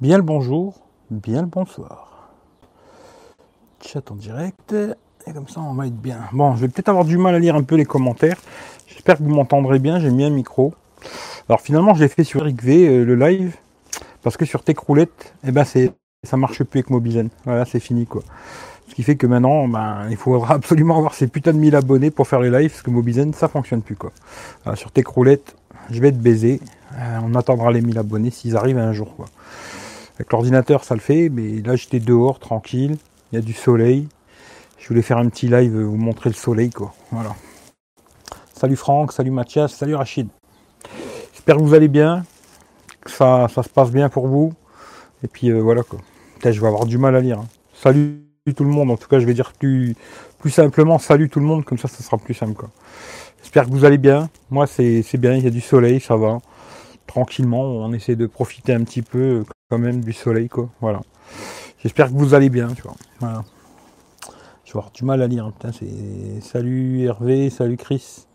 Bien le bonjour, bien le bonsoir. Chat en direct, et comme ça on va être bien. Bon, je vais peut-être avoir du mal à lire un peu les commentaires. J'espère que vous m'entendrez bien, j'ai mis un micro. Alors finalement, je l'ai fait sur Eric V, euh, le live, parce que sur Techroulette, eh ben ça marche plus avec Mobizen. Voilà, c'est fini quoi. Ce qui fait que maintenant, ben, il faudra absolument avoir ces putains de 1000 abonnés pour faire les lives, parce que Mobizen, ça fonctionne plus quoi. Alors, sur Techroulette, je vais être baisé. Euh, on attendra les 1000 abonnés s'ils arrivent un jour quoi. Avec l'ordinateur, ça le fait, mais là j'étais dehors, tranquille. Il y a du soleil. Je voulais faire un petit live, vous montrer le soleil quoi. Voilà. Salut Franck, salut Mathias, salut Rachid. J'espère que vous allez bien, que ça, ça se passe bien pour vous. Et puis euh, voilà quoi. Peut-être je vais avoir du mal à lire. hein. Salut tout le monde. En tout cas, je vais dire plus, plus simplement salut tout le monde, comme ça, ça sera plus simple quoi. J'espère que vous allez bien. Moi, c'est c'est bien. Il y a du soleil, ça va. Tranquillement, on essaie de profiter un petit peu euh, quand même du soleil quoi. Voilà. J'espère que vous allez bien, tu vois. Voilà. Je vais avoir du mal à lire. hein. Putain, c'est salut Hervé, salut Chris.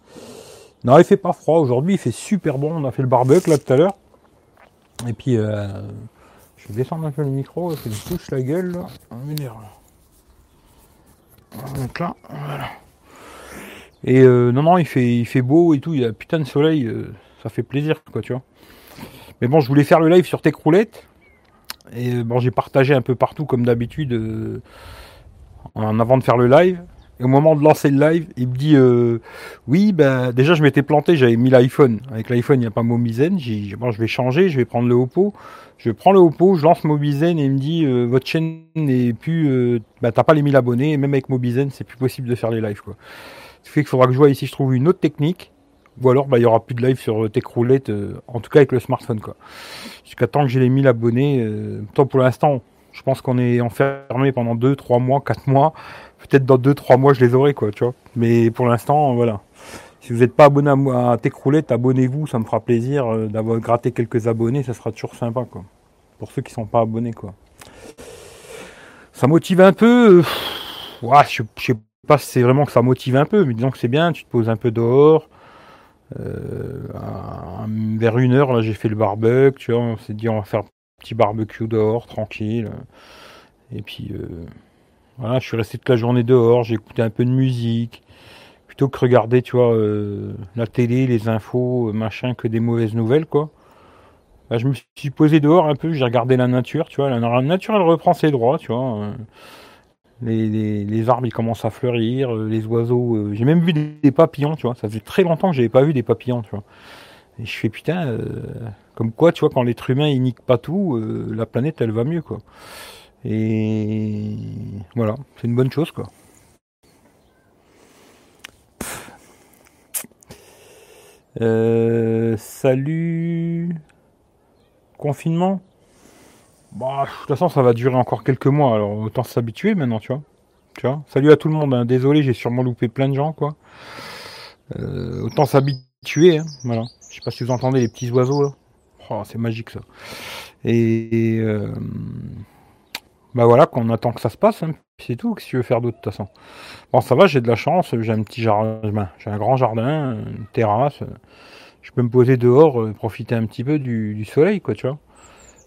Non, il fait pas froid aujourd'hui, il fait super bon. On a fait le barbecue là tout à l'heure. Et puis, euh, je vais descendre un peu le micro, qu'il me touche la gueule là. Donc là, voilà. Et euh, non, non, il fait, il fait beau et tout, il y a putain de soleil, euh, ça fait plaisir quoi, tu vois. Mais bon, je voulais faire le live sur Techroulette. Et euh, bon, j'ai partagé un peu partout comme d'habitude euh, en avant de faire le live. Et au moment de lancer le live, il me dit euh, oui, ben déjà je m'étais planté, j'avais mis l'iPhone. Avec l'iPhone, il n'y a pas Mobizen. J'ai dit, bon, je vais changer, je vais prendre le Oppo. Je prends le Oppo, je lance Mobizen et il me dit votre chaîne n'est plus, ben, t'as pas les 1000 abonnés. Et même avec Mobizen, c'est plus possible de faire les lives quoi. Ce qui fait qu'il faudra que je vois ici, je trouve une autre technique. Ou alors, bah, il y aura plus de live sur euh, Techroulette, euh, en tout cas avec le smartphone, quoi. Jusqu'à temps que j'ai les 1000 abonnés. Euh, toi, pour l'instant, je pense qu'on est enfermé pendant 2, 3 mois, 4 mois. Peut-être dans 2, 3 mois, je les aurai, quoi, tu vois. Mais pour l'instant, voilà. Si vous n'êtes pas abonné à, à Techroulette, abonnez-vous, ça me fera plaisir d'avoir gratté quelques abonnés, ça sera toujours sympa, quoi. Pour ceux qui sont pas abonnés, quoi. Ça motive un peu. je, je sais pas si c'est vraiment que ça motive un peu, mais disons que c'est bien, tu te poses un peu dehors. Euh, vers une heure, là, j'ai fait le barbecue, tu vois, on s'est dit on va faire un petit barbecue dehors, tranquille. Et puis, euh, voilà, je suis resté toute la journée dehors, j'ai écouté un peu de musique, plutôt que regarder, tu vois, euh, la télé, les infos, machin, que des mauvaises nouvelles, quoi. Je me suis posé dehors un peu, j'ai regardé la nature, tu vois, la nature, elle reprend ses droits, tu vois. Les, arbres ils commencent à fleurir, euh, les oiseaux. euh, j'ai même vu des, papillons, tu vois. Ça faisait très longtemps que j'avais pas vu des papillons, tu vois. Et je fais putain, euh, comme quoi, tu vois, quand l'être humain il nique pas tout, la planète elle va mieux, quoi. Et voilà, c'est une bonne chose, quoi. Salut. Confinement? Bah, de toute façon, ça va durer encore quelques mois, alors autant s'habituer maintenant, tu vois. Tu vois. Salut à tout le monde, hein. désolé, j'ai sûrement loupé plein de gens, quoi. Euh, autant s'habituer, hein. voilà. Je sais pas si vous entendez les petits oiseaux, là. Oh, c'est magique, ça. Et, euh, bah voilà, qu'on attend que ça se passe, hein. C'est tout, qu'est-ce que tu veux faire d'autre, de toute façon? Bon, ça va, j'ai de la chance, j'ai un petit jardin, ben, j'ai un grand jardin, une terrasse. Je peux me poser dehors, euh, profiter un petit peu du soleil, quoi, tu vois.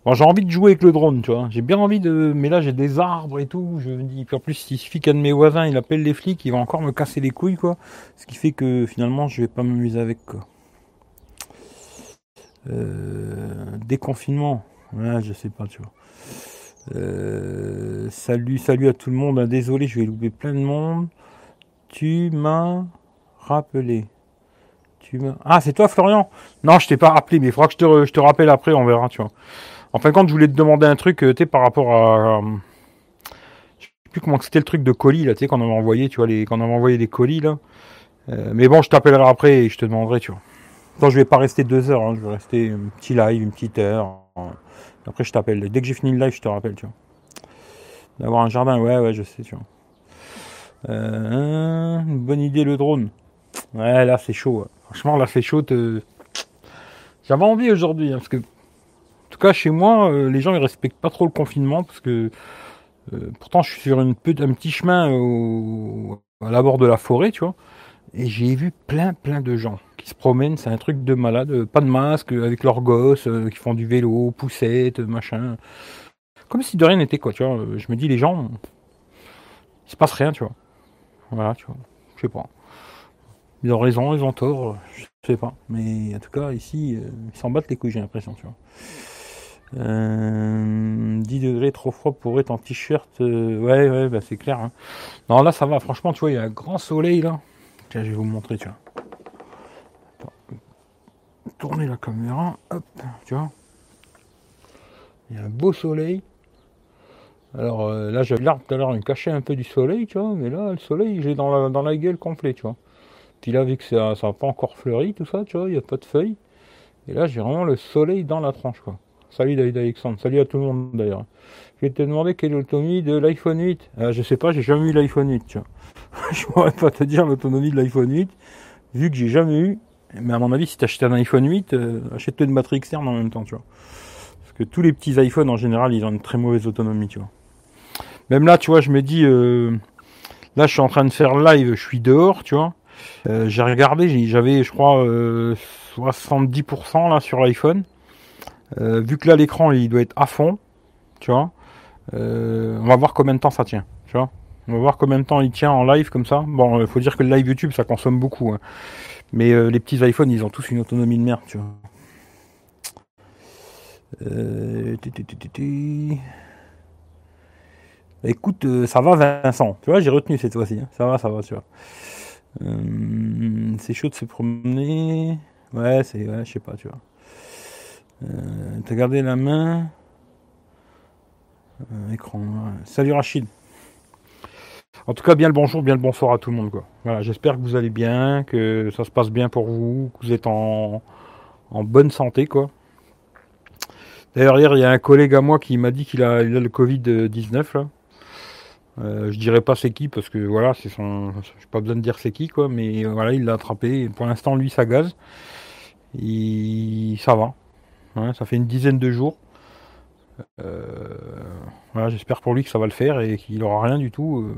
Bon, j'ai envie de jouer avec le drone, tu vois. J'ai bien envie de. Mais là, j'ai des arbres et tout. Je me dis qu'en plus, il suffit qu'un de mes voisins, il appelle les flics, il va encore me casser les couilles, quoi. Ce qui fait que finalement, je vais pas m'amuser avec, quoi. Euh, déconfinement. Ouais, je sais pas, tu vois. Euh, salut, salut à tout le monde. Désolé, je vais louper plein de monde. Tu m'as rappelé. Tu m'as... Ah, c'est toi, Florian? Non, je t'ai pas rappelé, mais il faudra que je te, je te rappelle après, on verra, tu vois. En fin de compte, je voulais te demander un truc, euh, tu sais, par rapport à... euh, Je sais plus comment c'était le truc de colis, là, tu sais, qu'on avait envoyé, tu vois, les... qu'on avait envoyé des colis, là. Euh, mais bon, je t'appellerai après et je te demanderai, tu vois. Non, je vais pas rester deux heures, hein, je vais rester un petit live, une petite heure. Après, je t'appelle. Dès que j'ai fini le live, je te rappelle, tu vois. D'avoir un jardin, ouais, ouais, je sais, tu vois. Une bonne idée, le drone. Ouais, là, c'est chaud. Franchement, là, c'est chaud. J'avais envie aujourd'hui, hein, parce que, tout cas, chez moi, euh, les gens, ils respectent pas trop le confinement, parce que, euh, pourtant, je suis sur un petit chemin à l'abord de la forêt, tu vois. Et j'ai vu plein, plein de gens qui se promènent, c'est un truc de malade. Pas de masque, avec leurs gosses, qui font du vélo, poussettes, machin. Comme si de rien n'était, quoi, tu vois. Je me dis, les gens, il se passe rien, tu vois. Voilà, tu vois. Je sais pas. Ils ont raison, ils ont tort, je sais pas. Mais en tout cas, ici, ils s'en battent les couilles, j'ai l'impression, tu vois. 10 degrés trop froid pour être en t-shirt. ouais, ouais, bah c'est clair. Hein. Non, là ça va. Franchement, tu vois, il y a un grand soleil là. Tiens, je vais vous montrer, tu vois. Tourner la caméra. Hop, tu vois. Il y a un beau soleil. Alors là, j'avais l'air tout à l'heure de me cacher un peu du soleil, tu vois. Mais là, le soleil, j'ai dans la, dans la gueule complet, tu vois. Puis là, vu que ça n'a pas encore fleuri, tout ça, tu vois, il n'y a pas de feuilles. Et là, j'ai vraiment le soleil dans la tranche, quoi. Salut David Alexandre, salut à tout le monde d'ailleurs. Je vais te demander quelle est l'autonomie de l'iPhone 8. Euh, je sais pas, j'ai jamais eu l'iPhone 8, tu vois. je pourrais pas te dire l'autonomie de l'iPhone 8, vu que j'ai jamais eu. Mais à mon avis, si tu achètes un iPhone 8, euh, achète-toi une batterie externe en même temps, tu vois. Parce que tous les petits iPhones en général, ils ont une très mauvaise autonomie, tu vois. Même là, tu vois, je me dis, euh, là, je suis en train de faire live, je suis dehors, tu vois. Euh, j'ai regardé, j'avais, je crois, 70% là sur l'iPhone. Euh, vu que là l'écran il doit être à fond, tu vois, euh, on va voir combien de temps ça tient, tu vois. On va voir combien de temps il tient en live comme ça. Bon, il faut dire que le live YouTube ça consomme beaucoup, hein. mais euh, les petits iPhones ils ont tous une autonomie de merde, tu vois. Écoute, ça va Vincent, tu vois, j'ai retenu cette fois-ci, hein. ça va, ça va, tu vois. c'est chaud de se promener. Ouais, c'est, ouais, je sais pas, tu vois. Euh, T'as gardé la main. Euh, écran. Salut Rachid. En tout cas, bien le bonjour, bien le bonsoir à tout le monde. Voilà, j'espère que vous allez bien, que ça se passe bien pour vous, que vous êtes en, bonne santé. quoi. D'ailleurs, hier, il y a un collègue à moi qui m'a dit qu'il a, le Covid-19. Euh, je dirais pas c'est qui parce que voilà, c'est son. Pas besoin de dire c'est qui quoi, mais voilà, il l'a attrapé. pour l'instant, lui, ça gaze. Il... Ça va ça fait une dizaine de jours. Euh, j'espère pour lui que ça va le faire et qu'il aura rien du tout. Euh.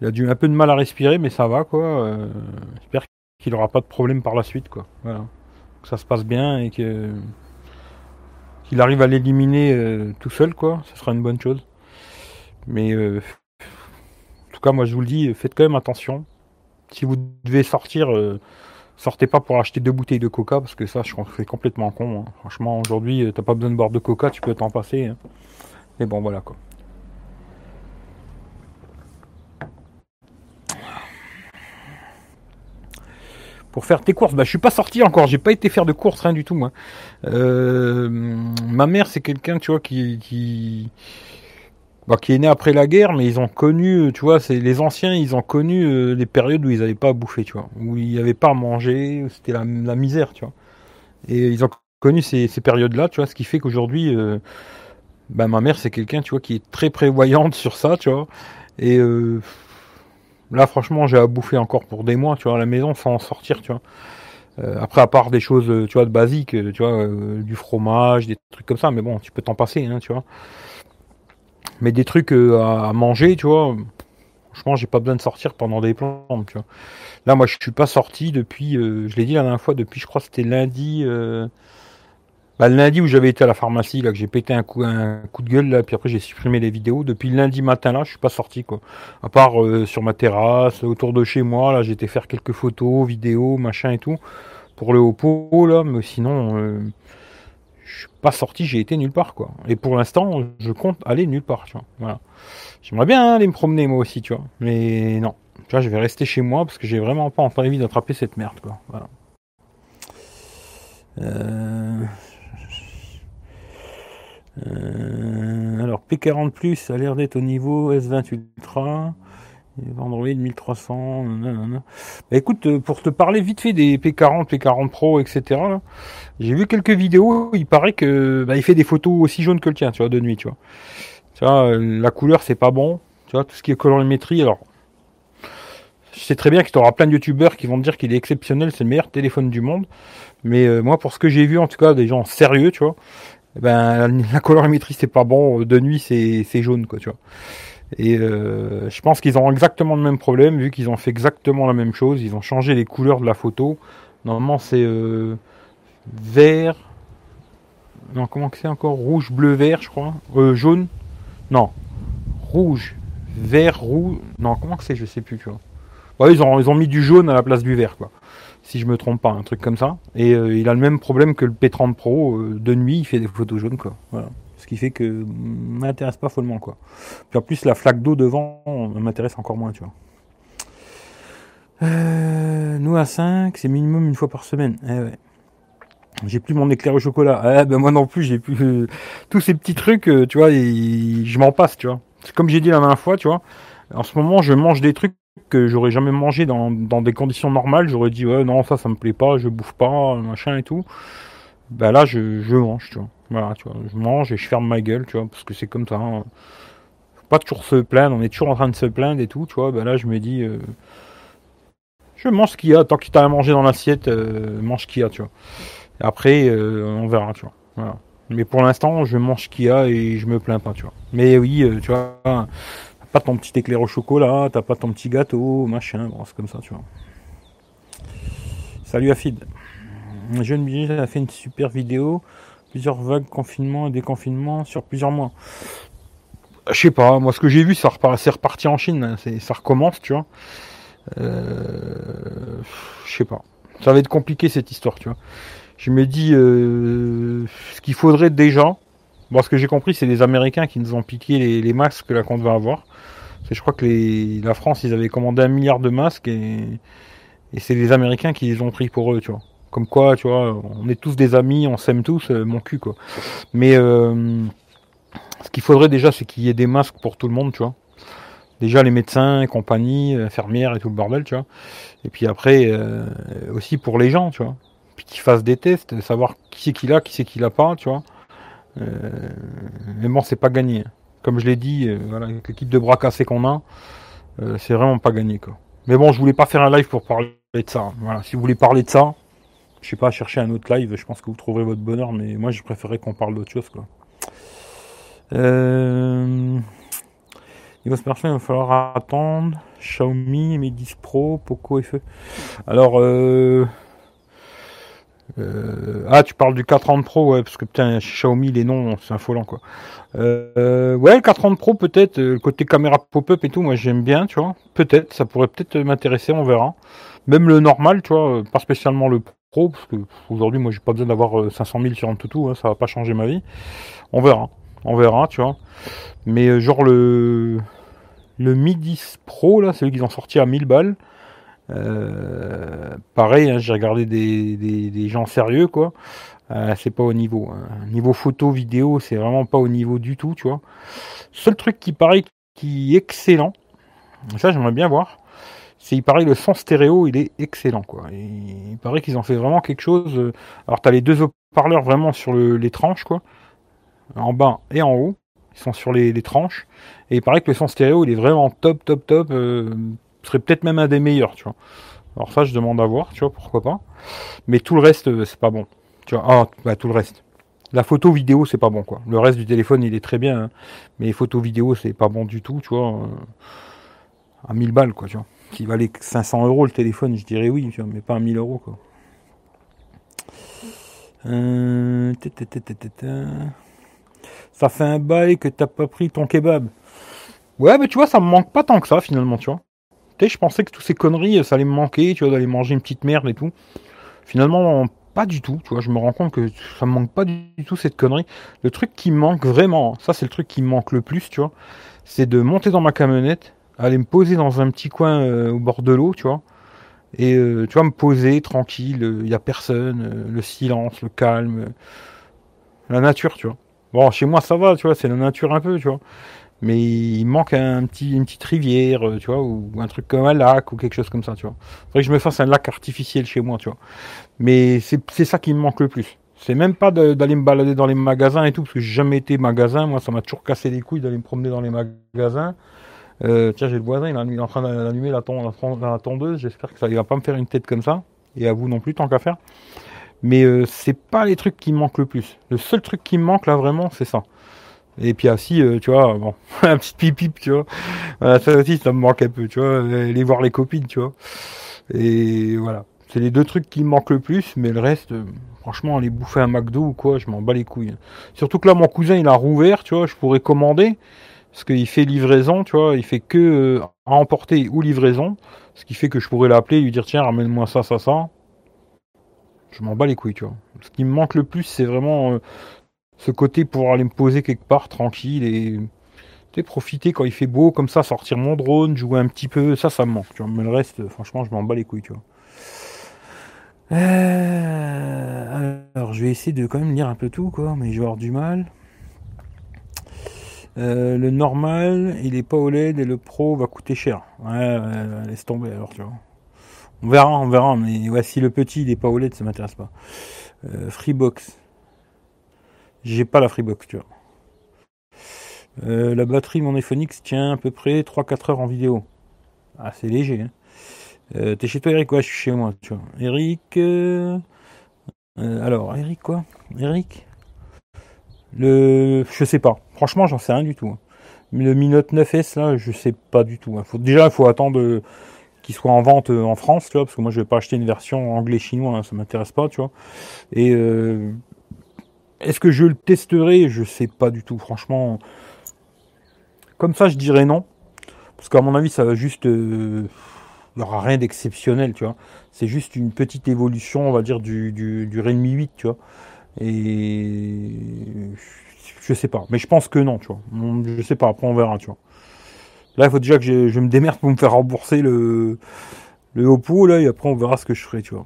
Il a dû un peu de mal à respirer, mais ça va quoi. Euh, j'espère qu'il aura pas de problème par la suite quoi. Que ça se passe bien et que qu'il arrive à l'éliminer tout seul quoi. Ce sera une bonne chose. Mais en tout cas, moi je vous le dis, faites quand même attention. Si vous devez sortir Sortez pas pour acheter deux bouteilles de coca parce que ça, je c'est complètement con. Hein. Franchement, aujourd'hui, euh, t'as pas besoin de boire de coca, tu peux t'en passer. Hein. Mais bon, voilà quoi. Pour faire tes courses, bah, je suis pas sorti encore, j'ai pas été faire de courses, rien du tout moi. Euh, ma mère, c'est quelqu'un, tu vois, qui bah, qui est né après la guerre, mais ils ont connu, euh, tu vois, c'est les anciens, ils ont connu euh, les périodes où ils n'avaient pas à bouffer, tu vois, où il n'y avait pas à manger, c'était la, misère, tu vois. Et ils ont connu ces, périodes-là, tu vois, ce qui fait qu'aujourd'hui, euh, bah, ma mère, c'est quelqu'un, tu vois, qui est très prévoyante sur ça, tu vois. Et là, franchement, j'ai à bouffer encore pour des mois, tu vois, à la maison sans en sortir, tu vois. après, à part des choses, tu vois, de basiques, tu vois, du fromage, des trucs comme ça, mais bon, tu peux t'en passer, hein, tu vois. Mais des trucs euh, à manger, tu vois, franchement, j'ai pas besoin de sortir pendant des plans, tu vois. Là, moi, je suis pas sorti depuis, euh, je l'ai dit la dernière fois, depuis, je crois, c'était lundi, euh, bah, le lundi où j'avais été à la pharmacie, là, que j'ai pété un coup, un coup de gueule, là, puis après j'ai supprimé les vidéos. Depuis lundi matin, là, je suis pas sorti, quoi. À part sur ma terrasse, autour de chez moi, là, j'étais faire quelques photos, vidéos, machin et tout, pour le haut là, mais sinon, je suis pas sorti, j'ai été nulle part, quoi. Et pour l'instant, je compte aller nulle part, tu vois. Voilà. J'aimerais bien aller me promener moi aussi, tu vois. Mais non. Tu vois, je vais rester chez moi parce que j'ai vraiment pas envie d'attraper cette merde, quoi. Voilà. Euh, euh, alors P40 Plus a l'air d'être au niveau S20 Ultra. Android 1300. Bah, écoute, euh, pour te parler vite fait des P40, P40 Pro, etc. J'ai vu quelques vidéos. Il paraît que bah, il fait des photos aussi jaunes que le tien, tu vois, de nuit, tu vois. Tu vois, euh, la couleur c'est pas bon. Tu vois, tout ce qui est colorimétrie. Alors, je sais très bien que tu auras plein de youtubeurs qui vont te dire qu'il est exceptionnel, c'est le meilleur téléphone du monde. Mais euh, moi, pour ce que j'ai vu, en tout cas, des gens sérieux, tu vois, ben la colorimétrie c'est pas bon. De nuit, c'est jaune, quoi, tu vois. Et euh, je pense qu'ils auront exactement le même problème, vu qu'ils ont fait exactement la même chose. Ils ont changé les couleurs de la photo. Normalement, c'est euh, vert. Non, comment c'est encore? Rouge, bleu, vert, je crois. Euh, jaune? Non. Rouge, vert, rouge. Non, comment que c'est? Je sais plus, tu vois. Ouais, ils ont, ils ont mis du jaune à la place du vert, quoi. Si je me trompe pas, un truc comme ça. Et euh, il a le même problème que le P30 Pro. de nuit, il fait des photos jaunes, quoi. Voilà. Qui fait que m'intéresse pas follement, quoi. Puis en plus, la flaque d'eau devant m'intéresse encore moins, tu vois. Euh, nous à 5, c'est minimum une fois par semaine. Eh. J'ai plus mon éclair au chocolat. Eh ben moi non plus, j'ai plus euh, tous ces petits trucs, euh, tu vois, et je m'en passe, tu vois. Comme j'ai dit la dernière fois, tu vois. En ce moment, je mange des trucs que j'aurais jamais mangé dans, dans des conditions normales. J'aurais dit ouais non ça ça me plaît pas, je bouffe pas, machin et tout. Ben là je, mange, tu vois. Voilà, tu vois, je mange et je ferme ma gueule, tu vois, parce que c'est comme ça. hein. Faut pas toujours se plaindre, on est toujours en train de se plaindre et tout, tu vois. Ben là je me dis euh, je mange ce qu'il y a, tant que t'as à manger dans l'assiette, euh, mange ce qu'il y a, tu vois. Après, euh, on verra, tu vois. Mais pour l'instant, je mange ce qu'il y a et je me plains pas, tu vois. Mais oui, tu vois, t'as pas ton petit éclair au chocolat, t'as pas ton petit gâteau, machin, bon, c'est comme ça, tu vois. Salut Afid. Jeune Billy a fait une super vidéo, plusieurs vagues confinement et déconfinement sur plusieurs mois. Je sais pas, moi ce que j'ai vu, ça repart, c'est reparti en Chine, hein, ça recommence, tu vois. Euh, je sais pas. Ça va être compliqué cette histoire, tu vois. Je me dis, euh, ce qu'il faudrait déjà, bon, ce que j'ai compris, c'est les Américains qui nous ont piqué les, les masques là qu'on devait avoir. Je crois que les, la France, ils avaient commandé un milliard de masques et c'est les Américains qui les ont pris pour eux, tu vois. Comme quoi, tu vois, on est tous des amis, on s'aime tous, euh, mon cul, quoi. Mais euh, ce qu'il faudrait déjà, c'est qu'il y ait des masques pour tout le monde, tu vois. Déjà les médecins et compagnie, euh, infirmières et tout le bordel, tu vois. Et puis après, aussi pour les gens, tu vois. Puis qu'ils fassent des tests, savoir qui c'est qui l'a, qui c'est qui l'a pas, tu vois. Mais bon, c'est pas gagné. Comme je l'ai dit, voilà, avec l'équipe de bras cassés qu'on a, c'est vraiment pas gagné, quoi. Mais bon, je voulais pas faire un live pour parler de ça. hein. Voilà, si vous voulez parler de ça, je sais pas, chercher un autre live, je pense que vous trouverez votre bonheur, mais moi, je préférais qu'on parle d'autre chose. Euh... Niveau smartphone, il va falloir attendre. Xiaomi, Mi 10 Pro, Poco FE. Alors, euh... euh, Ah, tu parles du 430 Pro, ouais, parce que putain, Xiaomi, les noms, c'est affolant, quoi. Ouais, le 430 Pro, peut-être, euh, côté caméra pop-up et tout, moi j'aime bien, tu vois. Peut-être, ça pourrait peut-être m'intéresser, on verra. Même le normal, tu vois, pas spécialement le Pro, parce que aujourd'hui, moi j'ai pas besoin d'avoir euh, 500 000 sur un toutou, hein, ça va pas changer ma vie. On verra, on verra, tu vois. Mais euh, genre le le Mi 10 Pro là, celui qu'ils ont sorti à 1000 balles. euh, pareil, hein, j'ai regardé des, des, gens sérieux quoi. Euh, c'est pas au niveau. hein. Niveau photo, vidéo, c'est vraiment pas au niveau du tout, tu vois. Seul truc qui paraît qui est excellent, ça j'aimerais bien voir, il paraît le son stéréo, il est excellent quoi. Il paraît qu'ils ont fait vraiment quelque chose. euh, Alors t'as les deux haut-parleurs vraiment sur le- les tranches quoi, en bas et en haut. Ils sont sur les, tranches. Et il paraît que le son stéréo, il est vraiment top, top, top. Euh, serait peut-être même un des meilleurs, tu vois. Alors ça, je demande à voir, tu vois, pourquoi pas. Mais tout le reste, euh, c'est pas bon. Tu ah, bah, tout le reste. La photo vidéo, c'est pas bon, quoi. Le reste du téléphone, il est très bien. hein. Mais les photos vidéo, c'est pas bon du tout, tu vois. euh, à 1000 balles, quoi, tu vois. S'il valait 500 euros le téléphone, je dirais oui, mais pas à 1000 euros, quoi. Euh... Ça fait un bail que t'as pas pris ton kebab. Ouais, mais tu vois, ça me manque pas tant que ça, finalement, tu vois. Je pensais que toutes ces conneries, ça allait me manquer, tu vois, d'aller manger une petite merde et tout. Finalement, pas du tout, tu vois. Je me rends compte que ça me manque pas du tout, cette connerie. Le truc qui me manque vraiment, ça, c'est le truc qui me manque le plus, tu vois, c'est de monter dans ma camionnette, aller me poser dans un petit coin euh, au bord de l'eau, tu vois. Et euh, tu vois, me poser tranquille, il y a personne, euh, le silence, le calme, euh, la nature, tu vois. Bon, chez moi ça va, tu vois, c'est la nature un peu, tu vois. Mais il manque un petit, une petite rivière, euh, tu vois, ou un truc comme un lac ou quelque chose comme ça, tu vois. Faudrait que je me fasse un lac artificiel chez moi, tu vois. Mais c'est ça qui me manque le plus. C'est même pas d'aller me balader dans les magasins et tout, parce que j'ai jamais été magasin. Moi, ça m'a toujours cassé les couilles d'aller me promener dans les magasins. Euh, tiens, j'ai le voisin, il est en train d'allumer la, ton- la ton- la tondeuse. J'espère que ça, il va pas me faire une tête comme ça. Et à vous non plus, tant qu'à faire. Mais euh, c'est pas les trucs qui me manquent le plus. Le seul truc qui me manque là vraiment, c'est ça. Et puis aussi, euh, tu vois, bon, un petit pipip, tu vois. ça aussi, ça me manque un peu, tu vois, aller voir les copines, tu vois. Et voilà. C'est les deux trucs qui me manquent le plus, mais le reste, euh, franchement, aller bouffer un McDo ou quoi, je m'en bats les couilles. Surtout que là, mon cousin, il a rouvert, tu vois, je pourrais commander, parce qu'il fait livraison, tu vois, il fait que euh, à emporter ou livraison, ce qui fait que je pourrais l'appeler et lui dire, tiens, ramène-moi ça, ça, ça. Je m'en bats les couilles, tu vois. Ce qui me manque le plus, c'est vraiment ce côté pour aller me poser quelque part tranquille et profiter quand il fait beau, comme ça, sortir mon drone, jouer un petit peu, ça, ça me manque, tu vois. Mais le reste, franchement, je m'en bats les couilles, tu vois. Euh, alors, je vais essayer de quand même lire un peu tout, quoi, mais je vais avoir du mal. Euh, le normal, il est pas OLED et le pro va coûter cher. Ouais, laisse tomber alors, tu vois. On verra, on verra, mais ouais, si le petit il est pas OLED, ça m'intéresse pas. Euh, Freebox. J'ai pas la Freebox, tu vois. Euh, la batterie mon iPhone X tient à peu près 3-4 heures en vidéo. Ah, c'est léger. Hein. T'es chez toi, Eric? Ouais, je suis chez moi, tu vois. Eric. Alors, Eric, quoi? Eric? Le. Je sais pas. Franchement, j'en sais rien du tout. Hein. Le Mi Note 9S, là, je sais pas du tout. Hein. Déjà, il faut attendre qu'il soit en vente en France, tu vois, parce que moi, je vais pas acheter une version anglais-chinois, hein, ça m'intéresse pas, tu vois. Et est-ce que je le testerai? Je sais pas du tout, franchement. Comme ça, je dirais non. Parce qu'à mon avis, ça va juste. Euh, il n'y aura rien d'exceptionnel, tu vois. C'est juste une petite évolution, on va dire, du, du, du Redmi 8, tu vois. Et. Je sais pas. Mais je pense que non, tu vois. Je sais pas, après on verra, tu vois. Là, il faut déjà que je me démerde pour me faire rembourser le, le Oppo, là, et après on verra ce que je ferai, tu vois.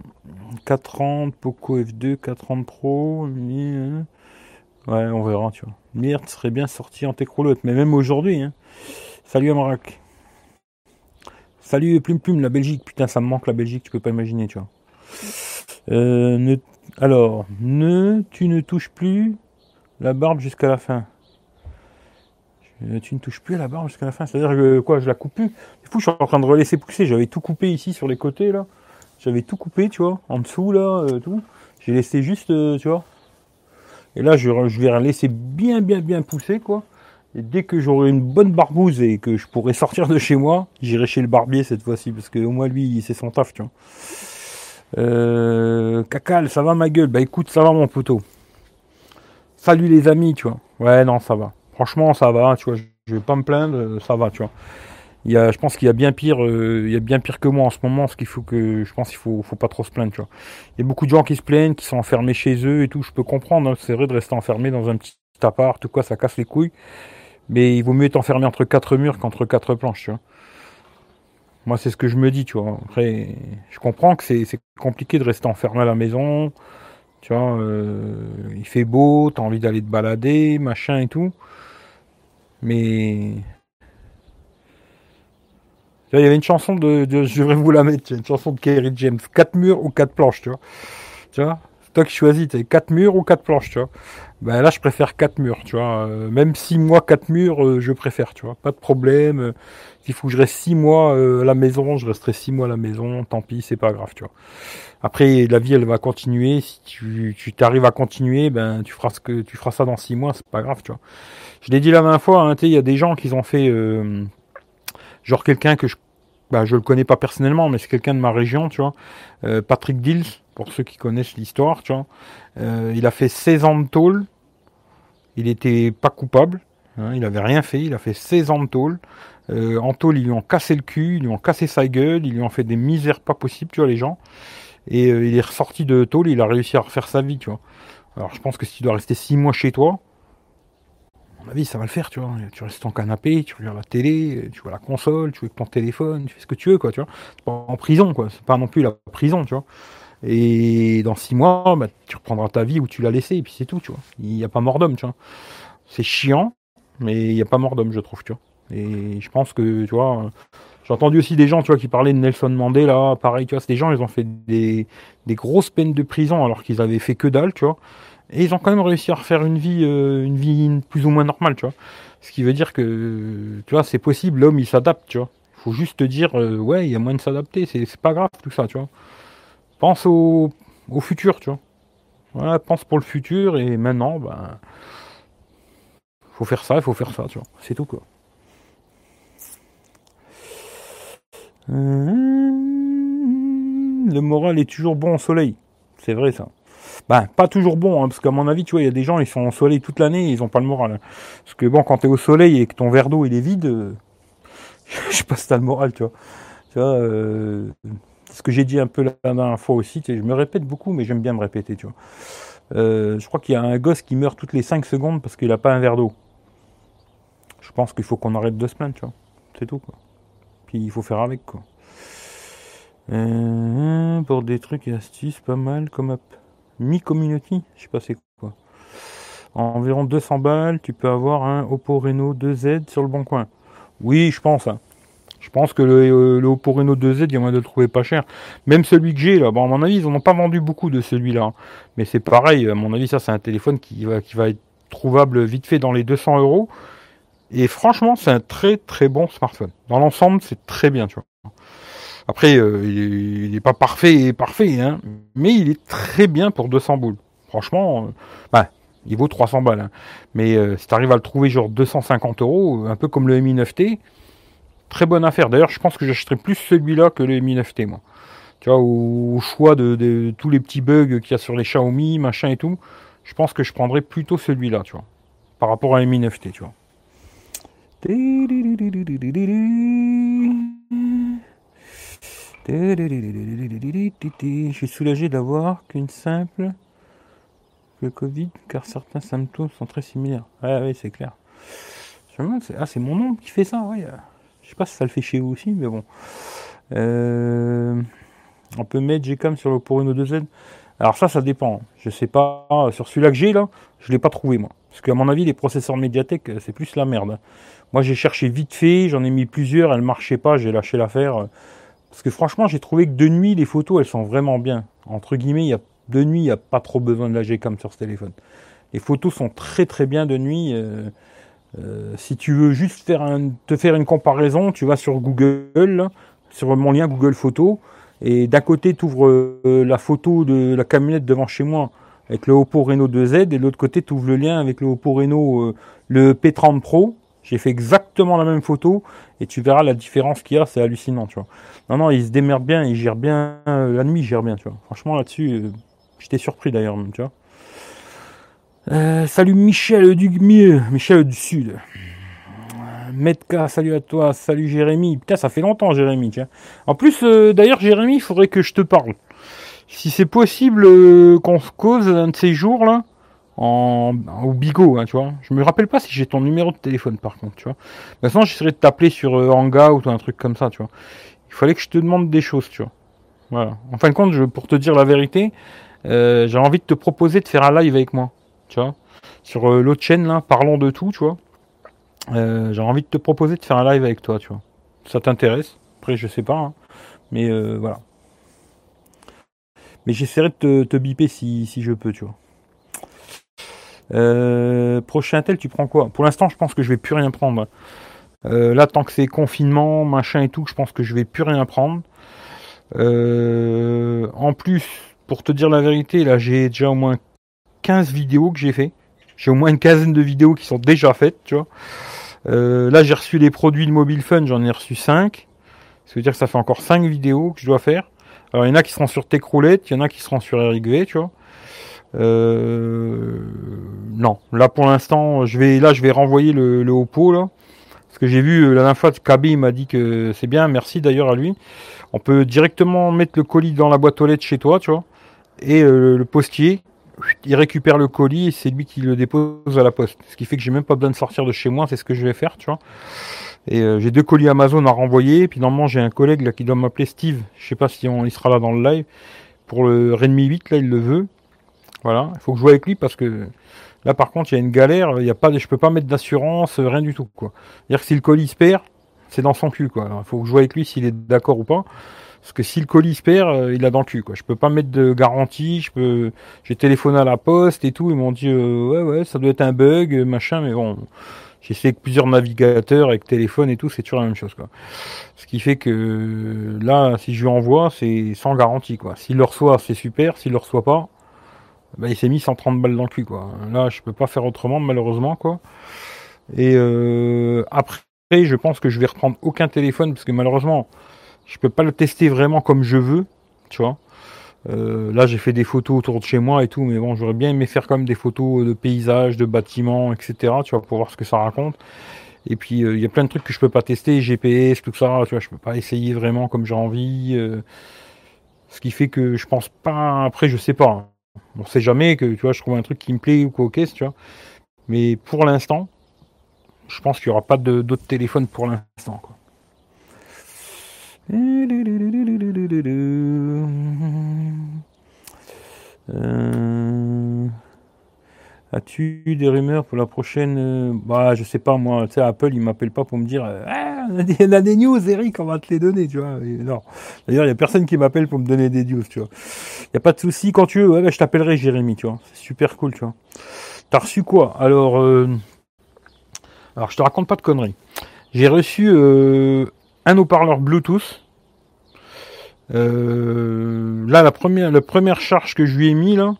430, Poco F2, 430 Pro, hein. ouais, on verra, tu vois. Merde, serait bien sorti en técroulotte, mais même aujourd'hui, hein. Salut Amarac. Salut Plume Plume, la Belgique, putain, ça me manque la Belgique, tu peux pas imaginer, tu vois. Euh, alors, ne, tu ne touches plus la barbe jusqu'à la fin. Tu ne touches plus à la barbe jusqu'à la fin. C'est-à-dire que quoi, je la coupe plus. C'est fou, je suis en train de relaisser pousser. J'avais tout coupé ici sur les côtés là. J'avais tout coupé, tu vois, en dessous là, euh, tout. J'ai laissé juste, euh, tu vois. Et là, je, je vais laisser bien, bien, bien pousser, quoi. Et dès que j'aurai une bonne barbouze et que je pourrai sortir de chez moi, j'irai chez le barbier cette fois-ci, parce que au moins lui, c'est son taf, tu vois. Euh, Cacal, ça va ma gueule Bah écoute, ça va mon poteau. Salut les amis, tu vois. Ouais, non, ça va. Franchement, ça va, tu vois. Je vais pas me plaindre, ça va, tu vois. Je pense qu'il y a bien pire, euh, bien pire que moi en ce moment. Ce je pense qu'il faut, faut pas trop se plaindre, tu vois. Il y a beaucoup de gens qui se plaignent, qui sont enfermés chez eux et tout. Je peux comprendre. Hein, c'est vrai de rester enfermé dans un petit appart, tout quoi, ça casse les couilles. Mais il vaut mieux être enfermé entre quatre murs qu'entre quatre planches, tu vois. Moi, c'est ce que je me dis, tu vois. Après, je comprends que c'est compliqué de rester enfermé à la maison. Tu vois, euh, il fait beau, t'as envie d'aller te balader, machin et tout. Mais il y avait une chanson de, je vais vous la mettre, une chanson de Kerry James, quatre murs ou quatre planches, tu vois. Tu vois, toi qui choisis, tu quatre murs ou quatre planches, tu vois? Ben là, je préfère quatre murs, tu vois. Euh, même si moi quatre murs, euh, je préfère, tu vois. Pas de problème. Euh, S'il faut que je reste six mois à la maison, je resterai six mois à la maison. Tant pis, c'est pas grave, tu vois. Après, la vie, elle va continuer. Si tu, tu t'arrives à continuer, ben tu feras ce que tu feras ça dans six mois, c'est pas grave, tu vois. Je l'ai dit la dernière fois, hein, il y a des gens qui ont fait genre quelqu'un que je bah, je le connais pas personnellement, mais c'est quelqu'un de ma région, tu vois. Euh, Patrick Dills, pour ceux qui connaissent l'histoire, tu vois. Euh, il a fait 16 ans de tôle. Il était pas coupable. Hein, il avait rien fait. Il a fait 16 ans de tôle. Euh, en tôle, ils lui ont cassé le cul, ils lui ont cassé sa gueule, ils lui ont fait des misères pas possibles, tu vois, les gens. Et il est ressorti de tôle, il a réussi à refaire sa vie, tu vois. Alors je pense que si tu dois rester 6 mois chez toi, ma vie, ça va le faire, tu vois. Tu restes ton canapé, tu regardes la télé, tu vois la console, tu joues avec ton téléphone, tu fais ce que tu veux, quoi, tu vois. C'est pas en prison, quoi. C'est pas non plus la prison, tu vois. Et dans six mois, bah, tu reprendras ta vie où tu l'as laissée, et puis c'est tout, tu vois. Il n'y a pas mort d'homme, tu vois. C'est chiant, mais il n'y a pas mort d'homme, je trouve, tu vois. Et je pense que, tu vois, j'ai entendu aussi des gens, tu vois, qui parlaient de Nelson Mandela, pareil, tu vois, des gens, ils ont fait des, grosses peines de prison alors qu'ils avaient fait que dalle, tu vois. Et ils ont quand même réussi à refaire une vie, euh, une vie plus ou moins normale, tu vois. Ce qui veut dire que, tu vois, c'est possible, l'homme il s'adapte, tu vois. Il faut juste te dire, euh, ouais, il y a moyen de s'adapter, c'est, pas grave tout ça, tu vois. Pense au, futur, tu vois. Pense pour le futur et maintenant, ben, faut faire ça, il faut faire ça, tu vois. C'est tout quoi. Euh, le moral est toujours bon au soleil. C'est vrai ça. Ben, pas toujours bon, hein, parce qu'à mon avis, tu vois, il y a des gens, ils sont au soleil toute l'année, ils ont pas le moral. Hein. Parce que bon, quand tu es au soleil et que ton verre d'eau il est vide, euh, je sais pas t'as le moral, tu vois. Tu vois, euh, ce que j'ai dit un peu la dernière fois aussi, je me répète beaucoup, mais j'aime bien me répéter, tu vois. Euh, je crois qu'il y a un gosse qui meurt toutes les 5 secondes parce qu'il n'a pas un verre d'eau. Je pense qu'il faut qu'on arrête de se plaindre, tu vois. C'est tout, quoi. Puis il faut faire avec, quoi. Euh, pour des trucs et astuces, pas mal comme app. Mi Community, je sais pas c'est quoi. environ 200 balles, tu peux avoir un Oppo Reno 2Z sur le bon coin. Oui, je pense. Hein. Je pense que le, euh, le Oppo Reno 2Z, il y a moyen de le trouver pas cher. Même celui que j'ai là, à mon avis, ils n'en pas vendu beaucoup de celui-là. Mais c'est pareil, à mon avis, ça c'est un téléphone qui va, être trouvable vite fait dans les 200 euros. Et franchement, c'est un très très bon smartphone. Dans l'ensemble, c'est très bien. Après, euh, il n'est pas parfait et parfait, hein, mais il est très bien pour 200 boules. Franchement, euh, bah, il vaut 300 balles. Hein. Mais si tu arrives à le trouver genre 250 euros, un peu comme le Mi 9T, Très bonne affaire. D'ailleurs, je pense que j'achèterai plus celui-là que le Mi 9T, moi. Tu vois, au, choix de, tous les petits bugs qu'il y a sur les Xiaomi, machin et tout, je pense que je prendrais plutôt celui-là, tu vois. Par rapport à un Mi 9T, tu vois. Je suis soulagé d'avoir qu'une simple le Covid, car certains symptômes sont très similaires. Ah oui, c'est clair. Ah, c'est mon nom qui fait ça, ouais. Je sais pas si ça le fait chez vous aussi, mais bon. Euh, on peut mettre Gcam sur le Porino 2Z. Alors ça, ça dépend. Je sais pas. Sur celui-là que j'ai là, je l'ai pas trouvé moi. Parce qu'à mon avis, les processeurs Mediatek, c'est plus la merde. Moi, j'ai cherché vite fait, j'en ai mis plusieurs, elles marchaient pas, j'ai lâché l'affaire. Parce que franchement, j'ai trouvé que de nuit, les photos, elles sont vraiment bien. Entre guillemets, il y a, de nuit, il n'y a pas trop besoin de la Gcam sur ce téléphone. Les photos sont très très bien de nuit. Euh, euh, si tu veux juste faire un, te faire une comparaison, tu vas sur Google, sur mon lien Google Photos, et d'un côté, tu ouvres euh, la photo de la camionnette devant chez moi avec le Oppo Reno 2Z, et de l'autre côté, tu ouvres le lien avec le Oppo Reno, euh, le P30 Pro. J'ai fait exactement la même photo, et tu verras la différence qu'il y a, c'est hallucinant, tu vois. Non, non, il se démerde bien, il gère bien, la nuit, il gère bien, tu vois. Franchement, là-dessus, j'étais surpris d'ailleurs, tu vois. Euh, salut Michel du mieux, Michel du Sud. Metka, salut à toi, salut Jérémy. Putain, ça fait longtemps Jérémy, tiens. En plus, euh, d'ailleurs Jérémy, il faudrait que je te parle. Si c'est possible euh, qu'on se cause un de ces jours là, en, au bigot, hein, tu vois. Je me rappelle pas si j'ai ton numéro de téléphone par contre, tu vois. Maintenant, j'essaierai de t'appeler sur Hangout ou un truc comme ça, tu vois. Il fallait que je te demande des choses, tu vois. Voilà. En fin de compte, je, pour te dire la vérité, j'ai envie de te proposer de faire un live avec moi tu vois. Sur euh, l'autre chaîne, là, parlons de tout, tu vois. Euh, j'ai envie de te proposer de faire un live avec toi, tu vois. Ça t'intéresse? Après, je sais pas, hein. mais euh, voilà. Mais j'essaierai de te, te biper si, si, je peux, tu vois. prochain tel, tu prends quoi? Pour l'instant, je pense que je vais plus rien prendre. là, tant que c'est confinement, machin et tout, je pense que je vais plus rien prendre. en plus, pour te dire la vérité, là, j'ai déjà au moins 15 vidéos que j'ai fait. J'ai au moins une quinzaine de vidéos qui sont déjà faites, tu vois. Euh, là, j'ai reçu les produits de Mobile Fun, j'en ai reçu 5. Ça veut dire que ça fait encore 5 vidéos que je dois faire. Alors, il y en a qui seront sur Techroulette, il y en a qui seront sur Eric V, tu vois. Euh, non, là pour l'instant, je vais là je vais renvoyer le, le Oppo là. Parce que j'ai vu euh, la dernière fois il m'a dit que c'est bien, merci d'ailleurs à lui. On peut directement mettre le colis dans la boîte aux lettres chez toi, tu vois. Et le postier, il récupère le colis et c'est lui qui le dépose à la poste. Ce qui fait que j'ai même pas besoin de sortir de chez moi, c'est ce que je vais faire, tu vois. Et euh, j'ai deux colis Amazon à renvoyer. Et puis normalement j'ai un collègue qui doit m'appeler Steve. Je sais pas si on, il sera là dans le live. Pour le Redmi 8, là il le veut. Voilà, il faut que je joue avec lui parce que là par contre il y a une galère. Il y a pas, je peux pas mettre d'assurance, rien du tout. C'est-à-dire que si le colis se perd, c'est dans son cul. Il faut que je joue avec lui s'il est d'accord ou pas. Parce que si le colis se perd, euh, il a dans le cul, quoi. Je peux pas mettre de garantie, je peux, j'ai téléphoné à la poste et tout, ils m'ont dit, euh, ouais, ouais, ça doit être un bug, machin, mais bon, j'ai essayé avec plusieurs navigateurs, avec téléphone et tout, c'est toujours la même chose, quoi. Ce qui fait que, là, si je lui envoie, c'est sans garantie, quoi. S'il le reçoit, c'est super, s'il le reçoit pas, bah, il s'est mis 130 balles dans le cul, quoi. Là, je peux pas faire autrement, malheureusement, quoi. Et après, je pense que je vais reprendre aucun téléphone parce que malheureusement, je peux pas le tester vraiment comme je veux, tu vois. Euh, là, j'ai fait des photos autour de chez moi et tout, mais bon, j'aurais bien aimé faire comme des photos de paysages, de bâtiments, etc. Tu vois, pour voir ce que ça raconte. Et puis, euh, il y a plein de trucs que je peux pas tester, GPS, tout ça. Tu vois, je peux pas essayer vraiment comme j'ai envie. Euh. ce qui fait que je pense pas. Après, je sais pas. On sait jamais que tu vois, je trouve un truc qui me plaît ou quoi, ok, tu. Mais pour l'instant, je pense qu'il y aura pas d'autres téléphones pour l'instant. Euh, as-tu des rumeurs pour la prochaine euh, Bah, je sais pas moi. Tu sais, Apple, il m'appelle pas pour me dire euh, ah, a des news, Eric, on va te les donner, tu vois. non. D'ailleurs, il y a personne qui m'appelle pour me donner des news, tu vois. Il y a pas de souci. Quand tu veux, bah, je t'appellerai, Jérémy, tu vois. C'est super cool, tu vois. T'as reçu quoi? Alors, alors, je te raconte pas de conneries. J'ai reçu un haut-parleur Bluetooth. Euh, là, la première, la première charge que je lui ai mis, là,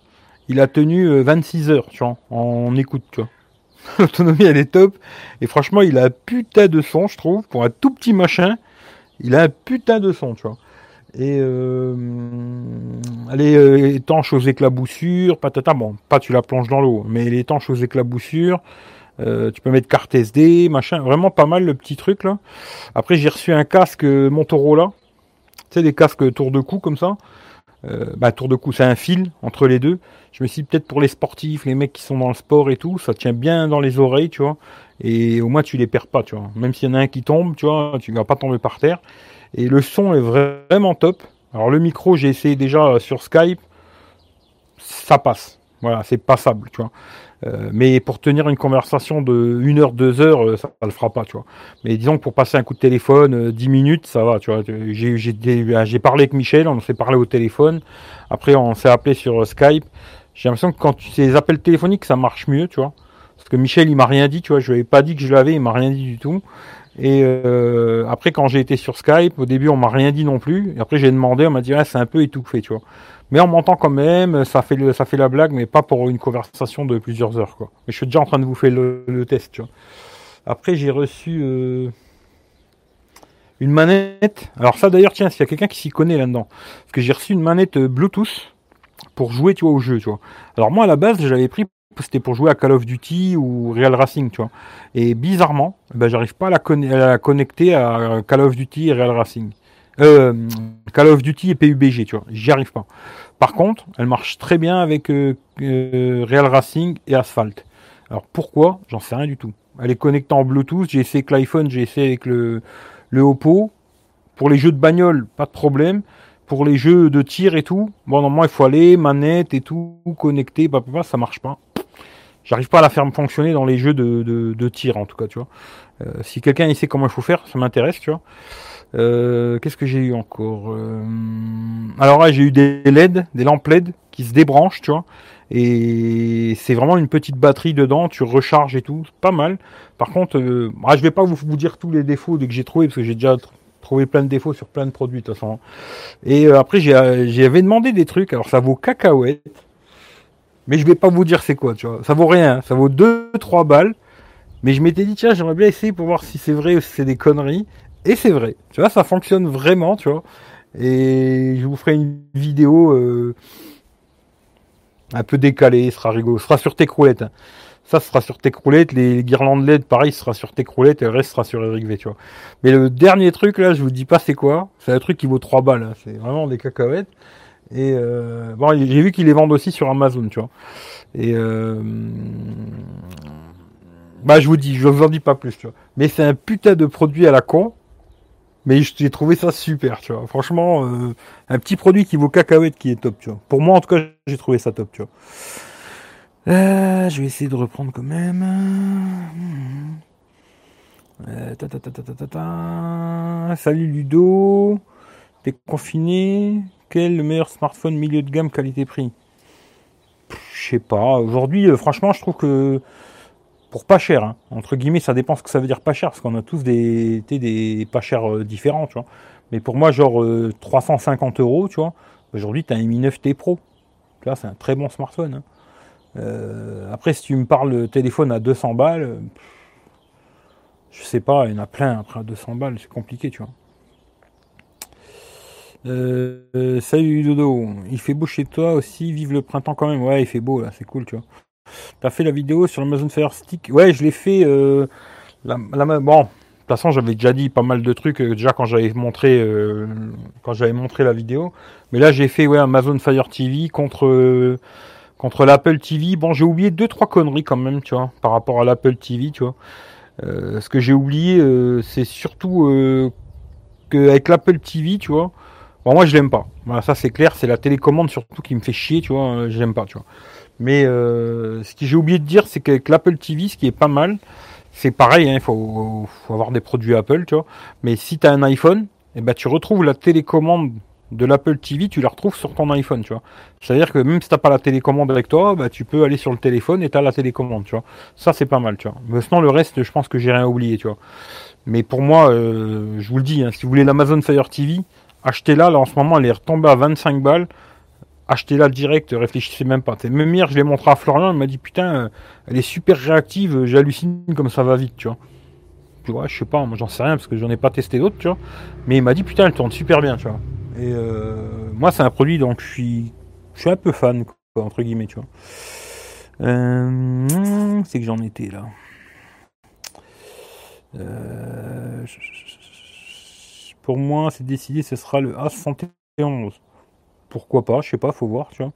il a tenu 26 euh, heures, tu vois, en écoute, tu vois. L'autonomie, elle est top. Et franchement, il a un putain de son, je trouve. Pour un tout petit machin, il a un putain de son, tu vois. Et euh, elle est étanche aux éclaboussures, patata. Bon, pas tu la plonges dans l'eau, mais elle est étanche aux éclaboussures. Euh, tu peux mettre carte SD, machin, vraiment pas mal le petit truc là. Après j'ai reçu un casque Motorola, tu sais des casques tour de cou comme ça. Euh, bah tour de cou, c'est un fil entre les deux. Je me suis dit peut-être pour les sportifs, les mecs qui sont dans le sport et tout, ça tient bien dans les oreilles, tu vois. Et au moins tu les perds pas, tu vois. Même s'il y en a un qui tombe, tu vois, tu vas pas tomber par terre. Et le son est vraiment top. Alors le micro, j'ai essayé déjà sur Skype, ça passe. Voilà, c'est passable, tu vois. Euh, mais pour tenir une conversation de 1 heure, 2 heures, euh, ça ne le fera pas, tu vois. Mais disons que pour passer un coup de téléphone, 10 euh, minutes, ça va, tu vois. J'ai parlé avec Michel, on s'est parlé au téléphone. Après, on s'est appelé sur Skype. J'ai l'impression que quand fais les appels téléphoniques, ça marche mieux, tu vois. Parce que Michel, il m'a rien dit, tu vois. Je lui avais pas dit que je l'avais, il m'a rien dit du tout. Et après, quand j'ai été sur Skype, au début, on m'a rien dit non plus. Et après, j'ai demandé, on m'a dit, ah, c'est un peu étouffé, tu vois. Mais on m'entend quand même, ça fait, ça fait la blague, mais pas pour une conversation de plusieurs heures. Quoi. Mais je suis déjà en train de vous faire le, test. Après, j'ai reçu euh, une manette. Alors ça d'ailleurs, tiens, s'il y a quelqu'un qui s'y connaît là-dedans. Parce que j'ai reçu une manette euh, Bluetooth pour jouer tu vois, au jeu. Tu vois. Alors moi, à la base, j'avais pris c'était pour jouer à Call of Duty ou Real Racing, tu vois. Et bizarrement, ben, j'arrive pas à la, à la, connecter à Call of Duty et Real Racing. Euh, Call of Duty et PUBG, tu vois. J'y arrive pas. Par contre, elle marche très bien avec euh, euh, Real Racing et Asphalt. Alors pourquoi? J'en sais rien du tout. Elle est connectée en Bluetooth. J'ai essayé avec l'iPhone, j'ai essayé avec le, le Oppo. Pour les jeux de bagnole, pas de problème. Pour les jeux de tir et tout, bon, normalement, il faut aller, manette et tout, connecter, bah, ça marche pas. J'arrive pas à la faire fonctionner dans les jeux de, de, tir, en tout cas, tu vois. si quelqu'un sait comment il faut faire, ça m'intéresse, tu vois. Euh, qu'est-ce que j'ai eu encore euh, Alors là, j'ai eu des LED, des lampes LED qui se débranchent, tu vois. Et c'est vraiment une petite batterie dedans, tu recharges et tout, pas mal. Par contre, euh, ah, je vais pas vous, dire tous les défauts que j'ai trouvé parce que j'ai déjà trouvé plein de défauts sur plein de produits de toute façon. Et après, j'avais demandé des trucs. Alors ça vaut cacahuète, mais je vais pas vous dire c'est quoi, tu vois. Ça vaut rien, ça vaut 2-3 balles. Mais je m'étais dit, tiens, j'aimerais bien essayer pour voir si c'est vrai ou si c'est des conneries. Et c'est vrai, tu vois, ça fonctionne vraiment, tu vois. Et je vous ferai une vidéo euh, un peu décalée, ce sera rigolo. Ce sera sur tes croulettes. Hein. Ça, ce sera sur tes croulettes. Les guirlandes LED, pareil, ce sera sur tes croulettes et le reste sera sur Eric V, tu vois. Mais le dernier truc, là, je vous dis pas c'est quoi. C'est un truc qui vaut 3 balles. Hein. C'est vraiment des cacahuètes. Et euh, bon, j'ai vu qu'ils les vendent aussi sur Amazon, tu vois. Et euh, bah, je vous dis, je vous en dis pas plus, tu vois. Mais c'est un putain de produit à la con. Mais j'ai trouvé ça super, tu vois. Franchement, euh, un petit produit qui vaut cacahuète qui est top, tu vois. Pour moi, en tout cas, j'ai trouvé ça top, tu vois. Euh, je vais essayer de reprendre quand même. Euh, ta, ta, ta, Salut Ludo. T'es confiné. Quel est le meilleur smartphone milieu de gamme qualité-prix? Je sais pas. Aujourd'hui, franchement, je trouve que pour pas cher. Hein. Entre guillemets, ça dépend ce que ça veut dire pas cher, parce qu'on a tous des, des pas chers euh, différents, tu vois. Mais pour moi, genre 350 euh, euros, tu vois. Aujourd'hui, tu as un Mi 9T Pro. Tu c'est un très bon smartphone. Hein. Euh, après, si tu me parles de téléphone à 200 balles, Je sais pas, il y en a plein après à 200 balles, c'est compliqué, tu vois. Salut Dodo, il fait beau chez toi aussi, vive le printemps quand même. Ouais, il fait beau là, c'est cool, tu vois. T'as fait la vidéo sur Amazon Fire Stick? Ouais, je l'ai fait. Euh, bon, de toute façon, j'avais déjà dit pas mal de trucs euh, déjà quand j'avais montré euh, quand j'avais montré la vidéo. Mais là, j'ai fait ouais Amazon Fire TV contre contre l'Apple TV. Bon, j'ai oublié deux trois conneries quand même, tu vois, par rapport à l'Apple TV, tu vois. ce que j'ai oublié, c'est surtout qu'avec l'Apple TV, tu vois. Bon, moi, je l'aime pas. Voilà, ça c'est clair. C'est la télécommande surtout qui me fait chier, tu vois. Je l'aime pas, tu vois. Mais euh, ce que j'ai oublié de dire, c'est qu'avec l'Apple TV, ce qui est pas mal, c'est pareil, hein, il faut, avoir des produits Apple, tu vois. Mais si tu as un iPhone, eh ben, tu retrouves la télécommande de l'Apple TV, tu la retrouves sur ton iPhone, tu vois. C'est-à-dire que même si t'as pas la télécommande avec toi, bah, tu peux aller sur le téléphone et tu as la télécommande, tu vois. Ça, c'est pas mal, tu vois. Mais sinon, le reste, je pense que j'ai rien oublié, tu vois. Mais pour moi, euh, je vous le dis, hein, si vous voulez l'Amazon Fire TV, achetez-la. Là, en ce moment, elle est retombée à 25 balles achetez-la direct, réfléchissez même pas. Même hier, je l'ai montré à Florian, il m'a dit putain, euh, elle est super réactive, j'hallucine comme ça va vite, tu vois. Tu vois, je sais pas, moi j'en sais rien parce que j'en ai pas testé d'autres, tu vois. Mais il m'a dit putain, elle tourne super bien, tu vois. Et euh, moi, c'est un produit donc je suis, je suis un peu fan, quoi, entre guillemets, tu vois. Euh, c'est que j'en étais là. pour moi, c'est décidé, ce sera le A71 pourquoi pas, je sais pas, faut voir, tu vois.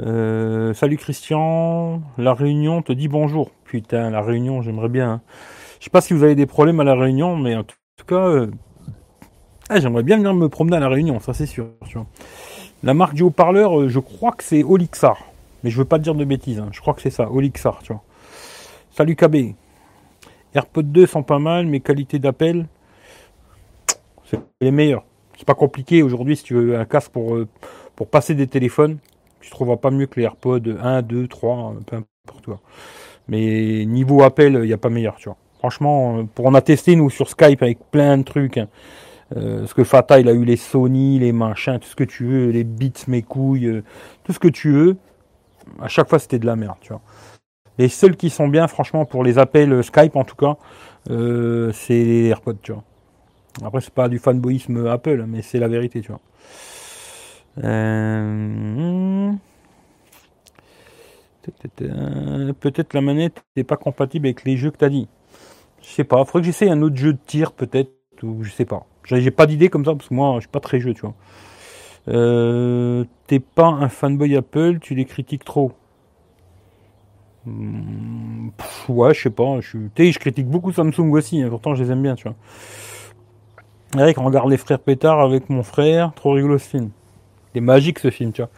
Euh, salut Christian, la Réunion te dit bonjour. Putain, la Réunion, j'aimerais bien. Hein. Je sais pas si vous avez des problèmes à la Réunion, mais en tout cas, euh, ah, j'aimerais bien venir me promener à la Réunion, ça c'est sûr. Tu vois. La marque du haut-parleur, euh, je crois que c'est Olixar, mais je veux pas dire de bêtises. Hein. Je crois que c'est ça, Olixar, tu vois. Salut KB. AirPods 2 sont pas mal, mais qualité d'appel, c'est les meilleurs. C'est pas compliqué aujourd'hui si tu veux un casque pour, euh, pour passer des téléphones. Tu trouveras pas mieux que les AirPods 1, 2, 3, peu importe quoi. Mais niveau appel, il n'y a pas meilleur, tu vois. Franchement, euh, pour en a testé nous sur Skype avec plein de trucs. Hein. Euh, parce que Fata, il a eu les Sony, les machins, tout ce que tu veux, les Beats, mes couilles, tout ce que tu veux. À chaque fois, c'était de la merde, tu vois. Les seuls qui sont bien, franchement, pour les appels Skype en tout cas, c'est les AirPods, tu vois. Après, c'est pas du fanboyisme Apple, mais c'est la vérité, tu vois. Euh, peut-être la manette n'est pas compatible avec les jeux que tu as dit. Je sais pas. Faudrait que j'essaye un autre jeu de tir, peut-être, ou je sais pas. J'ai pas d'idée comme ça, parce que moi, je suis pas très jeu, tu vois. Euh, T'es pas un fanboy Apple, tu les critiques trop. Hmm, ouais, je sais pas. Je, je critique beaucoup Samsung aussi, hein, pourtant je les aime bien, tu vois. On regarde les frères Pétard avec mon frère, trop rigolo ce film. C'est magique ce film, tu vois.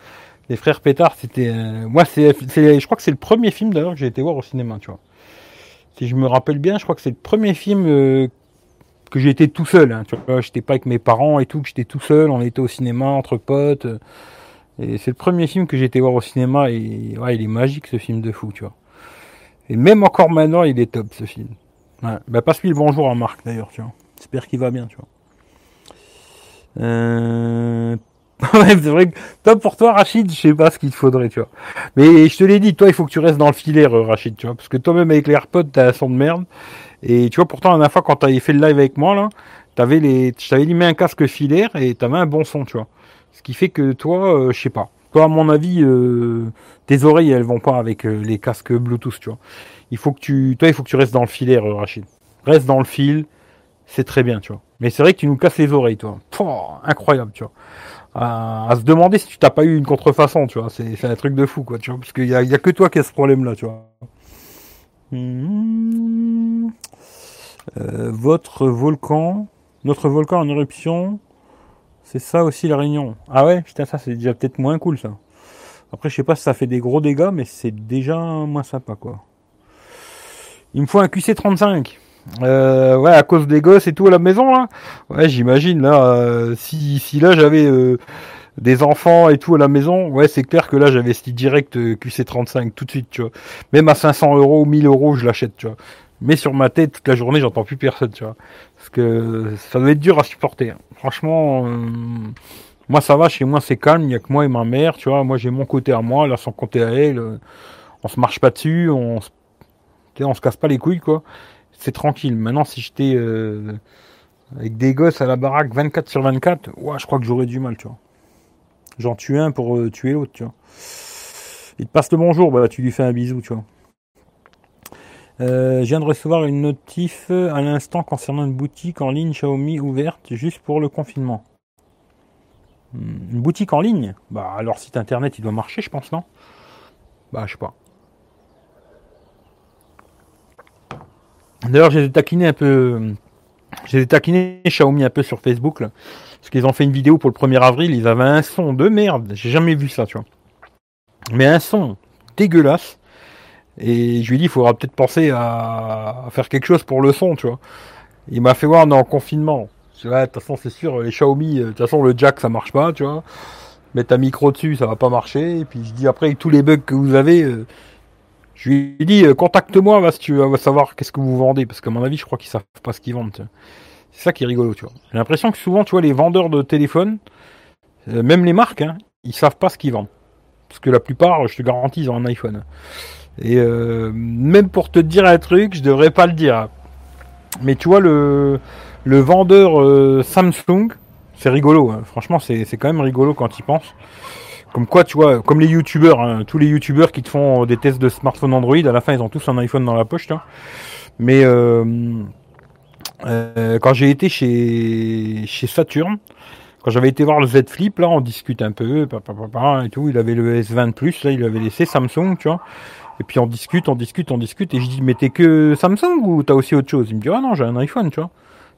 Les frères Pétard, c'était. Euh, moi, c'est, je crois que c'est le premier film d'ailleurs que j'ai été voir au cinéma, tu vois. Si je me rappelle bien, je crois que c'est le premier film euh, que j'ai été tout seul, hein, tu. J'étais pas avec mes parents et tout, que j'étais tout seul, on était au cinéma entre potes. Et c'est le premier film que j'ai été voir au cinéma et ouais, il est magique ce film de fou, tu vois. Et même encore maintenant, il est top ce film. Ouais. Bah, passe-lui le bonjour à Marc d'ailleurs, tu vois. J'espère qu'il va bien, tu vois. Euh... c'est vrai que toi pour toi Rachid, je sais pas ce qu'il te faudrait, tu vois. Mais je te l'ai dit, toi il faut que tu restes dans le filet, euh, Rachid, tu vois, parce que toi-même avec les AirPods t'as un son de merde. Et tu vois, pourtant la dernière fois quand t'avais fait le live avec moi là, t'avais les, je t'avais mis un casque filaire et t'avais un bon son, tu vois. Ce qui fait que toi, euh, je sais pas. Toi, à mon avis, euh, tes oreilles elles vont pas avec les casques Bluetooth, tu vois. Il faut que tu, toi il faut que tu restes dans le filet, Rachid. Reste dans le fil, c'est très bien, tu vois. Mais c'est vrai que tu nous casses les oreilles, toi. incroyable, tu vois. À, se demander si tu t'as pas eu une contrefaçon, tu vois. C'est un truc de fou, quoi, tu vois. Parce qu'il y a, que toi qui as ce problème-là, tu vois. Hmm. Euh, votre volcan, notre volcan en éruption, c'est ça aussi la Réunion. Ah ouais, putain, ça c'est déjà peut-être moins cool, ça. Après, je sais pas si ça fait des gros dégâts, mais c'est déjà moins sympa, quoi. Il me faut un QC35. Euh, ouais, à cause des gosses et tout à la maison là. Ouais, j'imagine là. Euh, si, si là j'avais euh, des enfants et tout à la maison, ouais, c'est clair que là ce direct QC35 tout de suite, tu vois. Même à 500 euros ou 1000 euros, je l'achète, tu vois. Mais sur ma tête toute la journée, j'entends plus personne, tu vois. Parce que ça doit être dur à supporter. Hein. Franchement, moi ça va, chez moi c'est calme, il y a que moi et ma mère, tu vois. Moi j'ai mon côté à moi, là sans compter à elle. on se marche pas dessus, on se, on se casse pas les couilles, quoi c'est tranquille. Maintenant, si j'étais euh, avec des gosses à la baraque 24 sur 24, ouais, je crois que j'aurais du mal, tu vois. J'en tue un pour euh, tuer l'autre, tu vois. Il te passe le bonjour, bah tu lui fais un bisou, tu vois. Euh, je viens de recevoir une notif à l'instant concernant une boutique en ligne Xiaomi ouverte juste pour le confinement. Hmm, une boutique en ligne? Bah alors site internet il doit marcher je pense non? Bah je sais pas. D'ailleurs j'ai taquiné un peu. J'ai taquiné Xiaomi un peu sur Facebook là, parce qu'ils ont fait une vidéo pour le 1er avril, ils avaient un son de merde, j'ai jamais vu ça tu vois. Mais un son dégueulasse et je lui ai dit, il faudra peut-être penser à, faire quelque chose pour le son, tu vois. Il m'a fait voir, on est en confinement. De toute façon, c'est sûr, les Xiaomi, euh, de toute façon, le jack, ça marche pas, tu vois. Mettre un micro dessus, ça va pas marcher. Et puis, je dis, après, tous les bugs que vous avez, euh, je lui ai dit, euh, contacte-moi, si tu veux savoir qu'est-ce que vous vendez. Parce qu'à mon avis, je crois qu'ils savent pas ce qu'ils vendent. C'est ça qui est rigolo, tu vois. J'ai l'impression que souvent, tu vois, les vendeurs de téléphones, même les marques, hein, ils savent pas ce qu'ils vendent. Parce que la plupart, je te garantis, ils ont un iPhone. Et euh, même pour te dire un truc, je devrais pas le dire. Mais tu vois, le, le vendeur euh, Samsung, c'est rigolo. Hein. Franchement, c'est quand même rigolo quand il pense. Comme quoi, tu vois, comme les youtubeurs, hein, tous les youtubeurs qui te font des tests de smartphone Android, à la fin, ils ont tous un iPhone dans la poche. Tu vois. Mais euh, quand j'ai été chez, chez Saturn, quand j'avais été voir le Z Flip, là, on discute un peu, papa, et tout. Il avait le S20 Plus, là, il avait laissé Samsung, tu vois. Et puis on discute, on discute, on discute. Et je dis, mais t'es que Samsung ou t'as aussi autre chose? Il me dit, ah non, j'ai un iPhone, tu vois.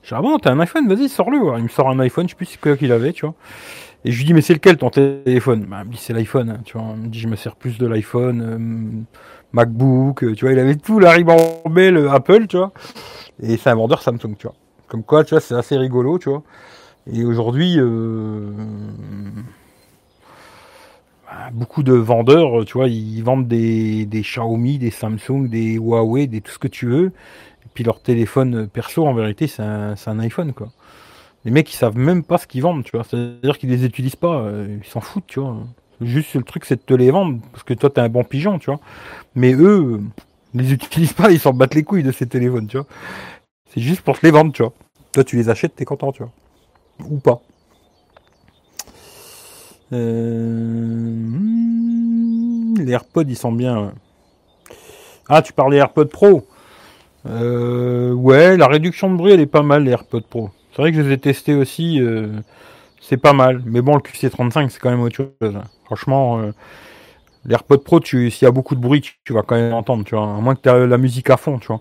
Je dis, ah bon, t'as un iPhone, vas-y, sors-le. Il me sort un iPhone, je sais plus quoi qu'il avait, tu vois. Et je lui dis, mais c'est lequel ton téléphone? Bah, Il me dit, c'est l'iPhone, hein, tu vois. Il me dit, je me sers plus de l'iPhone, euh, MacBook, euh, tu vois. Il avait tout la ribambelle le Apple, tu vois. Et c'est un vendeur Samsung, tu vois. Comme quoi, tu vois, c'est assez rigolo, tu vois. Et aujourd'hui, euh, beaucoup de vendeurs, tu vois, ils vendent des, des, Xiaomi, des Samsung, des Huawei, des tout ce que tu veux. Et puis leur téléphone perso, en vérité, c'est un, un, iPhone, quoi. Les mecs, ils savent même pas ce qu'ils vendent, tu vois. C'est-à-dire qu'ils les utilisent pas, euh, ils s'en foutent, tu vois. Juste le truc, c'est de te les vendre, parce que toi, t'es un bon pigeon, tu vois. Mais eux, ils les utilisent pas, ils s'en battent les couilles de ces téléphones, tu vois. C'est juste pour te les vendre, tu vois. Toi, tu les achètes, t'es content, tu vois. Ou pas. Euh, les AirPods, ils sont bien. Ah, tu parlais AirPods Pro. Euh, ouais, la réduction de bruit, elle est pas mal, les AirPods Pro. C'est vrai que je les ai testés aussi. Euh, c'est pas mal. Mais bon, le QC35, c'est quand même autre chose. Franchement, les AirPods Pro, s'il y a beaucoup de bruit, tu, vas quand même entendre, tu vois. À moins que tu aies la musique à fond, tu vois.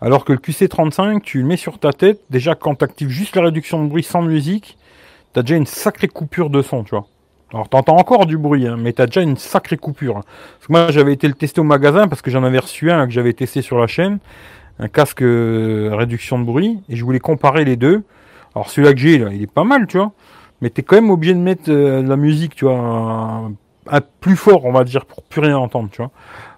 Alors que le QC35, tu le mets sur ta tête. Déjà, quand tu actives juste la réduction de bruit sans musique, tu as déjà une sacrée coupure de son, tu vois. Alors t'entends encore du bruit, hein, mais t'as déjà une sacrée coupure. Parce que moi j'avais été le tester au magasin parce que j'en avais reçu un que j'avais testé sur la chaîne, un casque euh, réduction de bruit, et je voulais comparer les deux. Alors celui-là que j'ai, il est pas mal, tu vois. Mais t'es quand même obligé de mettre euh, de la musique, tu vois, un, plus fort, on va dire, pour plus rien entendre, tu vois.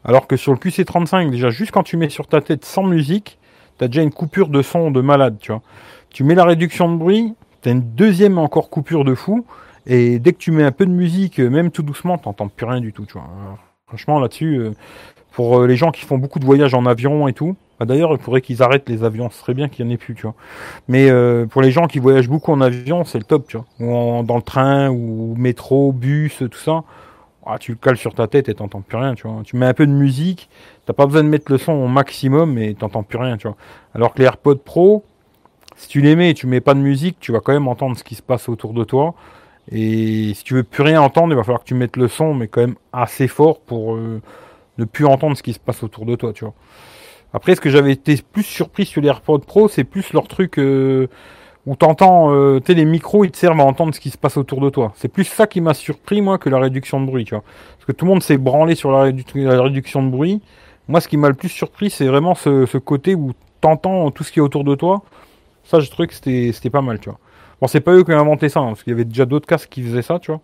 Alors que sur le QC35, déjà, juste quand tu mets sur ta tête sans musique, t'as déjà une coupure de son de malade, tu vois. Tu mets la réduction de bruit, t'as une deuxième encore coupure de fou. Et dès que tu mets un peu de musique, euh, même tout doucement, t'entends plus rien du tout, tu vois. franchement, là-dessus, euh, pour les gens qui font beaucoup de voyages en avion et tout, bah, d'ailleurs, il faudrait qu'ils arrêtent les avions. Ce serait bien qu'il n'y en ait plus, tu vois. Mais pour les gens qui voyagent beaucoup en avion, c'est le top, tu vois. Ou dans le train, ou métro, bus, tout ça. Ah, tu le cales sur ta tête et t'entends plus rien, tu vois. Tu mets un peu de musique, t'as pas besoin de mettre le son au maximum et t'entends plus rien, tu vois. Alors que les AirPods Pro, si tu les mets et tu mets pas de musique, tu vas quand même entendre ce qui se passe autour de toi. Et si tu veux plus rien entendre, il va falloir que tu mettes le son, mais quand même assez fort pour euh, ne plus entendre ce qui se passe autour de toi, tu vois. Après, ce que j'avais été plus surpris sur les AirPods Pro, c'est plus leur truc euh, où t'entends, euh, tu les micros, ils te servent à entendre ce qui se passe autour de toi. C'est plus ça qui m'a surpris, moi, que la réduction de bruit, tu vois. Parce que tout le monde s'est branlé sur la, réduction de bruit. Moi, ce qui m'a le plus surpris, c'est vraiment ce, ce côté où t'entends tout ce qui est autour de toi. Ça, je trouvais que c'était pas mal, tu vois. Bon, c'est pas eux qui ont inventé ça, hein, parce qu'il y avait déjà d'autres casques qui faisaient ça, tu vois.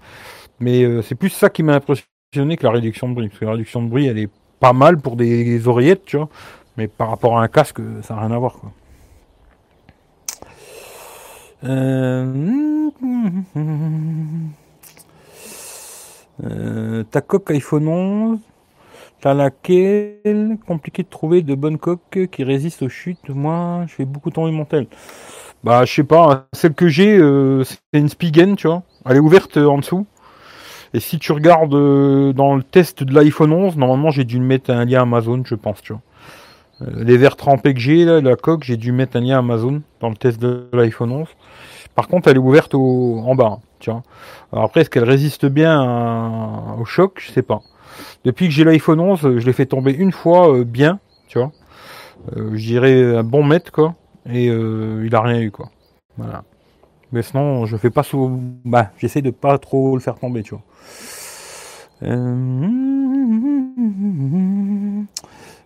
Mais euh, c'est plus ça qui m'a impressionné que la réduction de bruit. Parce que la réduction de bruit, elle est pas mal pour des, oreillettes, tu vois. Mais par rapport à un casque, ça n'a rien à voir, quoi. Euh... Euh, ta coque iPhone 11 T'as laquelle Compliqué de trouver de bonnes coques qui résistent aux chutes? Moi, je fais beaucoup tomber mon tel. Bah, je sais pas. Hein. Celle que j'ai, euh, c'est une Spigen, tu vois. Elle est ouverte en dessous. Et si tu regardes dans le test de l'iPhone 11, normalement, j'ai dû mettre un lien Amazon, je pense, tu vois. Les verres trempés que j'ai, la coque, j'ai dû mettre un lien Amazon dans le test de l'iPhone 11. Par contre, elle est ouverte en bas, tu vois. Alors après, est-ce qu'elle résiste bien au choc? Je sais pas. Depuis que j'ai l'iPhone 11, je l'ai fait tomber une fois bien, tu vois. je dirais un bon mètre, quoi et euh, il a rien eu quoi. Voilà. Mais sinon, je fais pas sous. Bah, j'essaie de pas trop le faire tomber, tu vois.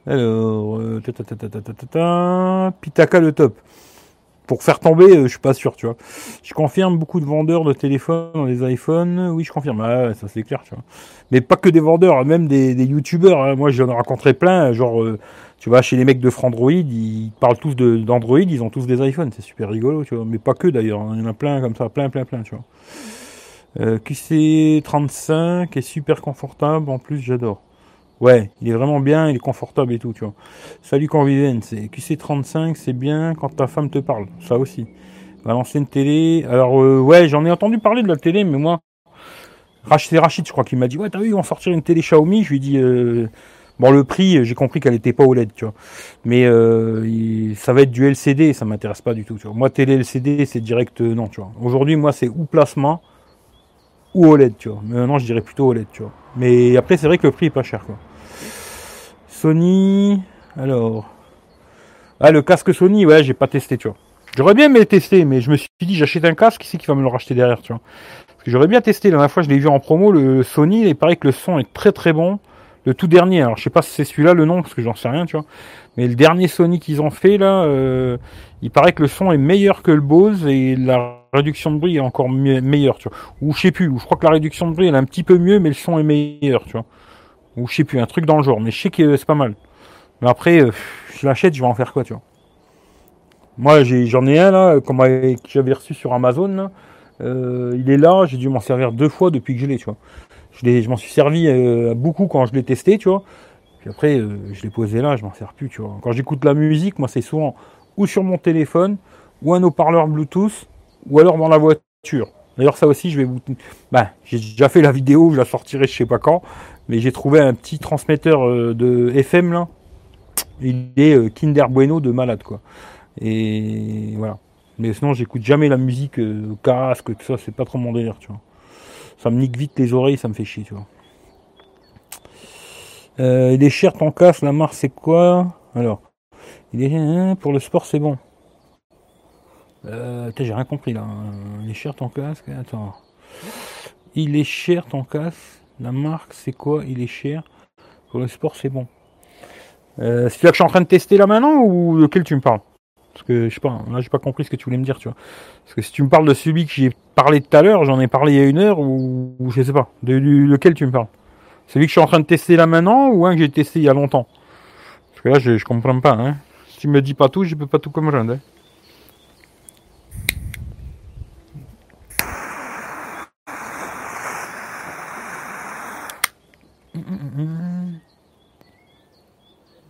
Euh, alors, euh, Pitaka le top. Pour faire tomber, je suis pas sûr, tu vois. Je confirme beaucoup de vendeurs de téléphones dans les iPhones. Oui, je confirme. Ah, ça c'est clair, tu vois. Mais pas que des vendeurs, même des, des youtubeurs. Hein. Moi, j'en ai rencontré plein, genre tu vois, chez les mecs de Frandroid, ils parlent tous d'Android, ils ont tous des iPhones, c'est super rigolo, tu vois. Mais pas que d'ailleurs, hein. il y en a plein comme ça, plein, plein, plein, tu vois. Euh, QC35 est super confortable, en plus j'adore. Ouais, il est vraiment bien, il est confortable et tout, tu vois. Salut Conviven, c'est QC35, c'est bien quand ta femme te parle, ça aussi. Balancer une télé. Alors euh, ouais, j'en ai entendu parler de la télé, mais moi, c'est Rachid, je crois, qui m'a dit, ouais, t'as vu, ils vont sortir une télé Xiaomi. Je lui ai dit, euh, Bon, le prix, j'ai compris qu'elle n'était pas OLED, tu vois. Mais euh, ça va être du LCD, ça m'intéresse pas du tout. Tu vois. Moi, télé LCD, c'est direct, euh, non, tu vois. Aujourd'hui, moi, c'est ou plasma ou OLED, tu vois. Mais maintenant, je dirais plutôt OLED, tu vois. Mais après, c'est vrai que le prix est pas cher, quoi. Sony, alors. Ah, le casque Sony, ouais, j'ai pas testé, tu vois. J'aurais bien aimé tester, mais je me suis dit, j'achète un casque, qui c'est qui va me le racheter derrière, tu vois. J'aurais bien testé, la dernière fois, je l'ai vu en promo, le Sony, il paraît que le son est très très bon le tout dernier. Alors je sais pas si c'est celui-là le nom parce que j'en sais rien, tu vois. Mais le dernier Sony qu'ils ont fait là, euh, il paraît que le son est meilleur que le Bose et la réduction de bruit est encore meilleure, tu vois. Ou je sais plus, ou je crois que la réduction de bruit elle est un petit peu mieux, mais le son est meilleur, tu vois. Ou je sais plus, un truc dans le genre. Mais je sais que c'est pas mal. Mais après, euh, je l'achète, je vais en faire quoi, tu vois. Moi, j'en ai, un là, comme que j'avais reçu sur Amazon. Euh, il est là, j'ai dû m'en servir deux fois depuis que je l'ai, tu vois. Je, m'en suis servi euh, beaucoup quand je l'ai testé, tu vois. Puis après, euh, je l'ai posé là, je m'en sers plus, tu vois. Quand j'écoute la musique, moi, c'est souvent ou sur mon téléphone, ou un haut-parleur Bluetooth, ou alors dans la voiture. D'ailleurs, ça aussi, je vais vous. Bah, j'ai déjà fait la vidéo, je la sortirai je sais pas quand, mais j'ai trouvé un petit transmetteur euh, de FM là. Il est Kinder Bueno de malade, quoi. Et voilà. Mais sinon, j'écoute jamais la musique casque, tout ça, c'est pas trop mon délire, tu vois. Ça me nique vite les oreilles, ça me fait chier, tu vois. Euh, il est cher ton casque, la marque c'est quoi? Alors, il est hein, pour le sport c'est bon. Euh, j'ai rien compris là. Il est cher ton casque? Attends. Il est cher ton casque? La marque c'est quoi? Il est cher? Pour le sport c'est bon. Euh, c'est là que je suis en train de tester là maintenant ou lequel tu me parles? Parce que je sais pas, là j'ai pas compris ce que tu voulais me dire, tu vois. Parce que si tu me parles de celui que j'ai parlé tout à l'heure, j'en ai parlé il y a une heure, ou, je sais pas, de, lequel tu me parles? Celui que je suis en train de tester là maintenant, ou un que j'ai testé il y a longtemps? Parce que là je, je comprends pas, hein. Si tu me dis pas tout, je peux pas tout comprendre, hein.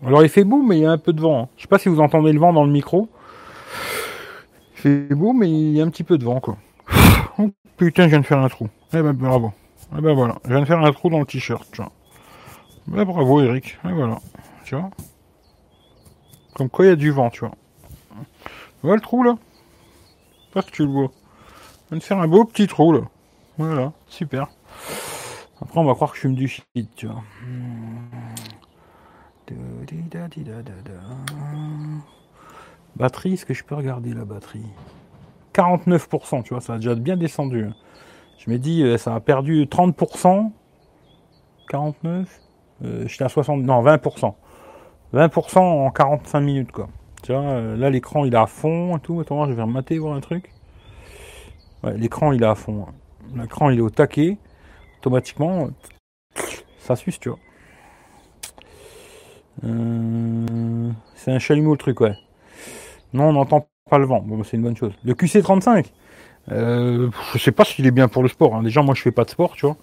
Alors il fait beau, mais il y a un peu de vent. Je sais pas si vous entendez le vent dans le micro. Il fait beau, mais il y a un petit peu de vent, quoi. Oh, putain, je viens de faire un trou. Eh ben bravo. Eh ben voilà, je viens de faire un trou dans le t-shirt, tu vois. Ben bravo Eric. Et voilà. Tu vois. Comme quoi il y a du vent, tu vois. Tu vois le trou là? Pas que tu le vois. Je viens de faire un beau petit trou là. Voilà, super. Après on va croire que je fume du shit, tu vois. Batterie, est-ce que je peux regarder la batterie? 49%, tu vois, ça a déjà bien descendu. Je me dis, euh, ça a perdu 30%. 49 euh, J'étais à 60, non, 20%. 20% en 45 minutes, quoi. Tu vois, euh, là, l'écran, il est à fond et tout. Attends, je vais remater, voir un truc. Ouais, l'écran, il est à fond. Hein. L'écran, il est au taquet. Automatiquement, ça suce, tu vois. Euh, c'est un chalumeau le truc, ouais. Non, on n'entend pas le vent. Bon, c'est une bonne chose. Le QC35, euh, je sais pas s'il est bien pour le sport. Hein. Déjà, moi, je fais pas de sport, tu vois.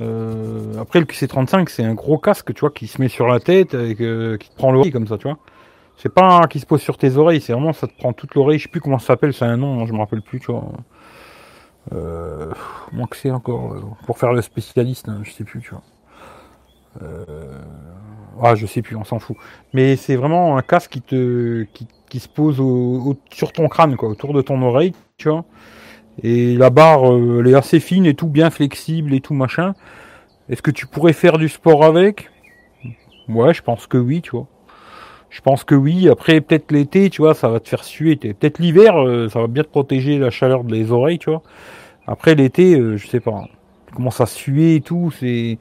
Euh, après, le QC35, c'est un gros casque, tu vois, qui se met sur la tête et qui te prend l'oreille comme ça, tu vois. C'est pas un qui se pose sur tes oreilles, c'est vraiment ça te prend toute l'oreille. Je sais plus comment ça s'appelle, c'est un nom, hein, je me rappelle plus, tu vois. Euh, moins que c'est encore euh, pour faire le spécialiste, hein, je sais plus, tu vois. Euh, ah, je sais plus, on s'en fout. Mais c'est vraiment un casque qui te qui, se pose au- sur ton crâne, quoi, autour de ton oreille, tu vois. Et la barre, euh, elle est assez fine et tout, bien flexible et tout machin. Est-ce que tu pourrais faire du sport avec? Ouais, je pense que oui, tu vois. Je pense que oui. Après, peut-être l'été, tu vois, ça va te faire suer. Peut-être l'hiver, euh, ça va bien te protéger la chaleur des oreilles, tu vois. Après l'été, euh, je sais pas. Tu commences à suer et tout. C'est,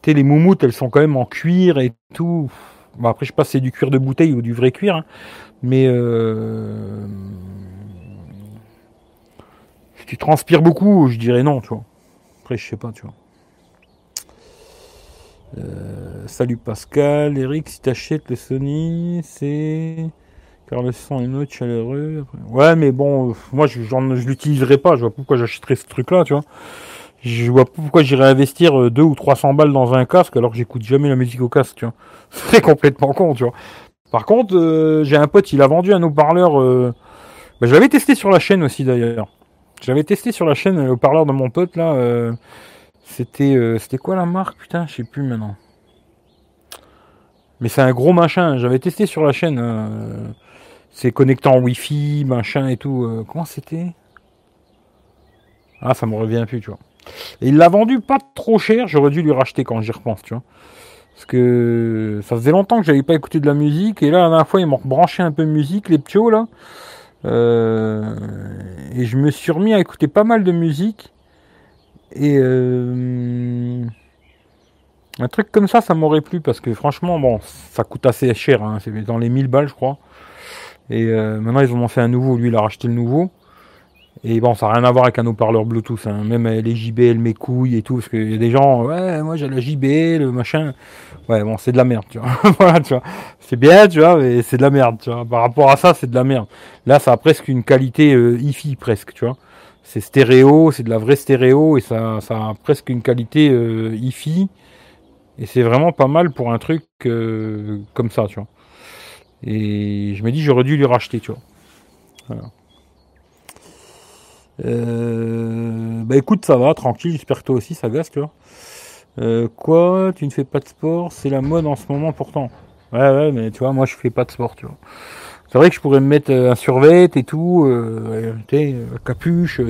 tu les moumoutes, elles sont quand même en cuir et tout. Après, je sais pas si c'est du cuir de bouteille ou du vrai cuir, hein. mais euh... si tu transpires beaucoup, je dirais non, tu vois. Après, je sais pas, tu vois. Euh, salut Pascal, Eric, si t'achètes le Sony, c'est car le son est neutre, chaleureux. Ouais, mais bon, moi je, l'utiliserai pas. Je vois pas pourquoi j'achèterais ce truc-là, tu vois. Je vois pas pourquoi j'irais investir euh, 2 ou 300 balles dans un casque alors que j'écoute jamais la musique au casque, tu vois. C'est complètement con, tu vois. Par contre, euh, j'ai un pote, il a vendu un haut-parleur. Euh... bah, je l'avais testé sur la chaîne aussi d'ailleurs. Je l'avais testé sur la chaîne, le haut-parleur de mon pote là. euh, C'était euh, c'était quoi la marque Putain, je sais plus maintenant. Mais c'est un gros machin. J'avais testé sur la chaîne. euh, C'est connectant Wi-Fi, machin et tout. euh, comment c'était? Ah, ça me revient plus, tu vois. Et il l'a vendu pas trop cher. J'aurais dû lui racheter quand j'y repense, tu vois. Parce que ça faisait longtemps que j'avais pas écouté de la musique. Et là, la dernière fois, ils m'ont branché un peu de musique, les ptios, là. Et je me suis remis à écouter pas mal de musique. Et euh, un truc comme ça, ça m'aurait plu parce que franchement, bon, ça coûte assez cher. Hein, c'est dans les 1000 balles, je crois. Et euh, maintenant, ils ont fait un nouveau. Lui, il a racheté le nouveau. Et bon, ça n'a rien à voir avec un haut-parleur Bluetooth. hein. Même euh, les JBL, mes couilles et tout. Parce qu'il y a des gens, ouais, moi j'ai la JBL, machin. Ouais, bon, c'est de la merde, tu vois. voilà, tu vois. C'est bien, tu vois, mais c'est de la merde, tu vois. Par rapport à ça, c'est de la merde. Là, ça a presque une qualité euh, hi-fi, presque, tu vois. C'est stéréo, c'est de la vraie stéréo et ça, a presque une qualité euh, hi-fi. Et c'est vraiment pas mal pour un truc euh, comme ça, tu vois. Et je me dis, j'aurais dû lui racheter, tu vois. Voilà. Euh, bah écoute, ça va, tranquille, j'espère que toi aussi ça gasse, tu vois. Euh, quoi Tu ne fais pas de sport? C'est la mode en ce moment pourtant. Ouais, ouais, mais tu vois, moi je fais pas de sport, tu vois. C'est vrai que je pourrais me mettre euh, un survêt et tout, capuche,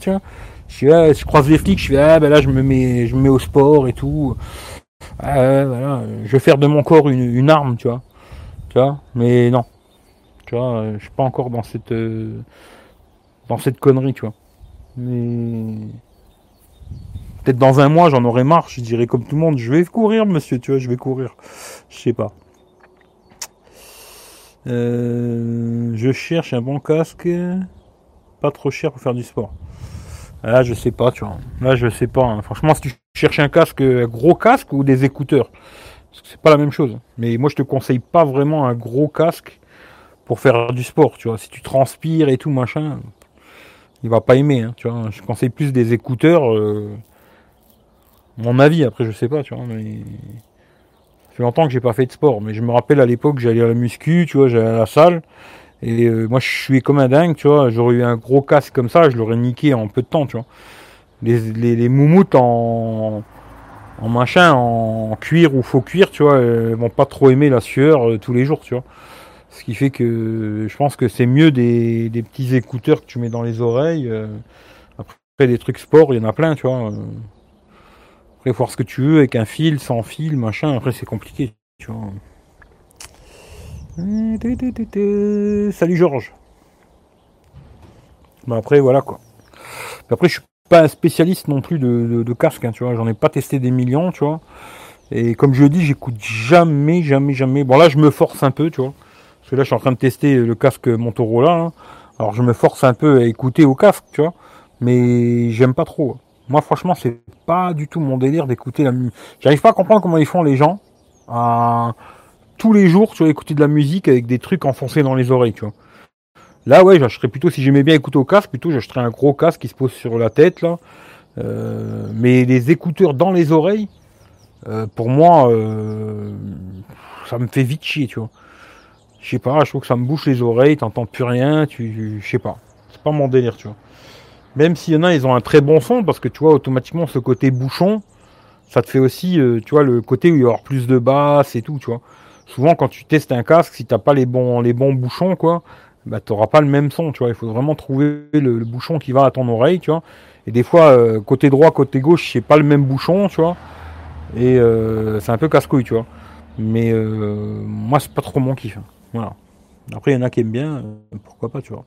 tu vois. Je, je croise les flics, je fais ah ben là je me mets, je me mets au sport et tout. Ah, voilà, je vais faire de mon corps une, une arme, tu vois. Tu vois, mais non. Tu vois, euh, je suis pas encore dans cette euh, dans cette connerie, tu vois. Mais peut-être dans un mois, j'en aurai marre. Je dirais comme tout le monde, je vais courir, monsieur, tu vois, je vais courir. Je sais pas. Euh, je cherche un bon casque, pas trop cher pour faire du sport. Là, je sais pas, tu vois. Là, je sais pas. hein. Franchement, si tu cherches un casque, un gros casque ou des écouteurs, c'est pas la même chose. Mais moi, je te conseille pas vraiment un gros casque pour faire du sport, tu vois. Si tu transpires et tout machin, il va pas aimer, hein, tu vois. Je conseille plus des écouteurs. euh, mon avis, après, je sais pas, tu vois. Mais fait longtemps que j'ai pas fait de sport, mais je me rappelle à l'époque, j'allais à la muscu, tu vois, j'allais à la salle. Et euh, moi, je suis comme un dingue, tu vois. J'aurais eu un gros casque comme ça, je l'aurais niqué en peu de temps, tu vois. Les, les, moumoutes en, en machin, en cuir ou faux cuir, tu vois, euh, vont pas trop aimer la sueur euh, tous les jours, tu vois. Ce qui fait que je pense que c'est mieux des, des petits écouteurs que tu mets dans les oreilles. Après, des trucs sport, il y en a plein, tu vois. Après, voir ce que tu veux avec un fil, sans fil, machin. Après, c'est compliqué, tu vois. Salut Georges. Bah après, voilà quoi. Après, je suis pas un spécialiste non plus de, de, casque, hein, tu vois. J'en ai pas testé des millions, tu vois. Et comme je le dis, j'écoute jamais, jamais, jamais. Bon, là, je me force un peu, tu vois. Parce que là, je suis en train de tester le casque Motorola. hein. Alors, je me force un peu à écouter au casque, tu vois. Mais j'aime pas trop. Moi, franchement, c'est pas du tout mon délire d'écouter la musique. J'arrive pas à comprendre comment ils font les gens à tous les jours, tu vois, écouter de la musique avec des trucs enfoncés dans les oreilles, tu vois. Là, ouais, j'achèterais plutôt, si j'aimais bien écouter au casque, plutôt j'achèterais un gros casque qui se pose sur la tête, là, Euh, mais les écouteurs dans les oreilles, euh, pour moi, euh, ça me fait vite chier, tu vois. Je sais pas, je trouve que ça me bouche les oreilles, t'entends plus rien, tu, je sais pas. C'est pas mon délire, tu vois. Même s'il y en a, ils ont un très bon son, parce que tu vois, automatiquement, ce côté bouchon, ça te fait aussi, tu vois, le côté où il y aura plus de basses et tout, tu vois. Souvent, quand tu testes un casque, si t'as pas les bons, les bons bouchons, quoi, bah, t'auras pas le même son, tu vois. Il faut vraiment trouver le, bouchon qui va à ton oreille, tu vois. Et des fois, euh, côté droit, côté gauche, c'est pas le même bouchon, tu vois. Et euh, c'est un peu casse-couille, tu vois. Mais euh, moi, c'est pas trop mon kiff. Hein. Voilà. Après, il y en a qui aiment bien, pourquoi pas, tu vois.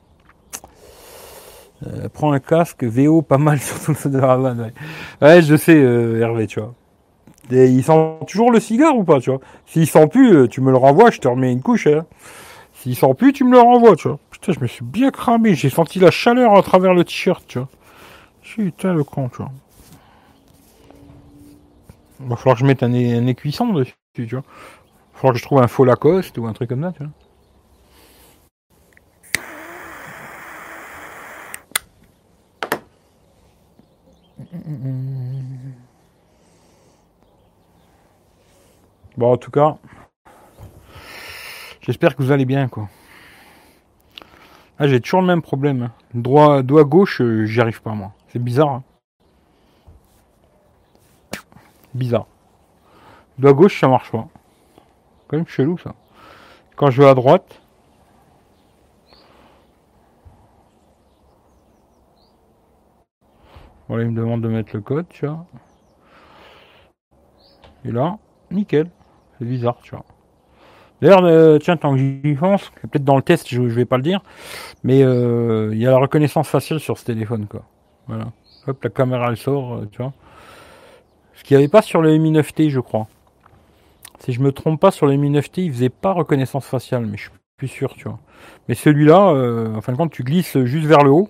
Prends un casque VO pas mal sur ton de ouais. ouais, je sais, Hervé, tu vois. Il sent toujours le cigare ou pas, tu vois? S'il sent plus, tu me le renvoies, je te remets une couche. Hein. S'il sent plus, tu me le renvoies, tu vois. Putain, je me suis bien cramé. J'ai senti la chaleur à travers le t-shirt, tu vois. Putain, le con, tu vois. Il va falloir que je mette un, un écuisson dessus, tu vois. Il va falloir que je trouve un faux Lacoste ou un truc comme ça, tu vois. Bon, en tout cas, j'espère que vous allez bien, quoi. Ah, j'ai toujours le même problème. Hein. Droit, doigt gauche, euh, j'y arrive pas, moi. C'est bizarre. Hein. bizarre. Doigt gauche, ça marche pas. Quand même chelou, ça. Quand je vais à droite. Voilà, il me demande de mettre le code, tu vois. Et là, nickel. C'est bizarre, tu vois. D'ailleurs, euh, tiens, tant que j'y pense, peut-être dans le test, je, vais pas le dire, mais euh, il y a la reconnaissance faciale sur ce téléphone, quoi. Voilà. Hop, la caméra elle sort, euh, tu vois. Ce qu'il n'y avait pas sur le Mi 9T, je crois. Si je me trompe pas, sur le Mi 9T, il faisait pas reconnaissance faciale, mais je suis plus sûr, tu vois. Mais celui-là, en fin de compte, tu glisses juste vers le haut,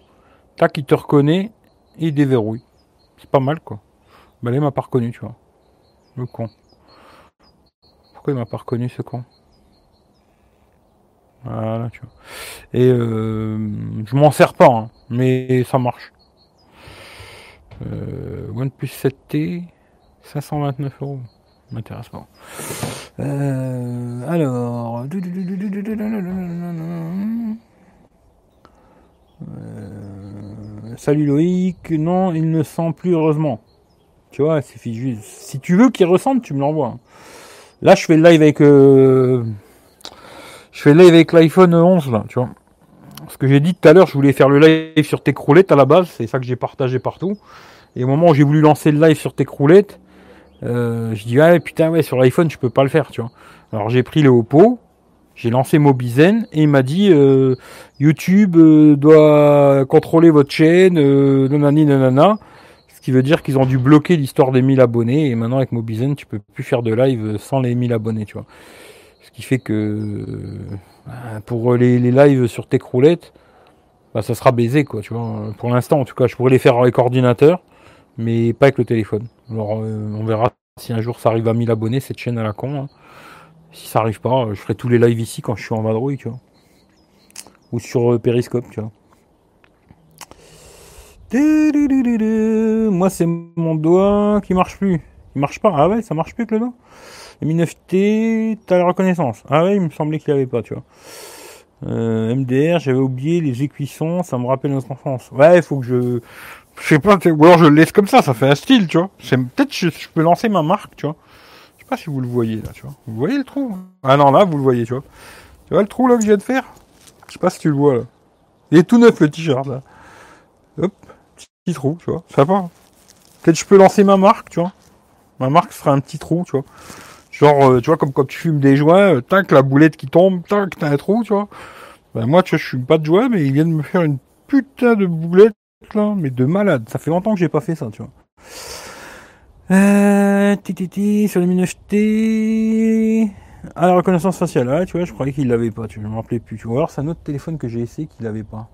tac, il te reconnaît et il déverrouille. C'est pas mal, quoi. Bah là, il m'a pas reconnu, tu vois. Le con. Il m'a pas reconnu, ce con voilà, tu vois. Et euh, je m'en sers pas, hein, mais ça marche. Euh, OnePlus 7T, 529 euros. M'intéresse pas. Euh, alors. salut Loïc. Non, il ne sent plus heureusement. Tu vois, juste. Si tu veux qu'il ressente, tu me l'envoies. Là, je fais le live avec je fais le live avec l'iPhone 11 là, tu vois. Ce que j'ai dit tout à l'heure, je voulais faire le live sur tes croulettes à la base, c'est ça que j'ai partagé partout. Et au moment où j'ai voulu lancer le live sur tes croulettes, euh, je dis ouais putain ouais sur l'iPhone je peux pas le faire, tu vois. Alors j'ai pris le Oppo, j'ai lancé Mobizen et il m'a dit euh, YouTube euh, doit contrôler votre chaîne, euh, nanani nanana. Ce qui veut dire qu'ils ont dû bloquer l'histoire des 1000 abonnés et maintenant avec Mobizen tu peux plus faire de live sans les 1000 abonnés, tu vois. Ce qui fait que euh, pour les, lives sur tes croulettes, bah, ça sera baisé, quoi, tu vois. Pour l'instant, en tout cas, je pourrais les faire avec ordinateur, mais pas avec le téléphone. Alors, euh, on verra si un jour ça arrive à 1000 abonnés, cette chaîne à la con. Hein. Si ça arrive pas, je ferai tous les lives ici quand je suis en vadrouille, tu vois. Ou sur euh, Periscope, tu vois. Moi, c'est mon doigt qui marche plus. Il marche pas. Ah ouais, ça marche plus avec le doigt? Le Mi 9T, t'as la reconnaissance. Ah ouais, il me semblait qu'il n'y avait pas, tu vois. Euh, MDR, j'avais oublié les écuissons, ça me rappelle notre enfance. Ouais, il faut que je... Je sais pas, ou alors je le laisse comme ça, ça fait un style, tu vois. Peut-être je, je peux lancer ma marque, tu vois. Je sais pas si vous le voyez, là, tu vois. Vous voyez le trou? Ah non, là, vous le voyez, tu vois. Tu vois le trou, là, que je viens de faire? Je sais pas si tu le vois, là. Il est tout neuf, le t-shirt, là. Hop, trou, tu vois. Ça va. Peut-être je peux lancer ma marque, tu vois. Ma marque sera un petit trou, tu vois. Genre, euh, tu vois, comme quand tu fumes des joints, euh, tac, la boulette qui tombe, tac, t'as un trou, tu vois. Ben, moi, tu vois, je fume pas de joints, mais ils viennent me faire une putain de boulette, là, mais de malade. Ça fait longtemps que j'ai pas fait ça, tu vois. Euh, titi, sur les T. Ah, la reconnaissance faciale, ouais, tu vois, je croyais qu'il l'avait pas, tu vois, je me rappelais plus. Tu vois, alors c'est un autre téléphone que j'ai essayé qu'il l'avait pas.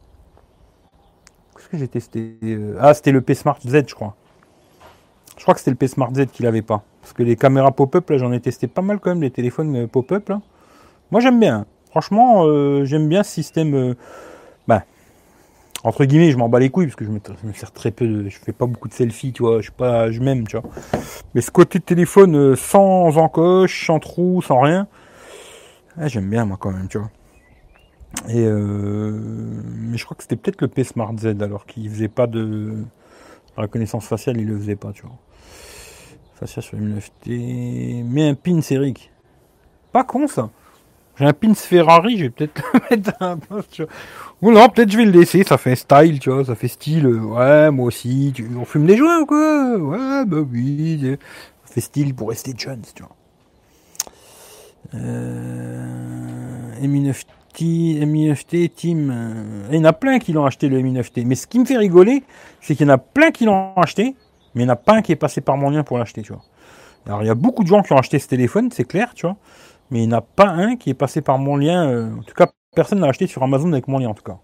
Qu'est-ce que j'ai testé euh, Ah, c'était le P Smart Z, je crois. Je crois que c'était le P Smart Z qu'il avait pas. Parce que les caméras pop-up, là, j'en ai testé pas mal quand même, les téléphones euh, pop-up, là. Moi, j'aime bien. Franchement, euh, j'aime bien ce système. Bah, entre guillemets, je m'en bats les couilles parce que je me, sers très peu de, je fais pas beaucoup de selfies, tu vois, je suis pas, je m'aime, tu vois. Mais ce côté téléphone euh, sans encoche, sans trou, sans rien, ah, j'aime bien moi quand même, tu vois. Et euh, mais je crois que c'était peut-être le P Smart Z alors qu'il faisait pas de reconnaissance faciale, il le faisait pas, tu vois. Facial sur M9T, mais un pin Eric. Pas con ça. J'ai un pins Ferrari, je vais peut-être le mettre un poste, tu vois. Ou non, peut-être je vais le laisser, ça fait style, tu vois, ça fait style, euh, ouais, moi aussi, tu, on fume des joints ou quoi Ouais, bah oui, ça fait style pour rester jeune, tu vois. Euh, M9T, M9T, Team, euh, il y en a plein qui l'ont acheté le M9T, mais ce qui me fait rigoler, c'est qu'il y en a plein qui l'ont acheté, mais il n'y en a pas un qui est passé par mon lien pour l'acheter, tu vois. Alors il y a beaucoup de gens qui ont acheté ce téléphone, c'est clair, tu vois, mais il n'y en a pas un qui est passé par mon lien, euh, en tout cas personne n'a acheté sur Amazon avec mon lien en tout cas.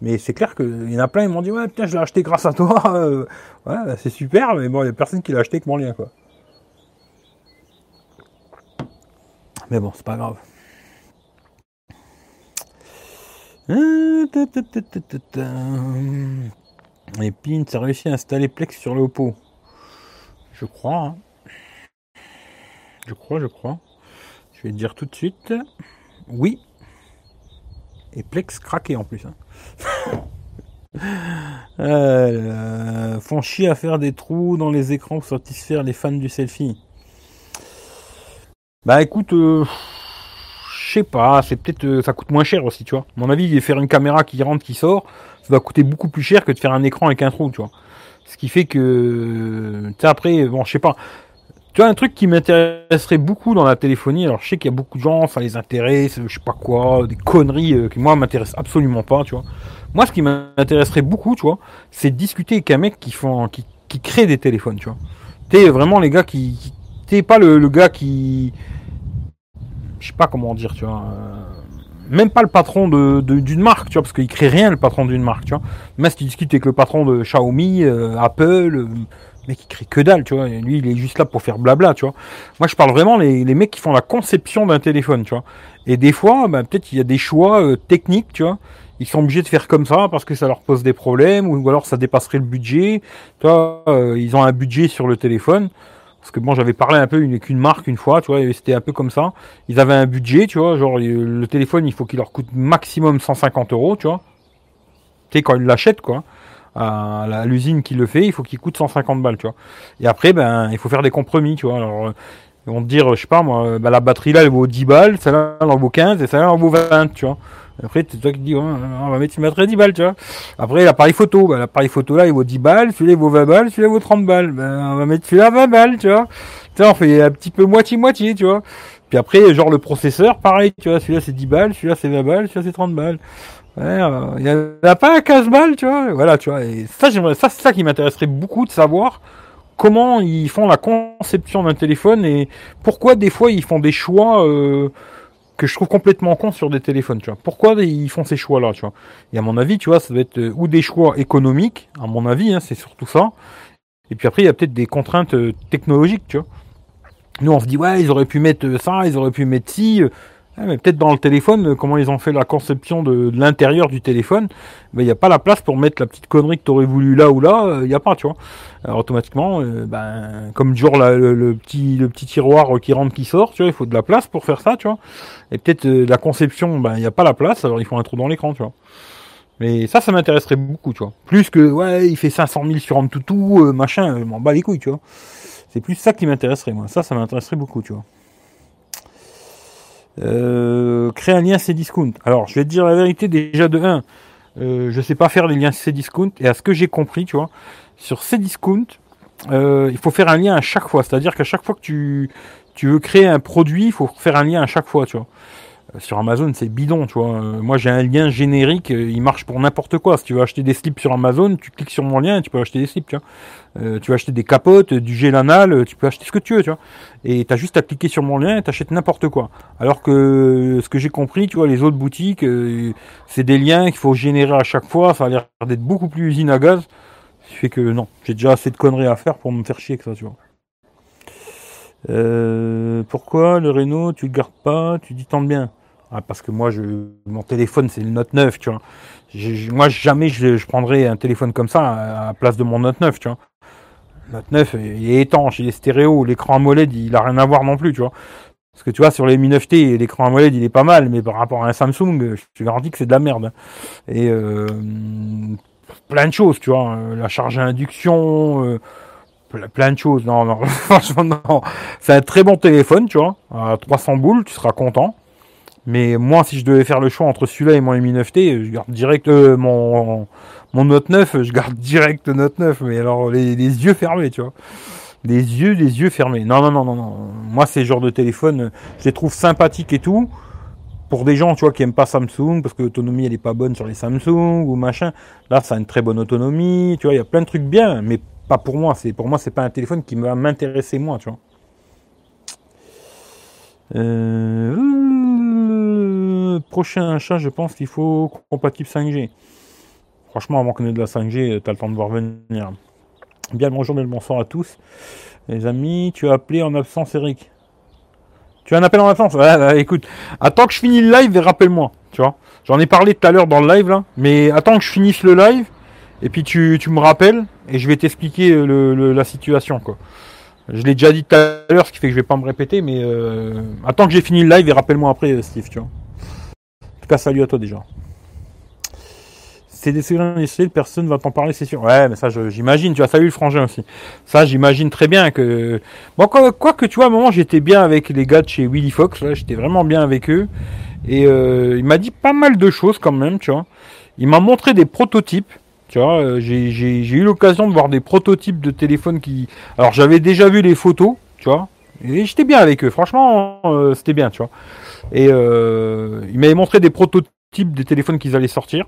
Mais c'est clair qu'il y en a plein, ils m'ont dit ouais putain je l'ai acheté grâce à toi, euh, ouais bah, c'est super, mais bon il n'y a personne qui l'a acheté avec mon lien quoi. Mais bon c'est pas grave. Et Pin, a réussi à installer Plex sur le Oppo. Je crois. Hein. Je crois, je crois. Je vais te dire tout de suite. Oui. Et Plex craqué en plus. Hein. Euh, font chier à faire des trous dans les écrans pour satisfaire les fans du selfie. Bah écoute, euh, je sais pas, c'est peut-être euh, ça coûte moins cher aussi, tu vois. Mon avis, faire une caméra qui rentre, qui sort, ça va coûter beaucoup plus cher que de faire un écran avec un trou, tu vois. Ce qui fait que, tu sais, après, bon, je sais pas. Tu vois, un truc qui m'intéresserait beaucoup dans la téléphonie, alors je sais qu'il y a beaucoup de gens, ça les intéresse, je sais pas quoi, des conneries euh, qui moi m'intéressent absolument pas, tu vois. Moi, ce qui m'intéresserait beaucoup, tu vois, c'est de discuter avec un mec qui font, qui, qui crée des téléphones, tu vois. T'es vraiment les gars qui, t'es pas le, gars qui, je sais pas comment dire, tu vois. Euh, même pas le patron de, d'une marque, tu vois, parce qu'il crée rien le patron d'une marque, tu vois. Même si tu discutes avec le patron de Xiaomi, euh, Apple, euh, mec il crée que dalle, tu vois. lui, il est juste là pour faire blabla, tu vois. Moi, je parle vraiment les, les mecs qui font la conception d'un téléphone, tu vois. Et des fois, ben, peut-être il y a des choix euh, techniques, tu vois. Ils sont obligés de faire comme ça parce que ça leur pose des problèmes ou alors ça dépasserait le budget. Tu vois, ils ont un budget sur le téléphone. Parce que bon, j'avais parlé un peu avec une marque une fois, tu vois, c'était un peu comme ça. Ils avaient un budget, tu vois, genre le téléphone, il faut qu'il leur coûte maximum 150 euros, tu vois. Tu sais, quand ils l'achètent, quoi. À l'usine qui le fait, il faut qu'il coûte 150 balles, tu vois. Et après, ben, il faut faire des compromis, tu vois. Alors, ils vont te dire, je sais pas moi, ben, la batterie là, elle vaut 10 balles, celle-là, elle en vaut 15, et celle-là, elle en vaut 20, tu vois. Après, c'est toi qui dis, on va mettre une batterie 10 balles, tu vois. Après, l'appareil photo, bah, l'appareil photo là, il vaut 10 balles, celui-là, il vaut 20 balles, celui-là, il vaut 30 balles. Ben, on va mettre celui-là 20 balles, tu vois. Tu on fait un petit peu moitié-moitié, tu vois. Puis après, genre le processeur, pareil, tu vois, celui-là c'est 10 balles, celui-là c'est 20 balles, celui-là c'est 30 balles. Il n'y a, pas un 15 balles, tu vois. Voilà, tu vois. Et ça, j'aimerais, ça, c'est ça qui m'intéresserait beaucoup de savoir comment ils font la conception d'un téléphone et pourquoi des fois ils font des choix, euh, que je trouve complètement con sur des téléphones, tu vois. Pourquoi ils font ces choix-là, tu vois? Et à mon avis, tu vois, ça doit être euh, ou des choix économiques, à mon avis, hein, c'est surtout ça. Et puis après, il y a peut-être des contraintes euh, technologiques, tu vois. Nous, on se dit, ouais, ils auraient pu mettre euh, ça, ils auraient pu mettre ci. Mais peut-être dans le téléphone, comment ils ont fait la conception de, l'intérieur du téléphone, il n'y a pas la place pour mettre la petite connerie que tu aurais voulu là ou là, il n'y a pas, tu vois. Alors, automatiquement, ben, comme genre le, petit, le petit tiroir qui rentre, qui sort, tu vois, il faut de la place pour faire ça, tu vois. Et peut-être euh, la conception, ben il n'y a pas la place, alors il faut un trou dans l'écran, tu vois. Mais ça, ça m'intéresserait beaucoup, tu vois. Plus que, ouais, il fait 500 000 sur Antutu, euh, machin, je m'en bats les couilles, tu vois. C'est plus ça qui m'intéresserait, moi. Ça, ça m'intéresserait beaucoup, tu vois. Euh, créer un lien Cdiscount. Alors, je vais te dire la vérité, déjà de 1, euh, je sais pas faire les liens Cdiscount, et à ce que j'ai compris, tu vois, sur Cdiscount, euh, il faut faire un lien à chaque fois. C'est-à-dire qu'à chaque fois que tu, tu veux créer un produit, il faut faire un lien à chaque fois, tu vois. Euh, sur Amazon, c'est bidon, tu vois. Euh, moi, j'ai un lien générique, euh, il marche pour n'importe quoi. Si tu veux acheter des slips sur Amazon, tu cliques sur mon lien et tu peux acheter des slips, tu vois. tu veux acheter des capotes, du gel anal, tu peux acheter ce que tu veux, tu vois. Et tu as juste à cliquer sur mon lien et tu achètes n'importe quoi. Alors que ce que j'ai compris, tu vois, les autres boutiques, c'est des liens qu'il faut générer à chaque fois. Ça a l'air d'être beaucoup plus usine à gaz. Ce qui fait que non, j'ai déjà assez de conneries à faire pour me faire chier que ça, tu vois. Pourquoi le Renault, tu le gardes pas, tu dis tant bien Ah, parce que moi, je, mon téléphone, c'est le Note 9, tu vois. moi, jamais je, je, prendrais un téléphone comme ça à, la place de mon Note 9, tu vois. Note 9, il est étanche, il est stéréo, l'écran AMOLED, il a rien à voir non plus, tu vois. Parce que tu vois, sur les Mi 9T, l'écran AMOLED, il est pas mal, mais par rapport à un Samsung, je te garantis que c'est de la merde. Et euh, plein de choses, tu vois. La charge à induction, euh, plein de choses. Non, non, franchement, non. C'est un très bon téléphone, tu vois. À 300 boules, tu seras content. Mais moi, si je devais faire le choix entre celui-là et mon Mi 9T, je garde direct euh, mon, mon Note 9, je garde direct Note 9. Mais alors, les, yeux fermés, tu vois. Les yeux, les yeux fermés. Non, non, non, non, non. Moi, ces genres de téléphone, je les trouve sympathiques et tout. Pour des gens, tu vois, qui aiment pas Samsung, parce que l'autonomie, elle est pas bonne sur les Samsung ou machin. Là, ça a une très bonne autonomie. Tu vois, il y a plein de trucs bien, mais pas pour moi. C'est pour moi, c'est pas un téléphone qui va m'intéresser moi, tu vois. Euh prochain achat, je pense qu'il faut compatible 5G. Franchement, avant qu'on ait de la 5G, tu as le temps de voir venir. Bien le bonjour et le bonsoir à tous. Les amis, tu as appelé en absence Eric. Tu as un appel en absence? Bah, Écoute, attends que je finis le live et rappelle-moi. Tu vois J'en ai parlé tout à l'heure dans le live là, mais attends que je finisse le live et puis tu, me rappelles et je vais t'expliquer la situation quoi. Je l'ai déjà dit tout à l'heure, ce qui fait que je vais pas me répéter, mais euh, attends que j'ai fini le live et rappelle-moi après, Steve, tu vois salut à toi déjà. C'est des secrets industriels, personne va t'en parler, c'est sûr. Ouais, mais ça, j'imagine. Tu as salué le frangin aussi. Ça, j'imagine très bien que. Bon, quoi, que tu vois, à un moment, j'étais bien avec les gars de chez Willy Fox. J'étais vraiment bien avec eux. Et euh, il m'a dit pas mal de choses quand même, tu vois. Il m'a montré des prototypes. Tu vois, euh, j'ai eu l'occasion de voir des prototypes de téléphones qui. Alors, j'avais déjà vu les photos, tu vois. Et j'étais bien avec eux. Franchement, euh, c'était bien, tu vois. Et euh, il m'avait montré des prototypes des téléphones qu'ils allaient sortir.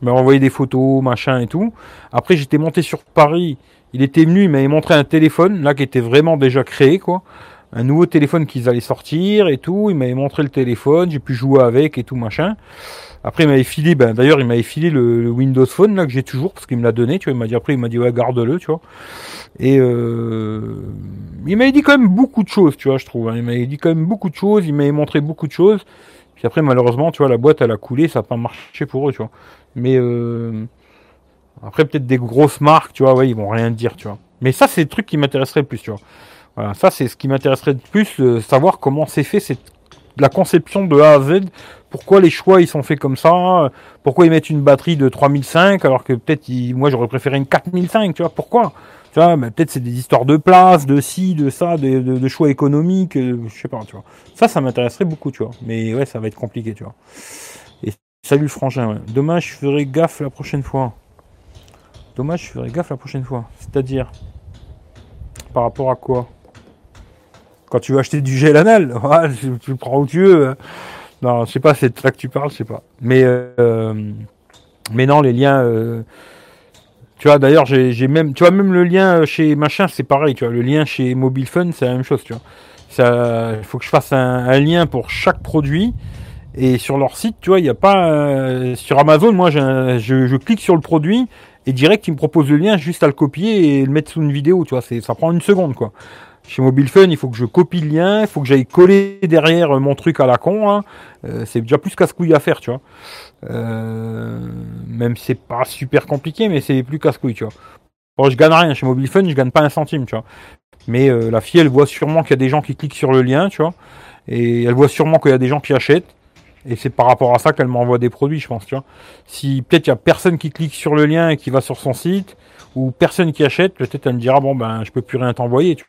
Il m'avait envoyé des photos, machin et tout. Après, j'étais monté sur Paris. Il était venu, il m'avait montré un téléphone, là, qui était vraiment déjà créé, quoi. Un nouveau téléphone qu'ils allaient sortir et tout. Il m'avait montré le téléphone, j'ai pu jouer avec et tout, machin. Après, il m'avait filé, ben, d'ailleurs, il m'avait filé le, Windows Phone, là, que j'ai toujours, parce qu'il me l'a donné, tu vois. Il m'a dit, après, il m'a dit, ouais, garde-le, tu vois. Et, euh, il m'avait dit quand même beaucoup de choses, tu vois, je trouve. Hein. Il m'avait dit quand même beaucoup de choses, il m'avait montré beaucoup de choses. Puis après, malheureusement, tu vois, la boîte, elle a coulé, ça n'a pas marché pour eux, tu vois. Mais, euh, après, peut-être des grosses marques, tu vois, ouais, ils vont rien dire, tu vois. Mais ça, c'est le truc qui m'intéresserait le plus, tu vois. Voilà, ça, c'est ce qui m'intéresserait le plus, savoir comment c'est fait cette la conception de A à Z pourquoi les choix ils sont faits comme ça Pourquoi ils mettent une batterie de 3005 alors que peut-être moi j'aurais préféré une 4005, tu vois Pourquoi? Tu vois, peut-être c'est des histoires de place, de ci, de ça, de, choix économiques, euh, je sais pas, tu vois. Ça, ça m'intéresserait beaucoup, tu vois. Mais ouais, ça va être compliqué, tu vois. Et salut frangin, ouais. Dommage, je ferai gaffe la prochaine fois. Dommage, je ferai gaffe la prochaine fois. C'est-à-dire par rapport à quoi? Quand tu vas acheter du gel anal, tu le prends où tu veux. Hein. Non, je sais pas, c'est de ça que tu parles, je sais pas. Mais, euh, mais non, les liens. Euh, tu vois, d'ailleurs, j'ai même, tu vois, même le lien chez machin, c'est pareil, tu vois, le lien chez Mobile Fun, c'est la même chose, tu vois. Il faut que je fasse un, lien pour chaque produit. Et sur leur site, tu vois, il n'y a pas. Euh, sur Amazon, moi, je, je, clique sur le produit et direct, il me propose le lien, juste à le copier et le mettre sous une vidéo, tu vois. Ça prend une seconde, quoi. Chez Mobile Fun, il faut que je copie le lien, il faut que j'aille coller derrière mon truc à la con. Hein. Euh, c'est déjà plus casse-couille à faire, tu vois. Euh, même c'est pas super compliqué, mais c'est plus casse-couille, tu vois. Bon, je gagne rien chez Mobile Fun, je gagne pas un centime, tu vois. Mais euh, la fille, elle voit sûrement qu'il y a des gens qui cliquent sur le lien, tu vois. Et elle voit sûrement qu'il y a des gens qui achètent. Et c'est par rapport à ça qu'elle m'envoie des produits, je pense, tu vois. Si peut-être il y a personne qui clique sur le lien et qui va sur son site, ou personne qui achète, peut-être elle me dira, bon, ben, je peux plus rien t'envoyer, tu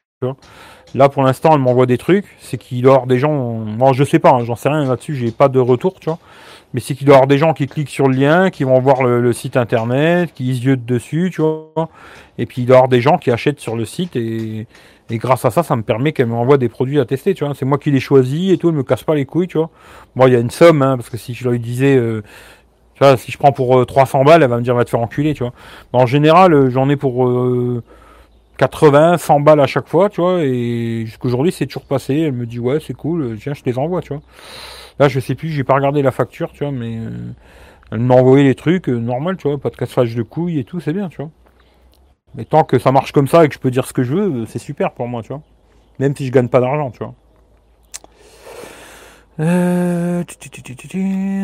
Là, pour l'instant, elle m'envoie des trucs. C'est qu'il doit y avoir des gens. Moi, je sais pas, hein, j'en sais rien là-dessus. J'ai pas de retour, tu vois. Mais c'est qu'il doit y avoir des gens qui cliquent sur le lien, qui vont voir le, site internet, qui y dessus, tu vois. Et puis il doit y avoir des gens qui achètent sur le site et, grâce à ça, ça me permet qu'elle m'envoie des produits à tester, tu vois. C'est moi qui les choisis et tout. Elle me casse pas les couilles, tu vois. Bon, il y a une somme, hein, parce que si je lui disais. Euh, tu vois, si je prends pour 300 euh, balles, elle va me dire va te faire enculer, tu vois. en général, euh, j'en ai pour 80, 100 balles à chaque fois, tu vois, et jusqu'aujourd'hui c'est toujours passé. Elle me dit ouais, c'est cool, tiens, je te les envoie, tu vois. Là, je sais plus, j'ai pas regardé la facture, tu vois, mais euh, elle m'a envoyé les trucs, euh, normal, tu vois, pas de cassage de couilles et tout, c'est bien, tu vois. Mais tant que ça marche comme ça et que je peux dire ce que je veux, c'est super pour moi, tu vois. Même si je gagne pas d'argent, tu vois. Euh...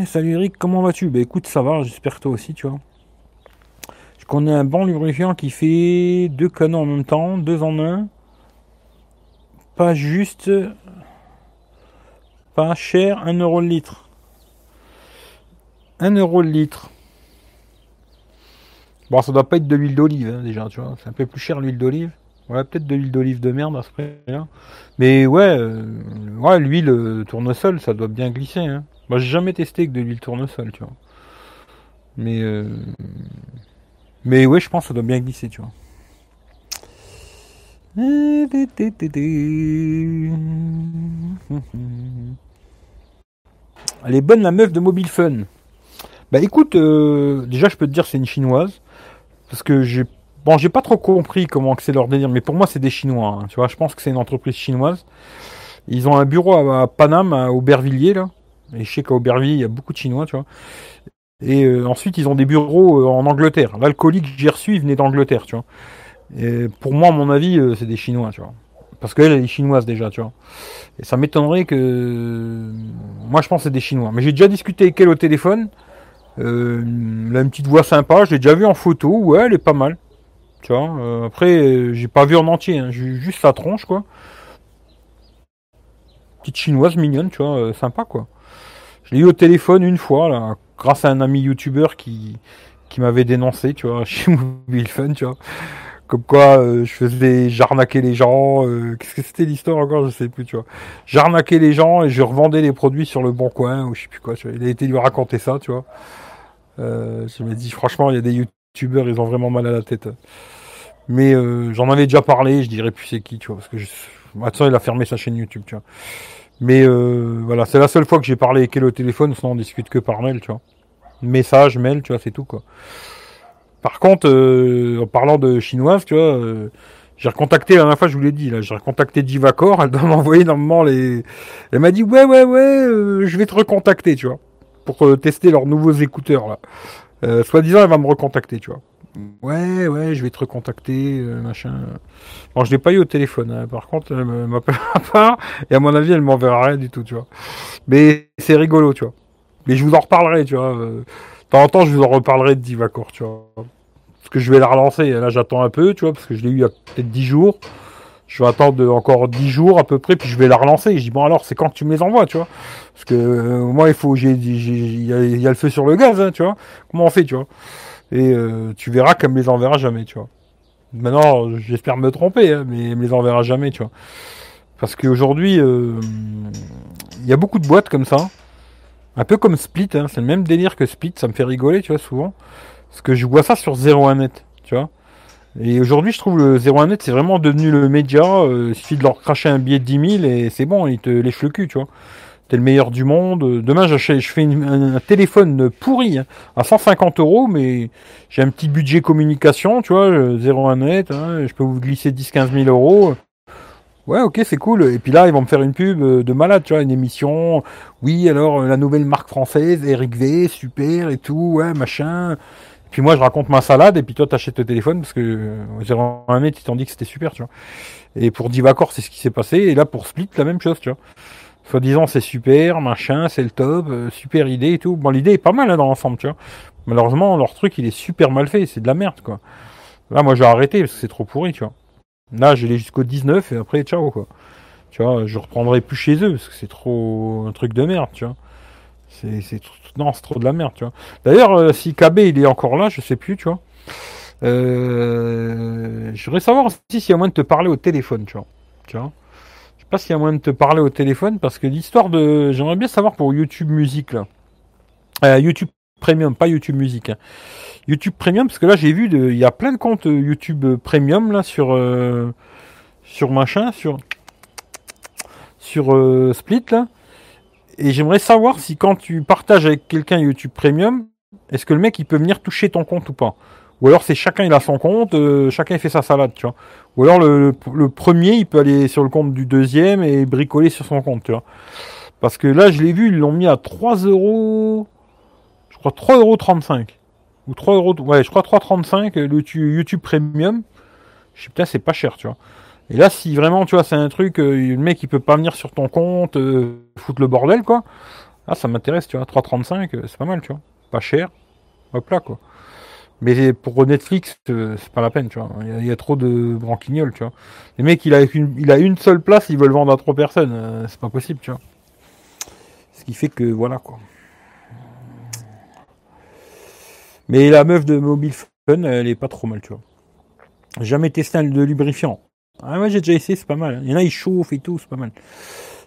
Salut Eric, comment vas-tu? Bah écoute, ça va, j'espère que toi aussi, tu vois. Je connais un bon lubrifiant qui fait deux canons en même temps, deux en un. Pas juste. Pas cher, 1 euro le litre. 1 euro le litre. Bon, ça doit pas être de l'huile d'olive, hein, déjà, tu vois. C'est un peu plus cher l'huile d'olive. Ouais, peut-être de l'huile d'olive de merde à ce prix-là. Mais ouais, euh, ouais l'huile euh, tournesol, ça doit bien glisser. Hein. Moi, j'ai jamais testé que de l'huile tournesol, tu vois. Mais, euh, mais ouais, je pense que ça doit bien glisser, tu vois. Elle est bonne la meuf de Mobile Fun. Bah écoute, déjà je peux te dire c'est une chinoise. Parce que j'ai Bon, j'ai pas trop compris comment c'est leur délire, mais pour moi, c'est des Chinois. Hein, tu vois, je pense que c'est une entreprise chinoise. Ils ont un bureau à, Paname, à Aubervilliers, là. Et je sais qu'à Aubervilliers, il y a beaucoup de Chinois, tu vois. Et euh, ensuite, ils ont des bureaux euh, en Angleterre. L'alcoolique que j'ai reçu, il venait d'Angleterre, tu vois. Et pour moi, à mon avis, euh, c'est des Chinois, tu vois. Parce qu'elle, elle est chinoise déjà, tu vois. Et ça m'étonnerait que... Moi, je pense que c'est des Chinois. Mais j'ai déjà discuté avec elle au téléphone. elle a une petite voix sympa. Je l'ai déjà vue en photo. Ouais, elle est pas mal. Tu vois, après, j'ai pas vu en entier, hein. j'ai juste sa tronche, quoi. Petite chinoise mignonne, tu vois, sympa, quoi. Je l'ai eu au téléphone une fois, là, grâce à un ami youtubeur qui, qui m'avait dénoncé, tu vois, chez Mobile Fun, tu vois. Comme quoi, je faisais, j'arnaquais les gens, qu'est-ce que c'était l'histoire encore, je sais plus, tu vois. J'arnaquais les gens et je revendais les produits sur le bon coin, ou je sais plus quoi, tu vois. Il a été lui raconter ça, tu vois. je me dis, franchement, il y a des youtubeurs, ils ont vraiment mal à la tête. Mais euh, j'en avais déjà parlé, je dirais plus c'est qui, tu vois, parce que je... Attends, il a fermé sa chaîne YouTube, tu vois. Mais euh, voilà, c'est la seule fois que j'ai parlé avec elle au téléphone, sinon on discute que par mail, tu vois. Message, mail, tu vois, c'est tout, quoi. Par contre, euh, en parlant de chinoise, tu vois, j'ai recontacté, la dernière fois, je vous l'ai dit, là, j'ai recontacté Divacor, elle doit m'envoyer normalement les... Elle m'a dit, ouais, ouais, ouais, je vais te recontacter, tu vois, pour tester leurs nouveaux écouteurs, là. Soit disant, elle va me recontacter, tu vois. Ouais, ouais, je vais te recontacter, euh, machin. Bon, je l'ai pas eu au téléphone, hein. par contre, elle m'appelle pas, et à mon avis, elle m'enverra rien du tout, tu vois. Mais c'est rigolo, tu vois. Mais je vous en reparlerai, tu vois. Euh, de temps en temps, je vous en reparlerai de Divacor, tu vois. Parce que je vais la relancer. Là, j'attends un peu, tu vois, parce que je l'ai eu il y a peut-être 10 jours. Je vais attendre encore 10 jours à peu près, puis je vais la relancer. je dis, bon, alors, c'est quand que tu me les envoies, tu vois Parce que euh, moi, il faut, il y, y, a le feu sur le gaz, hein, tu vois. Comment on fait, tu vois et euh, tu verras qu'elle me les enverra jamais, tu vois. Maintenant, j'espère me tromper, hein, mais elle me les enverra jamais, tu vois. Parce qu'aujourd'hui, euh, il y a beaucoup de boîtes comme ça. Un peu comme Split, hein, c'est le même délire que Split, ça me fait rigoler, tu vois, souvent. Parce que je vois ça sur 01net, tu vois. Et aujourd'hui, je trouve le 01net, c'est vraiment devenu le média. Euh, il suffit de leur cracher un billet de 10 000 et c'est bon, ils te lèchent le cul, tu vois t'es le meilleur du monde. Demain, je fais un, téléphone pourri hein, à 150 euros, mais j'ai un petit budget communication, tu vois, 01 net, hein, je peux vous glisser 10-15 000 euros. Ouais, ok, c'est cool. Et puis là, ils vont me faire une pub de malade, tu vois, une émission. Oui, alors, la nouvelle marque française, Eric V, super et tout, ouais, machin. Et puis moi, je raconte ma salade, et puis toi, t'achètes le téléphone, parce que 01 net, ils t'ont dit que c'était super, tu vois. Et pour Divacor, c'est ce qui s'est passé. Et là, pour Split, la même chose, tu vois. Soi-disant, c'est super, machin, c'est le top, euh, super idée et tout. Bon, l'idée est pas mal hein, dans l'ensemble, tu vois. Malheureusement, leur truc, il est super mal fait, c'est de la merde, quoi. Là, moi, j'ai arrêté parce que c'est trop pourri, tu vois. Là, j'ai jusqu'au 19 et après, ciao, quoi. Tu vois, je reprendrai plus chez eux parce que c'est trop un truc de merde, tu vois. C'est, c'est non, c'est trop de la merde, tu vois. D'ailleurs, euh, si KB il est encore là, je sais plus, tu vois. Euh, je voudrais savoir aussi s'il y a moyen de te parler au téléphone, tu vois. Tu vois pas s'il y a moyen de te parler au téléphone parce que l'histoire de. J'aimerais bien savoir pour YouTube Musique là. Euh, YouTube Premium, pas YouTube Musique. Hein. YouTube Premium, parce que là j'ai vu, il y a plein de comptes euh, YouTube Premium là sur euh, sur machin, sur sur Split là. Et j'aimerais savoir si quand tu partages avec quelqu'un YouTube Premium, est-ce que le mec il peut venir toucher ton compte ou pas? Ou alors c'est chacun il a son compte, chacun il fait sa salade, tu vois. Ou alors le, premier, il peut aller sur le compte du deuxième et bricoler sur son compte, tu vois. Parce que là, je l'ai vu, ils l'ont mis à 3 euros. Je crois 3,35 euros. Ou 3 euros. Ouais, je crois 3,35 le YouTube Premium. Je sais pas, c'est pas cher, tu vois. Et là, si vraiment, tu vois, c'est un truc, euh, le mec il peut pas venir sur ton compte, euh, foutre le bordel, quoi. Ah, ça m'intéresse, tu vois. 3,35, euh, c'est pas mal, tu vois. Pas cher. Hop là, quoi. Mais pour Netflix, euh, c'est pas la peine, tu vois. Il y, a, il y a trop de branquignoles, tu vois. Les mecs, il a une, il a une seule place, ils veulent vendre à trois personnes. Euh, c'est pas possible, tu vois. Ce qui fait que, voilà, quoi. Mais la meuf de Mobile Fun, elle est pas trop mal, tu vois. Jamais testé un de lubrifiant. Ah ouais, j'ai déjà essayé, c'est pas mal. Il y en a, ils chauffent et tout, c'est pas mal.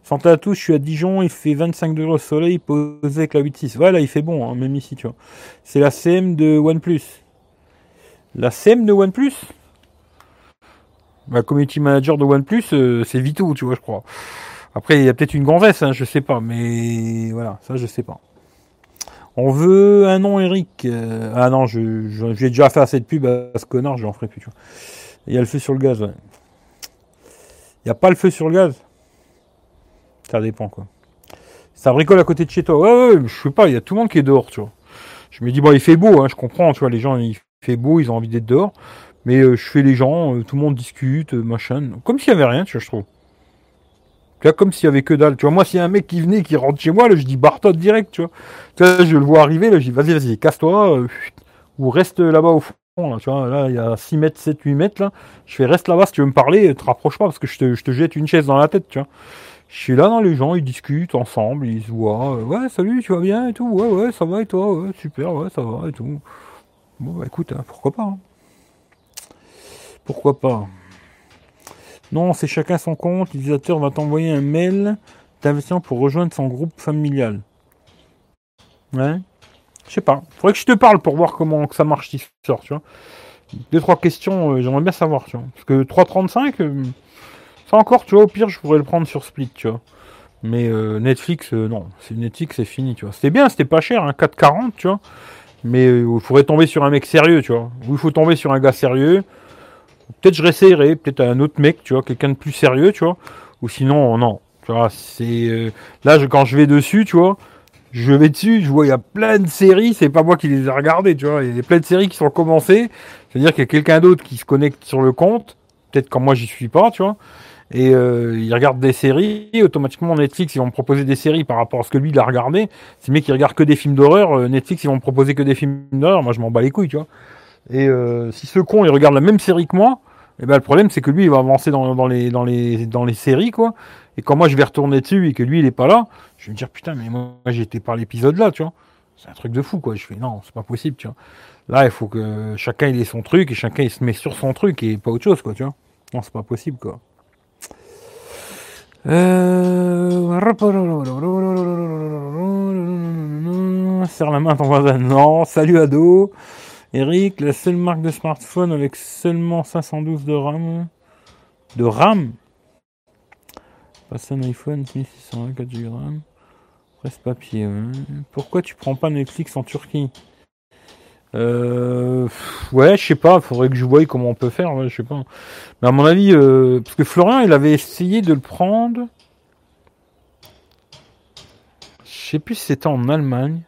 Santé à tous, je suis à Dijon, il fait 25 degrés au soleil, posé avec la 8.6. Ouais, là, il fait bon, hein, même ici, tu vois. C'est la CM de OnePlus. La CM de OnePlus La community manager de OnePlus, euh, c'est Vito, tu vois, je crois. Après, il y a peut-être une gonzesse, hein, je sais pas, mais voilà, ça, je sais pas. On veut un nom, Eric. Euh, ah non, je, je- j'ai déjà fait assez de pub à ce connard, je n'en ferai plus, tu vois. Il y a le feu sur le gaz, ouais. Il n'y a pas le feu sur le gaz? Ça dépend, quoi. Ça bricole à côté de chez toi. Ouais, ouais, je sais pas, il y a tout le monde qui est dehors, tu vois. Je me dis, bon, il fait beau, hein, je comprends, tu vois, les gens, fait beau, ils ont envie d'être dehors. Mais euh, je fais les gens, euh, tout le monde discute, euh, machin. Comme s'il y avait rien, tu vois, je trouve. Comme s'il y avait que dalle. Tu vois, moi, s'il y a un mec qui venait, qui rentre chez moi, là, je dis Bartot direct, tu vois. Tu vois, je le vois arriver, là, je dis, vas-y, vas-y, casse-toi, ou reste là-bas au fond, là, tu vois. Là, il y a 6 mètres, 7, 8 mètres, là. Je fais, reste là-bas, si tu veux me parler, te rapproche pas, parce que je te, je te jette une chaise dans la tête, tu vois. Je suis là dans les gens, ils discutent ensemble, ils se voient. ouais, salut, tu vas bien et tout. Ouais, ouais, ça va et toi Ouais, super, ouais, ça va et tout. Bon, bah écoute, hein, pourquoi pas hein. Pourquoi pas Non, c'est chacun son compte. L'utilisateur va t'envoyer un mail d'invitation pour rejoindre son groupe familial. Ouais. Je sais pas. Faudrait que je te parle pour voir comment que ça marche si sort, tu vois. Deux, trois questions, euh, j'aimerais bien savoir, tu vois. Parce que 3.35, euh, ça encore, tu vois, au pire, je pourrais le prendre sur Split, tu vois. Mais euh, Netflix, euh, non. Netflix, c'est fini, tu vois. C'était bien, c'était pas cher, hein, 4,40, tu vois. Mais euh, il faudrait tomber sur un mec sérieux, tu vois. Ou il faut tomber sur un gars sérieux. Peut-être je réessayerai, peut-être un autre mec, tu vois, quelqu'un de plus sérieux, tu vois. Ou sinon, non. Tu vois, c'est. euh, Là, quand je vais dessus, tu vois, je vais dessus, je vois, il y a plein de séries, c'est pas moi qui les ai regardées, tu vois. Il y a plein de séries qui sont commencées. C'est-à-dire qu'il y a quelqu'un d'autre qui se connecte sur le compte, peut-être quand moi j'y suis pas, tu vois. Et euh, il regarde des séries, et automatiquement Netflix, ils vont me proposer des séries par rapport à ce que lui, il a regardé. Si le mec, il regarde que des films d'horreur, euh, Netflix, ils vont me proposer que des films d'horreur. Moi, je m'en bats les couilles, tu vois. Et euh, si ce con, il regarde la même série que moi, eh ben, le problème, c'est que lui, il va avancer dans, dans, les, dans, les, dans les séries, quoi. Et quand moi, je vais retourner dessus et que lui, il est pas là, je vais me dire, putain, mais moi, j'étais par l'épisode là, tu vois. C'est un truc de fou, quoi. Je fais, non, c'est pas possible, tu vois. Là, il faut que chacun, il ait son truc et chacun, il se met sur son truc et pas autre chose, quoi, tu vois. Non, c'est pas possible, quoi. Euh... Serre la main ton voisin. Non, salut ado. Eric, la seule marque de smartphone avec seulement 512 de RAM. De RAM? Passe un iPhone 1600, 4 Go de RAM. Presse-papier, ouais. Pourquoi tu prends pas Netflix en Turquie? Euh, ouais, je sais pas, faudrait que je voie comment on peut faire, je sais pas. Mais à mon avis, euh, parce que Florian, il avait essayé de le prendre. Je sais plus si c'était en Allemagne.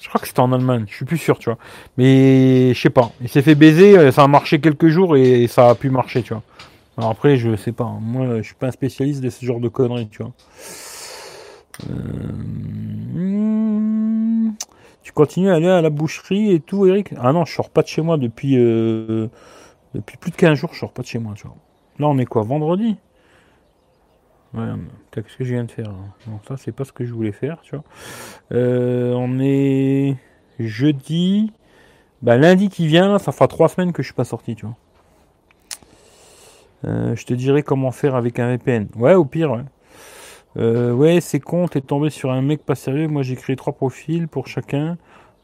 Je crois que c'était en Allemagne, je suis plus sûr, tu vois. Mais je sais pas. Il s'est fait baiser, euh, ça a marché quelques jours et ça a pu marcher, tu vois. Alors après, je sais pas. Moi, je suis pas un spécialiste de ce genre de conneries, tu vois. Euh, hmm, Tu continues à aller à la boucherie et tout, Eric? Ah non, je sors pas de chez moi depuis euh, depuis plus de 15 jours, je sors pas de chez moi, tu vois. Là, on est quoi Vendredi? Ouais, qu'est-ce que je viens de faire là Non, ça, c'est pas ce que je voulais faire, tu vois. Euh, on est jeudi. Bah, lundi qui vient, là, ça fera trois semaines que je suis pas sorti, tu vois. Euh, je te dirai comment faire avec un VPN. Ouais, au pire, ouais. Euh, ouais, c'est con, t'es tombé sur un mec pas sérieux. Moi, j'ai créé trois profils pour chacun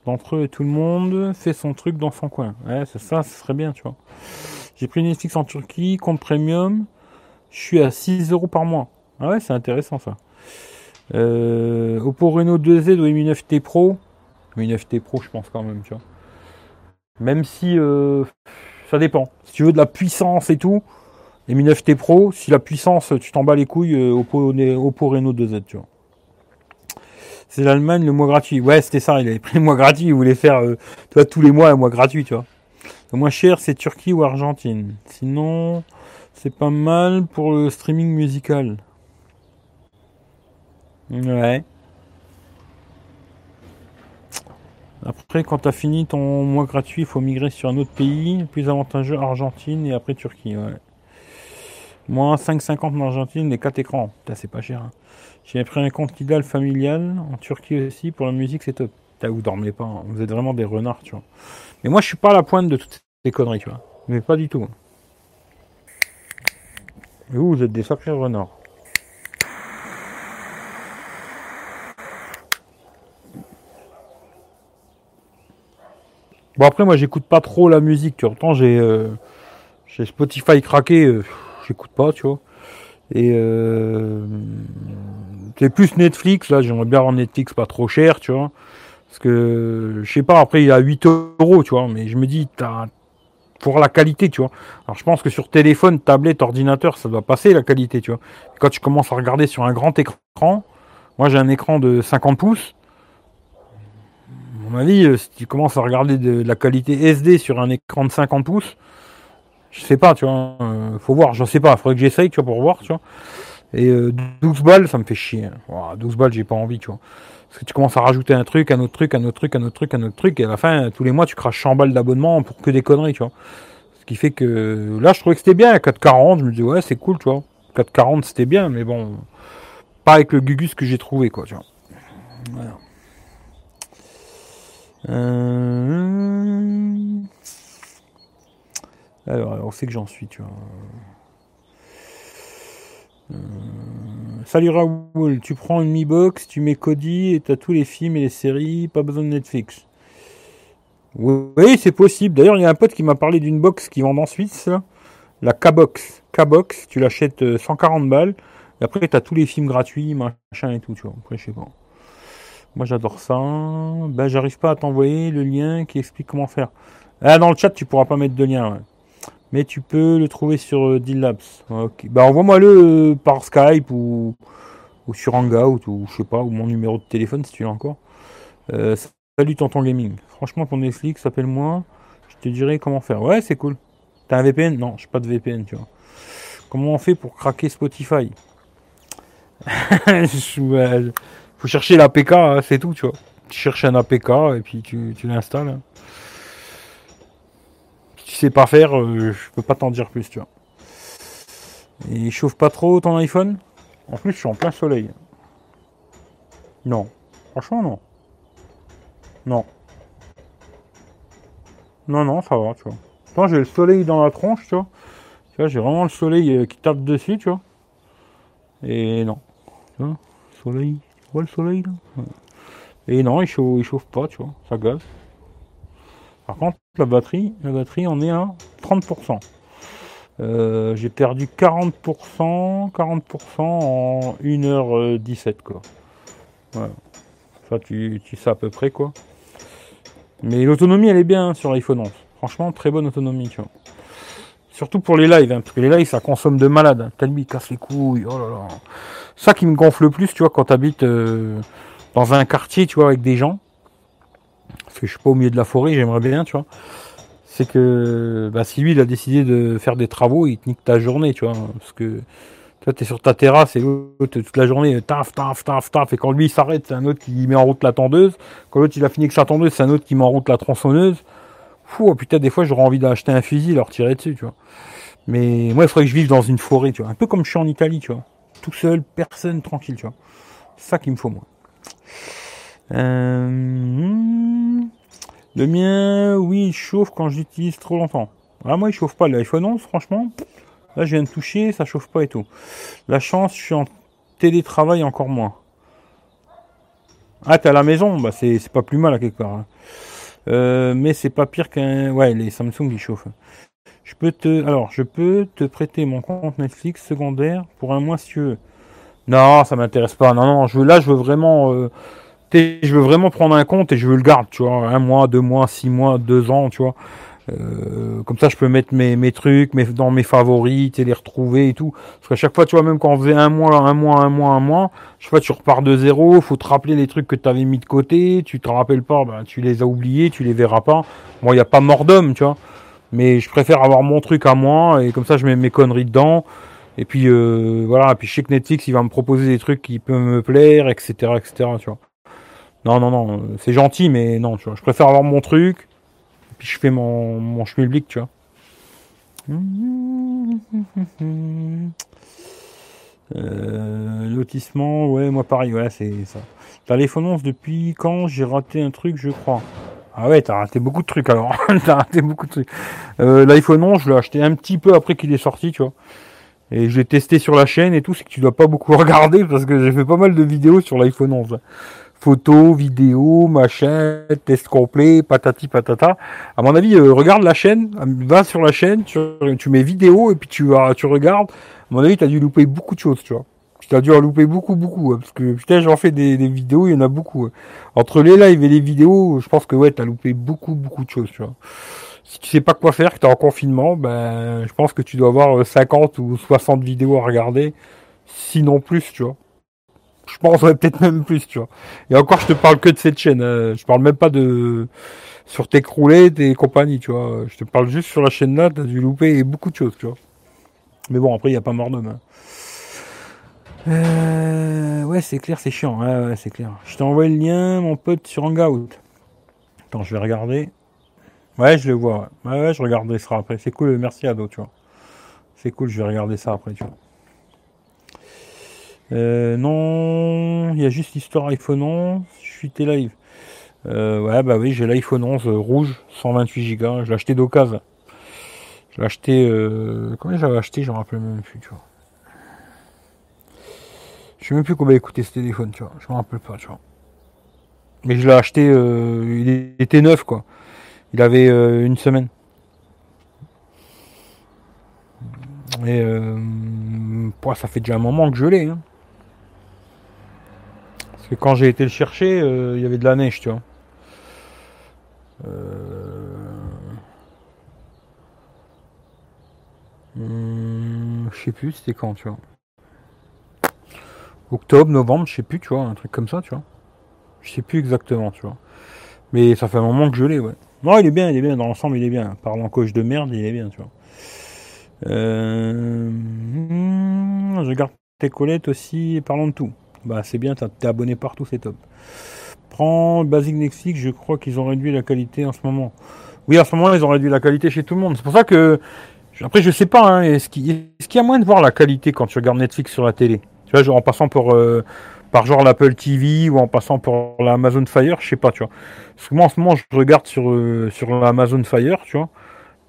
d'entre eux et tout le monde fait son truc dans son coin. Ouais, c'est ça, ce serait bien, tu vois. J'ai pris Netflix en Turquie, compte premium. Je suis à 6 euros par mois. Ah ouais, c'est intéressant ça. Euh, Oppo Reno 2Z ou Mi 9T Pro. Mi 9T Pro, je pense quand même, tu vois. Même si euh, ça dépend. Si tu veux de la puissance et tout, les Mi 9T Pro, si la puissance, tu t'en bats les couilles, euh, Oppo, Oppo Reno 2Z, tu vois. C'est l'Allemagne, le mois gratuit. Ouais, c'était ça, il avait pris le mois gratuit, il voulait faire, euh, tu vois, tous les mois un mois gratuit, tu vois. Le moins cher, c'est Turquie ou Argentine. Sinon, c'est pas mal pour le streaming musical. Ouais. Après, quand tu as fini ton mois gratuit, il faut migrer sur un autre pays, plus avantageux, Argentine et après Turquie. Ouais. Moins 5,50 en Argentine, les 4 écrans. c'est pas cher. Hein. J'ai pris un compte Tidal familial en Turquie aussi. Pour la musique, c'est top. vous dormez pas. Hein. Vous êtes vraiment des renards, tu vois. Mais moi, je suis pas à la pointe de toutes ces conneries, tu vois. Mais pas du tout. vous, vous êtes des sacrés renards. Bon après moi j'écoute pas trop la musique, tu j'ai euh, j'ai Spotify craqué, euh, j'écoute pas, tu vois. Et euh, c'est plus Netflix, là j'aimerais bien avoir Netflix pas trop cher, tu vois. Parce que je sais pas, après il y a 8 euros, tu vois, mais je me dis, t'as pour la qualité, tu vois. Alors je pense que sur téléphone, tablette, ordinateur, ça doit passer la qualité, tu vois. Quand tu commences à regarder sur un grand écran, moi j'ai un écran de 50 pouces, mon avis, euh, si tu commences à regarder de, la qualité SD sur un écran de 50 pouces, je sais pas, tu vois, euh, faut voir, je sais pas, faudrait que j'essaye, tu vois, pour voir, tu vois. Et 12 euh, balles, ça me fait chier. 12 balles, j'ai pas envie, tu vois. Parce que tu commences à rajouter un truc, un autre truc, un autre truc, un autre truc, un autre truc, et à la fin, tous les mois, tu craches 100 balles d'abonnement pour que des conneries, tu vois. Ce qui fait que là, je trouvais que c'était bien, à 4,40, je me disais, ouais, c'est cool, tu vois. 4,40, c'était bien, mais bon, pas avec le Gugus que j'ai trouvé, quoi, tu vois. Voilà. Euh... Alors, on sait que j'en suis, tu vois. Euh... Salut Raoul, tu prends une Mi Box, tu mets Cody et t'as tous les films et les séries, pas besoin de Netflix. Oui, c'est possible. D'ailleurs, il y a un pote qui m'a parlé d'une box qui vend en Suisse, la K-Box. K-Box, tu l'achètes 140 euh, balles, et après t'as tous les films gratuits, machin et tout, tu vois. Après, je sais pas. Moi j'adore ça. Ben j'arrive pas à t'envoyer le lien qui explique comment faire. Ah dans le chat tu pourras pas mettre de lien. Mais tu peux le trouver sur euh, Labs. Ok. Bah envoie-moi le euh, par Skype ou, ou sur Hangout ou je sais pas ou mon numéro de téléphone si tu l'as encore. Euh, salut Tonton Gaming. Franchement pour Netflix, appelle-moi. Je te dirai comment faire. Ouais c'est cool. T'as un VPN Non, j'ai pas de VPN, tu vois. Comment on fait pour craquer Spotify? Faut chercher l'APK, hein, c'est tout, tu vois. Tu cherches un APK et puis tu, l'installes. Tu sais pas faire, euh, je peux pas t'en dire plus, tu vois. Il chauffe pas trop ton iPhone? En plus, je suis en plein soleil. Non. Franchement, non. Non. Non, non, ça va, tu vois. Quand j'ai le soleil dans la tronche, tu vois. Tu vois, j'ai vraiment le soleil euh, qui tape dessus, tu vois. Et non. Tu vois, soleil le soleil là? Et non, il chauffe, il chauffe pas, tu vois, ça gaz. Par contre, la batterie, la batterie, on est à 30%. Euh, j'ai perdu 40%, 40% en 1h17 quoi. Voilà. Ça, tu, tu, sais à peu près quoi. Mais l'autonomie, elle est bien hein, sur l'iPhone 11. Franchement, très bonne autonomie, tu vois. Surtout pour les lives, hein, parce que les lives, ça consomme de malade. Hein. Tellement casse les couilles, oh ça qui me gonfle le plus, tu vois, quand tu habites euh, dans un quartier, tu vois, avec des gens. Parce que je suis pas au milieu de la forêt, j'aimerais bien, tu vois. C'est que bah, si lui, il a décidé de faire des travaux, il te nique ta journée, tu vois. Parce que toi, tu es sur ta terrasse et l'autre, toute la journée, taf, taf, taf, taf. Et quand lui, il s'arrête, c'est un autre qui met en route la tondeuse. Quand l'autre, il a fini avec sa tondeuse, c'est un autre qui met en route la tronçonneuse. Fou, oh, putain, des fois, j'aurais envie d'acheter un fusil et leur tirer dessus, tu vois. Mais moi, il faudrait que je vive dans une forêt, tu vois. Un peu comme je suis en Italie, tu vois tout seul, personne, tranquille, tu vois. C'est ça qu'il me faut, moi. Euh, le mien, oui, il chauffe quand j'utilise trop longtemps. Ah, moi, il chauffe pas. L'iPhone 11, franchement, là, je viens de toucher, ça chauffe pas et tout. La chance, je suis en télétravail encore moins. Ah, t'es à la maison? Bah, c'est pas plus mal à quelque part. Hein. Euh, mais c'est pas pire qu'un. Ouais, les Samsung ils chauffent. Je peux te, alors, je peux te prêter mon compte Netflix secondaire pour un mois si tu veux. Non, ça m'intéresse pas. Non, non, je veux, là, je veux vraiment, euh, je veux vraiment prendre un compte et je veux le garder, tu vois, un mois, deux mois, six mois, deux ans, tu vois. Euh, comme ça, je peux mettre mes, mes trucs mes, dans mes favoris et les retrouver et tout. Parce qu'à chaque fois, tu vois, même quand on faisait un mois, un mois, un mois, un mois, je sais tu repars de zéro, faut te rappeler les trucs que tu avais mis de côté, tu te rappelles pas, ben, tu les as oubliés, tu les verras pas. Bon, il n'y a pas mort d'homme, tu vois. Mais je préfère avoir mon truc à moi et comme ça je mets mes conneries dedans. Et puis euh, voilà, et puis je sais que Netflix il va me proposer des trucs qui peuvent me plaire, etc. etc. Tu vois. Non, non, non, c'est gentil, mais non, tu vois. Je préfère avoir mon truc, et puis je fais mon, mon schmilblick, tu vois. Euh, lotissement, ouais, moi pareil, ouais, c'est ça. T'as l'iPhone 11 depuis quand? J'ai raté un truc, je crois. Ah ouais, t'as raté beaucoup de trucs alors. t'as raté beaucoup de trucs. Euh, L'iPhone 11, je l'ai acheté un petit peu après qu'il est sorti, tu vois. Et je l'ai testé sur la chaîne et tout, c'est que tu dois pas beaucoup regarder parce que j'ai fait pas mal de vidéos sur l'iPhone 11. Photos, vidéos, machin, test complet, patati patata. À mon avis, euh, regarde la chaîne, va sur la chaîne, tu, mets vidéo et puis tu, tu regardes. À mon avis, t'as dû louper beaucoup de choses, tu vois. Tu as dû en louper beaucoup, beaucoup, parce que putain, j'en fais des, vidéos, il y en a beaucoup. Entre les lives et les vidéos, je pense que ouais, t'as loupé beaucoup, beaucoup de choses, tu vois. Si tu sais pas quoi faire, que t'es en confinement, ben, je pense que tu dois avoir 50 ou 60 vidéos à regarder, sinon plus, tu vois. Je pense ouais, peut-être même plus, tu vois. Et encore, je te parle que de cette chaîne. Hein. Je parle même pas de sur tes croulettes et compagnie, tu vois. Je te parle juste sur la chaîne là, t'as dû louper beaucoup de choses, tu vois. Mais bon, après, il n'y a pas mort d'homme. Hein. Euh, ouais, c'est clair, c'est chiant. Ouais, ouais, c'est clair. Je t'ai envoyé le lien, mon pote, sur Hangout. Attends, je vais regarder. Ouais, je le vois. Ouais, ouais, je regarderai ça après. C'est cool, merci Ado, tu vois. C'est cool, je vais regarder ça après, tu vois. Euh, non, il y a juste l'histoire iPhone 11. Je suis live. Euh, ouais, bah oui, j'ai l'iPhone 11 rouge, 128 Go. Je l'ai acheté d'occasion. Je l'ai acheté. Euh, combien j'avais acheté Je me rappelle même plus, tu vois. Je sais même plus combien coûtait ce téléphone, tu vois. Je me rappelle pas, tu vois. Mais je l'ai acheté, euh, il était neuf, quoi. Il avait euh, une semaine. Et euh, ça fait déjà un moment que je l'ai. Hein. Parce que quand j'ai été le chercher, il y avait de la neige, tu vois. Hmm, je sais plus, c'était quand, tu vois octobre, novembre, je sais plus, tu vois, un truc comme ça, tu vois. Je sais plus exactement, tu vois. Mais ça fait un moment que je l'ai, ouais. Non, il est bien, il est bien, dans l'ensemble, il est bien. Parlant coach de merde, il est bien, tu vois. Euh... Je garde tes colettes aussi, parlons de tout. Bah, c'est bien, t'es abonné partout, c'est top. Prends Basic Netflix, je crois qu'ils ont réduit la qualité en ce moment. Oui, en ce moment, ils ont réduit la qualité chez tout le monde. C'est pour ça que. Après, je sais pas, hein, est-ce qu'il y a moyen de voir la qualité quand tu regardes Netflix sur la télé? Tu vois, genre en passant pour, euh, par genre l'Apple TV ou en passant pour l'Amazon Fire, je sais pas, tu vois. Parce que moi en ce moment, je regarde sur, euh, sur l'Amazon Fire, tu vois.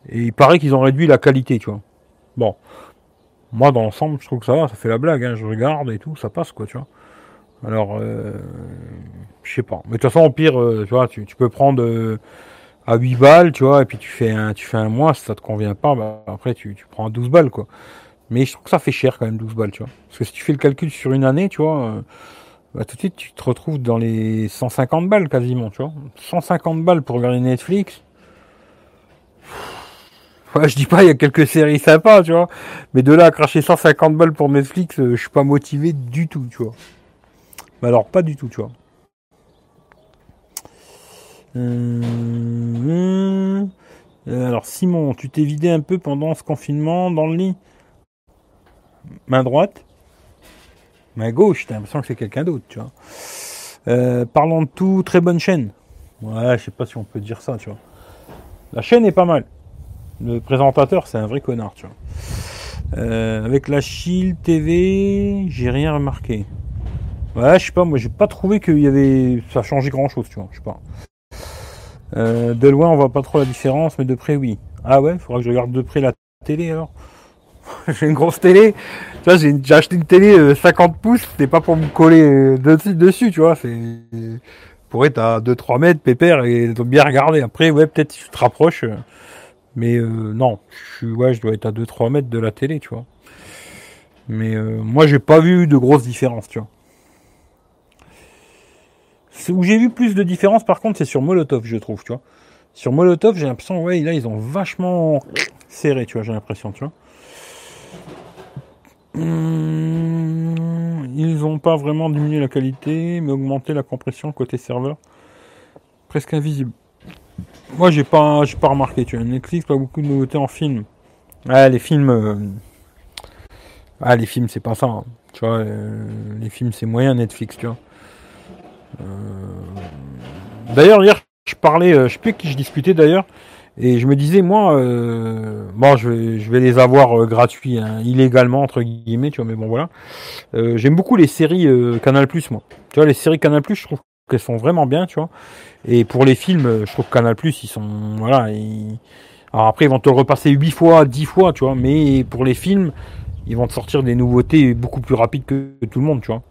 Et il paraît qu'ils ont réduit la qualité, tu vois. Bon. Moi, dans l'ensemble, je trouve que ça va, ça fait la blague, hein. Je regarde et tout, ça passe, quoi, tu vois. Alors, euh, je sais pas. Mais de toute façon, au pire, tu vois, tu, peux prendre à 8 balles, tu vois, et puis tu fais un, tu fais un mois, si ça te convient pas, bah, après, tu, tu prends à 12 balles, quoi. Mais je trouve que ça fait cher quand même 12 balles, tu vois. Parce que si tu fais le calcul sur une année, tu vois, euh, bah, tout de suite tu te retrouves dans les 150 balles quasiment, tu vois. 150 balles pour regarder Netflix. Ouais, je dis pas, il y a quelques séries sympas, tu vois. Mais de là à cracher 150 balles pour Netflix, euh, je suis pas motivé du tout, tu vois. Mais alors, pas du tout, tu vois. Euh, alors, Simon, tu t'es vidé un peu pendant ce confinement dans le lit? Main droite, main gauche, t'as l'impression que c'est quelqu'un d'autre, tu vois. Euh, parlons de tout, très bonne chaîne. Ouais, je sais pas si on peut dire ça, tu vois. La chaîne est pas mal. Le présentateur, c'est un vrai connard, tu vois. Euh, avec la Shield TV, j'ai rien remarqué. Ouais, je sais pas, moi j'ai pas trouvé qu'il y avait. Ça changé grand chose, tu vois, je sais pas. Euh, de loin, on voit pas trop la différence, mais de près, oui. Ah ouais, faudra que je regarde de près la télé alors. j'ai une grosse télé. Tu vois, j'ai acheté une télé 50 euh, pouces, c'était pas pour me coller euh, dessus, dessus tu vois, c'est pour être à 2-3 mètres, pépère, et bien regarder. Après, ouais, peut-être si tu te rapproches, euh, mais non, je suis, ouais, je dois être à 2-3 mètres de la télé, tu vois. Mais moi, j'ai pas vu de grosses différences, tu vois. Où j'ai vu plus de différences, par contre, c'est sur Molotov, je trouve, tu vois. Sur Molotov, j'ai l'impression, ouais, là, ils ont vachement serré, tu vois, j'ai l'impression, tu vois. Hmm, ils n'ont pas vraiment diminué la qualité, mais augmenté la compression côté serveur. Presque invisible. Moi, j'ai pas, j'ai pas remarqué. Tu vois, Netflix, pas beaucoup de nouveautés en film. Les films. euh, Ah, les films, c'est pas ça. hein. Tu vois, euh, les films, c'est moyen Netflix, tu vois. Euh, D'ailleurs, hier, je parlais, euh, je sais plus qui je discutais d'ailleurs, et je me disais, moi, euh, bon, je vais, je vais les avoir euh, gratuits, hein, illégalement, entre guillemets, tu vois, mais bon, voilà. Euh, J'aime beaucoup les séries Canal+, moi. Tu vois, les séries Canal+, je trouve qu'elles sont vraiment bien, tu vois. Et pour les films, je trouve que Canal+, ils sont, voilà, ils... Alors après, ils vont te le repasser 8 fois, 10 fois, tu vois, mais pour les films, ils vont te sortir des nouveautés beaucoup plus rapides que tout le monde, tu vois.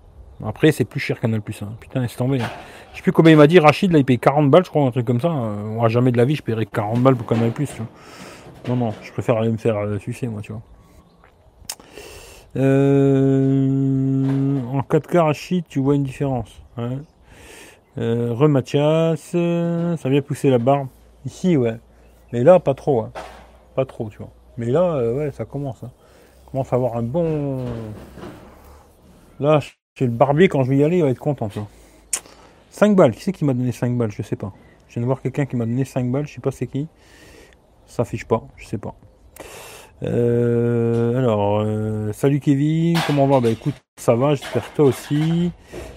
Après, c'est plus cher Canal+. Hein. Putain, laisse tomber. hein. Je sais plus combien il m'a dit, Rachid, là, il paye 40 balles, je crois, un truc comme ça. Euh, moi, jamais de la vie, je paierais 40 balles pour Canal+, vois. Non, non, je préfère aller me faire euh, sucer, moi, tu vois. Euh, en 4K, Rachid, tu vois une différence. Ouais. Euh, Re Mathias, euh, ça vient pousser la barbe. Ici, ouais. Mais là, pas trop, hein. Pas trop, tu vois. Mais là, euh, ouais, ça commence. Hein. Commence à avoir un bon. Là, le barbier, quand je vais y aller, il va être content, ça. 5 balles. Qui c'est qui m'a donné 5 balles? Je sais pas. Je viens de voir quelqu'un qui m'a donné 5 balles. Je sais pas c'est qui. Ça affiche pas. Je sais pas. Euh, alors, euh, salut Kevin. Comment va? Bah écoute, ça va. J'espère toi aussi.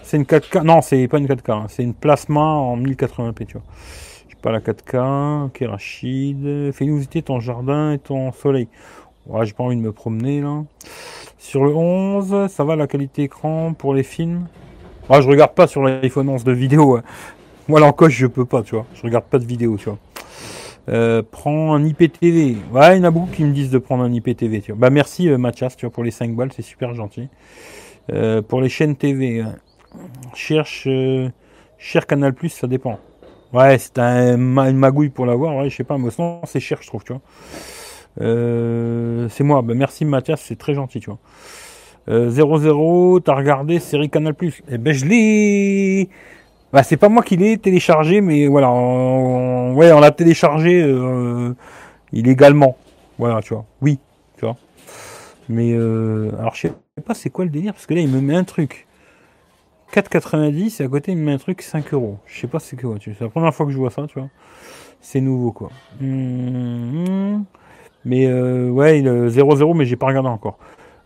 C'est une 4K. Non, c'est pas une 4K. hein. C'est une plasma en 1080p, tu vois. J'ai pas la 4K. Ok, Rachid. Fais-nous visiter ton jardin et ton soleil. Ouais, j'ai pas envie de me promener là. Sur le 11, ça va la qualité écran pour les films? Moi, je regarde pas sur l'iPhone 11 de vidéo. hein. Moi, l'encoche, je peux pas, tu vois. Je regarde pas de vidéo, tu vois. Euh, prends un IPTV. Ouais, il y en a beaucoup qui me disent de prendre un IPTV, tu vois. Bah, merci euh, Mathias, tu vois, pour les 5 balles, c'est super gentil. Euh, pour les chaînes TV, ouais. cherche, euh, cher Canal Plus, ça dépend. Ouais, c'est un, une magouille pour l'avoir, ouais, je sais pas, mais sinon, c'est cher, je trouve, tu vois. Euh, c'est moi, bah, merci Mathias, c'est très gentil, tu vois. Euh, 00, t'as regardé série Canal Plus Eh ben, je l'ai. Bah, c'est pas moi qui l'ai téléchargé, mais voilà, on, ouais, on l'a téléchargé euh, illégalement. Voilà, tu vois. Oui, tu vois. Mais euh, alors, je sais pas c'est quoi le délire, parce que là, il me met un truc. 4,90 et à côté, il me met un truc 5 euros. Je sais pas c'est quoi. C'est la première fois que je vois ça, tu vois. C'est nouveau, quoi. Hum, Mais euh, ouais, il est 0,0, mais j'ai pas regardé encore.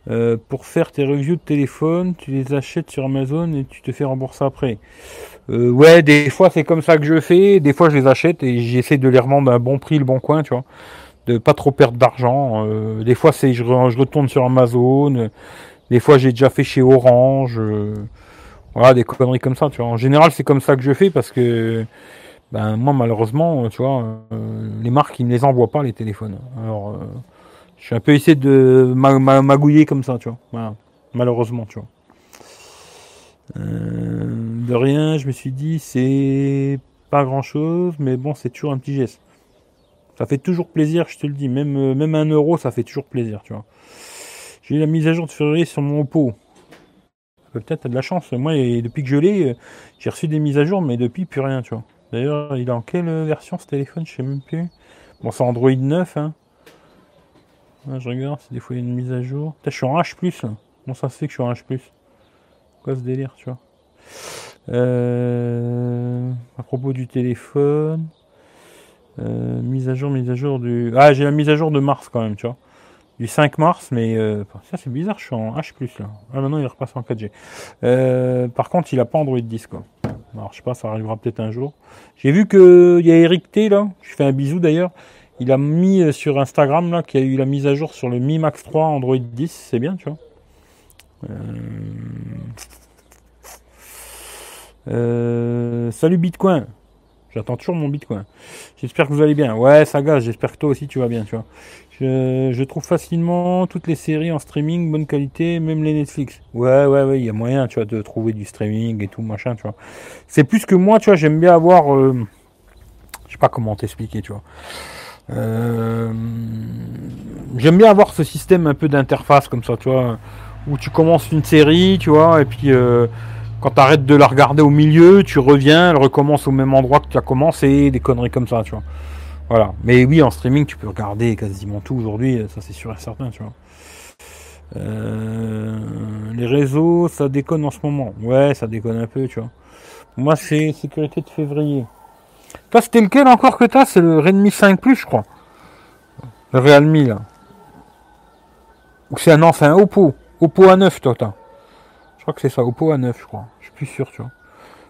Euh, pour faire tes reviews de téléphone, tu les achètes sur Amazon et tu te fais rembourser après. Euh, ouais, des fois c'est comme ça que je fais, des fois je les achète et j'essaie de les revendre à un bon prix, le bon coin, tu vois, de pas trop perdre d'argent. Euh, des fois c'est je, je retourne sur Amazon, euh, des fois j'ai déjà fait chez Orange, euh, voilà des conneries comme ça, tu vois. En général c'est comme ça que je fais parce que ben moi malheureusement, tu vois, euh, les marques ils me les envoient pas les téléphones. Alors euh, je suis un peu essayé de ma- ma- magouiller comme ça, tu vois. Voilà. Malheureusement, tu vois. Euh, de rien, je me suis dit, c'est pas grand chose, mais bon, c'est toujours un petit geste. Ça fait toujours plaisir, je te le dis. Même, même un euro, ça fait toujours plaisir, tu vois. J'ai eu la mise à jour de février sur mon. Euh, Peut-être t'as de la chance. Moi, depuis que je l'ai, j'ai reçu des mises à jour, mais depuis, plus rien, tu vois. D'ailleurs, il est en quelle version ce téléphone Je sais même plus. Bon, c'est Android 9, hein. Je regarde si des fois il y a une mise à jour. Je suis en H+. Comment ça se fait que je suis en H+? Quoi ce délire, tu vois? Euh, À propos du téléphone... euh, mise à jour, mise à jour du... Ah, j'ai la mise à jour de mars quand même, tu vois. Du 5 mars, mais... euh, Ça, c'est bizarre, je suis en H+, là. Ah, maintenant, il repasse en 4G. Euh, par contre, il a pas Android 10, quoi. Alors, je sais pas, ça arrivera peut-être un jour. J'ai vu que il y a Eric T, là. Je fais un bisou, d'ailleurs. Il a mis euh, sur Instagram là qu'il y a eu la mise à jour sur le Mi Max 3 Android 10, c'est bien, tu vois. Euh... Salut Bitcoin. J'attends toujours mon Bitcoin. J'espère que vous allez bien. Ouais, ça gaz. J'espère que toi aussi tu vas bien, tu vois. Je, je trouve facilement toutes les séries en streaming, bonne qualité, même les Netflix. Ouais, ouais, ouais, il y a moyen, tu vois, de trouver du streaming et tout, machin, tu vois. C'est plus que moi, tu vois, j'aime bien avoir, euh, je sais pas comment t'expliquer, tu vois. Euh, J'aime bien avoir ce système un peu d'interface comme ça, tu vois, où tu commences une série, tu vois, et puis euh, quand tu arrêtes de la regarder au milieu, tu reviens, elle recommence au même endroit que tu as commencé, des conneries comme ça, tu vois. Voilà. Mais oui, en streaming, tu peux regarder quasiment tout aujourd'hui, ça c'est sûr et certain, tu vois. Euh, les réseaux, ça déconne en ce moment. Ouais, ça déconne un peu, tu vois. Moi, c'est sécurité de février. Toi, c'était lequel encore que t'as? C'est le Redmi 5 Plus, je crois. Le Realme, là. Ou c'est un, non, c'est un Oppo. Oppo A9, toi, t'as. Je crois que c'est ça, Oppo A9, je crois. Sûr, tu vois.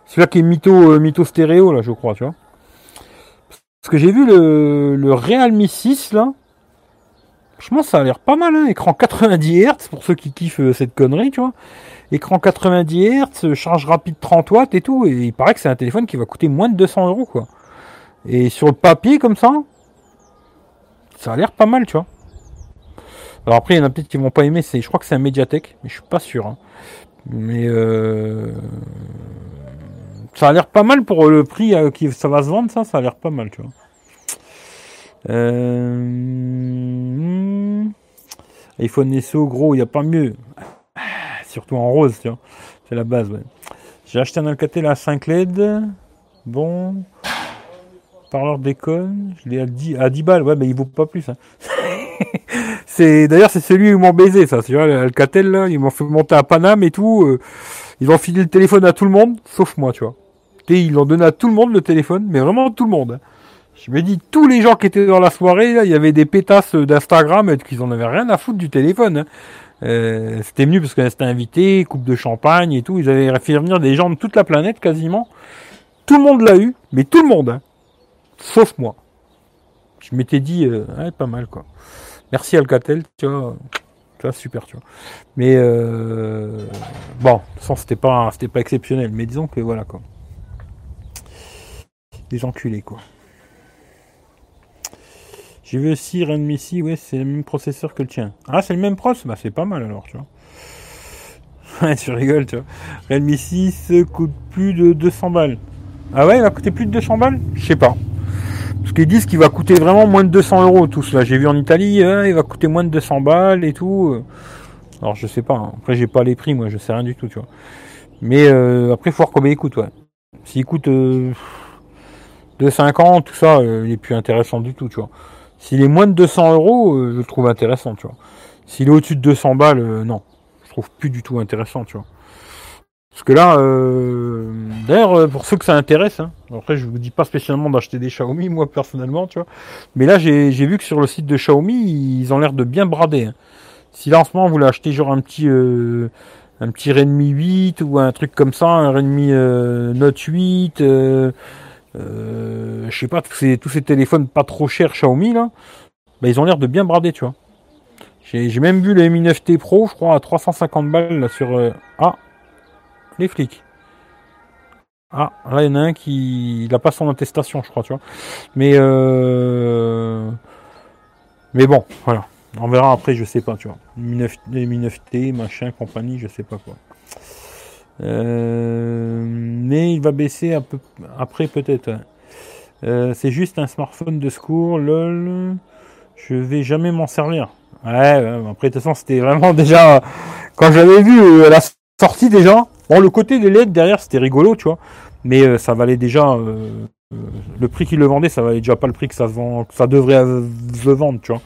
Celui-là qui est mytho, euh, mytho stéréo, là, je crois, tu vois. Parce que j'ai vu le, le Realme 6, là. Franchement, ça a l'air pas mal, hein. Écran 90 Hz, pour ceux qui kiffent euh, cette connerie, tu vois. Écran 90 Hz, charge rapide 30 watts et tout. Et il paraît que c'est un téléphone qui va coûter moins de 200 euros, quoi. Et sur le papier, comme ça, ça a l'air pas mal, tu vois. Alors après, il y en a peut-être qui vont pas aimer, c'est, je crois que c'est un Mediatek, mais je suis pas sûr. Hein. Mais euh, ça a l'air pas mal pour le prix à qui ça va se vendre, ça, ça a l'air pas mal, tu vois. Euh... iPhone SO, gros, il n'y a pas mieux. Surtout en rose, tu vois. C'est la base, ouais. J'ai acheté un Alcatel à 5 LED. Bon. Parleur déconne. Je l'ai à 10, à 10 balles. Ouais, mais il vaut pas plus. Hein. c'est D'ailleurs, c'est celui où ils m'ont baisé, ça. Tu vois, Alcatel, là, ils m'ont fait monter à Paname et tout. Euh, ils ont filé le téléphone à tout le monde, sauf moi, tu vois. Et ils l'ont donné à tout le monde, le téléphone, mais vraiment tout le monde. Hein. Je me dis, tous les gens qui étaient dans la soirée, là, il y avait des pétasses d'Instagram, qu'ils en avaient rien à foutre du téléphone. Hein. Euh, c'était mieux parce que c'était invité, coupe de champagne et tout. Ils avaient fait venir des gens de toute la planète quasiment. Tout le monde l'a eu, mais tout le monde, hein. sauf moi. Je m'étais dit, euh, pas mal quoi. Merci Alcatel, tu vois, tu vois, super, tu vois. Mais euh, bon, de c'était pas, c'était pas exceptionnel. Mais disons que voilà quoi. Des enculés quoi. J'ai vu aussi Redmi 6, ouais, c'est le même processeur que le tien. Ah, c'est le même pros? Bah, c'est pas mal alors, tu vois. Ouais, tu rigoles, tu vois. Redmi 6 coûte plus de 200 balles. Ah ouais, il va coûter plus de 200 balles? Je sais pas. Parce qu'ils disent qu'il va coûter vraiment moins de 200 euros tout cela. J'ai vu en Italie, hein, il va coûter moins de 200 balles et tout. Alors je sais pas. Hein. Après j'ai pas les prix, moi je sais rien du tout, tu vois. Mais euh, après faut voir combien il coûte, ouais. S'il coûte euh, 2,50, tout ça, euh, il est plus intéressant du tout, tu vois. S'il est moins de 200 euros, euh, je le trouve intéressant, tu vois. S'il est au-dessus de 200 balles, euh, non, je trouve plus du tout intéressant, tu vois. Parce que là, euh, d'ailleurs, pour ceux que ça intéresse, hein, après je vous dis pas spécialement d'acheter des Xiaomi, moi personnellement, tu vois. Mais là, j'ai vu que sur le site de Xiaomi, ils ont l'air de bien brader. Hein. Si là en ce moment vous voulez acheter genre un petit un petit Redmi 8 ou un truc comme ça, un Redmi Note 8, euh, je sais pas, tous ces, tous ces téléphones pas trop chers Xiaomi là, bah, ils ont l'air de bien brader, tu vois. J'ai même vu le Mi 9T Pro, je crois, à 350 balles là sur. Euh, ah, les flics. Ah, là il y en a un qui, il a pas son attestation, je crois, tu vois. Mais euh... mais bon, voilà. On verra après, je sais pas, tu vois. Mi 9, Mi 9T, machin, compagnie, je sais pas quoi. Euh, mais il va baisser après peut-être. Euh, c'est juste un smartphone de secours, lol. Je vais jamais m'en servir. Ouais, après de toute façon c'était vraiment déjà quand j'avais vu la sortie déjà. Bon, le côté des LED derrière c'était rigolo, tu vois. Mais ça valait déjà le prix qu'il le vendait, ça valait déjà pas le prix que ça vend, que ça devrait vendre, tu vois.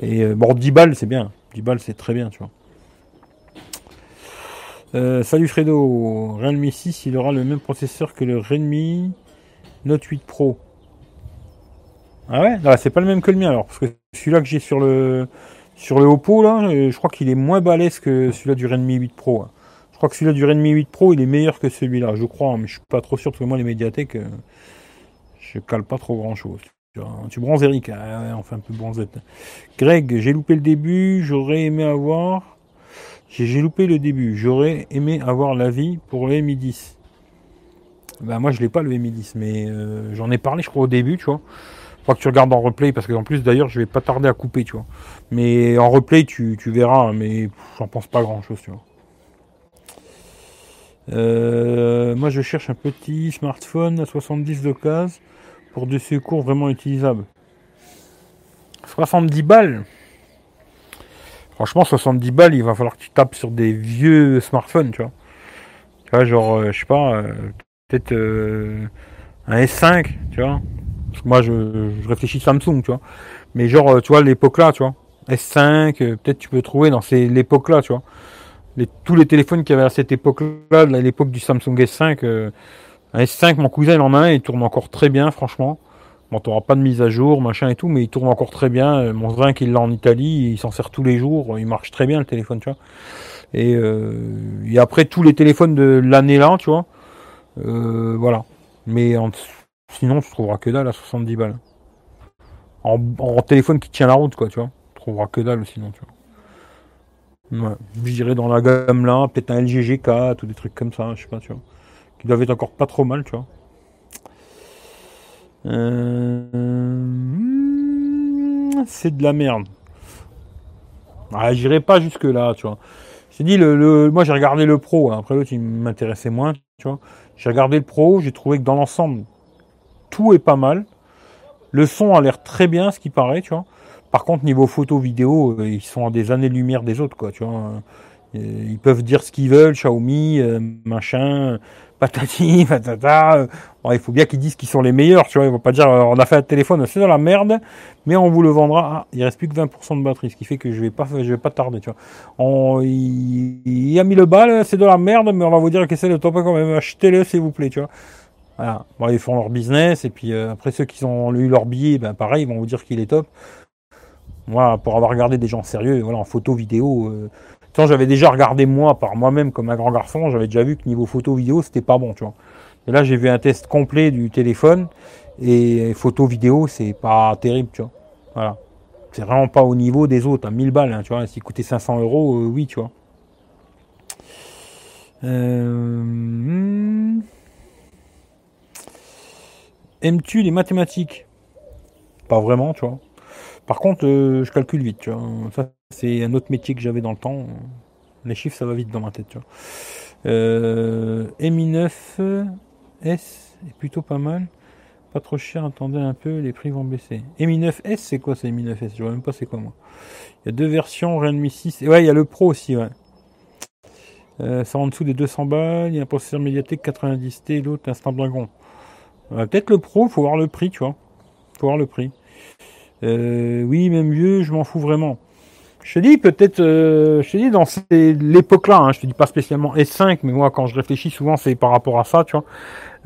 Et bon, 10 balles c'est bien. 10 balles c'est très bien, tu vois. Euh, salut Fredo, Realme 6 il aura le même processeur que le Redmi Note 8 Pro. Ah ouais? Ah, C'est pas le même que le mien alors, parce que celui-là que j'ai sur le sur le Oppo là, euh, je crois qu'il est moins balèze que celui-là du Redmi 8 Pro. Hein. Je crois que celui-là du Redmi 8 Pro il est meilleur que celui-là, je crois, mais je suis pas trop sûr parce que moi les médiathèques, euh, je cale pas trop grand chose. Tu bronzes Eric, ah enfin un peu bronzette. Greg, j'ai loupé le début, j'aurais aimé avoir j'ai loupé le début. J'aurais aimé avoir l'avis pour le Mi 10. Ben moi je l'ai pas le Mi 10, mais euh, j'en ai parlé je crois au début, tu vois. Faut que tu regardes en replay parce qu'en plus d'ailleurs je vais pas tarder à couper, tu vois. Mais en replay tu, verras, mais j'en pense pas grand chose, tu vois. Euh, moi je cherche un petit smartphone à 70 d'occasion pour des secours vraiment utilisables. 70 balles Franchement, 70 balles, il va falloir que tu tapes sur des vieux smartphones, tu vois. Tu vois, genre, euh, je sais pas, euh, peut-être un S5, tu vois. Moi, je, réfléchis Samsung, tu vois. Mais genre, tu vois, l'époque là, tu vois. S5, peut-être tu peux trouver dans l'époque là, tu vois. Tous les téléphones qu'il y avait à cette époque-là, l'époque du Samsung S5, Un S5, mon cousin il en a un, il tourne encore très bien, franchement. Bon, t'auras pas de mise à jour, machin et tout, mais il tourne encore très bien. Mon zinc, il l'a en Italie, il s'en sert tous les jours, il marche très bien le téléphone, tu vois. Et, euh, après tous les téléphones de l'année là, tu vois. Euh, voilà. Mais sinon, tu trouveras que dalle à 70 balles. En, téléphone qui tient la route, quoi, tu vois. Tu trouveras que dalle sinon, tu vois. Ouais. Je dirais dans la gamme là, peut-être un LG G4 ou des trucs comme ça, je sais pas, tu vois. Qui doivent être encore pas trop mal, tu vois. Euh, c'est de la merde. Ah, j'irai pas jusque là, tu vois. J'ai dit le, moi j'ai regardé le pro. Hein. Après l'autre il m'intéressait moins, tu vois. J'ai regardé le pro, j'ai trouvé que dans l'ensemble tout est pas mal. Le son a l'air très bien, ce qui paraît, tu vois. Par contre niveau photo vidéo, euh, ils sont à des années lumière des autres, quoi, tu vois. Euh, ils peuvent dire ce qu'ils veulent, Xiaomi, machin patati, patata. Bon, il faut bien qu'ils disent qu'ils sont les meilleurs, tu vois. Ils vont pas dire, euh, on a fait un téléphone, c'est de la merde, mais on vous le vendra. Ah, il reste plus que 20% de batterie, ce qui fait que je vais pas, je vais pas tarder, tu vois. On, il, a mis le bal, c'est de la merde, mais on va vous dire que c'est le top quand même. Achetez-le, s'il vous plaît, tu vois. Voilà. Bon, ils font leur business, et puis euh, après ceux qui ont eu leur billet, ben pareil, ils vont vous dire qu'il est top. Voilà, pour avoir regardé des gens sérieux, voilà, en photo, vidéo, euh, j'avais déjà regardé moi par moi-même comme un grand garçon, j'avais déjà vu que niveau photo vidéo, c'était pas bon, tu vois. Et là, j'ai vu un test complet du téléphone et photo vidéo, c'est pas terrible, tu vois. Voilà. C'est vraiment pas au niveau des autres, à 1000 balles, hein, tu vois. S'il coûtait 500 euros, euh, oui, tu vois. Euh... Hmm. Aimes-tu les mathématiques? Pas vraiment, tu vois. Par contre, euh, je calcule vite, tu vois. Ça, c'est un autre métier que j'avais dans le temps. Les chiffres, ça va vite dans ma tête, tu vois. Euh, Mi 9 S est plutôt pas mal. Pas trop cher, attendez un peu, les prix vont baisser. Mi 9 S, c'est quoi c'est Mi 9 S? Je vois même pas c'est quoi moi. Il y a deux versions, Redmi 6. Ouais, il y a le Pro aussi, ouais. Euh, ça en dessous des 200 balles. Il y a un processeur médiatique 90T, l'autre un Snapdragon. Euh, Peut-être le Pro, faut voir le prix, tu vois. Faut voir le prix. Euh, oui, même vieux, je m'en fous vraiment. Je te dis peut-être, euh, je te dis dans l'époque-là, hein, je te dis pas spécialement S5, mais moi quand je réfléchis souvent c'est par rapport à ça, tu vois.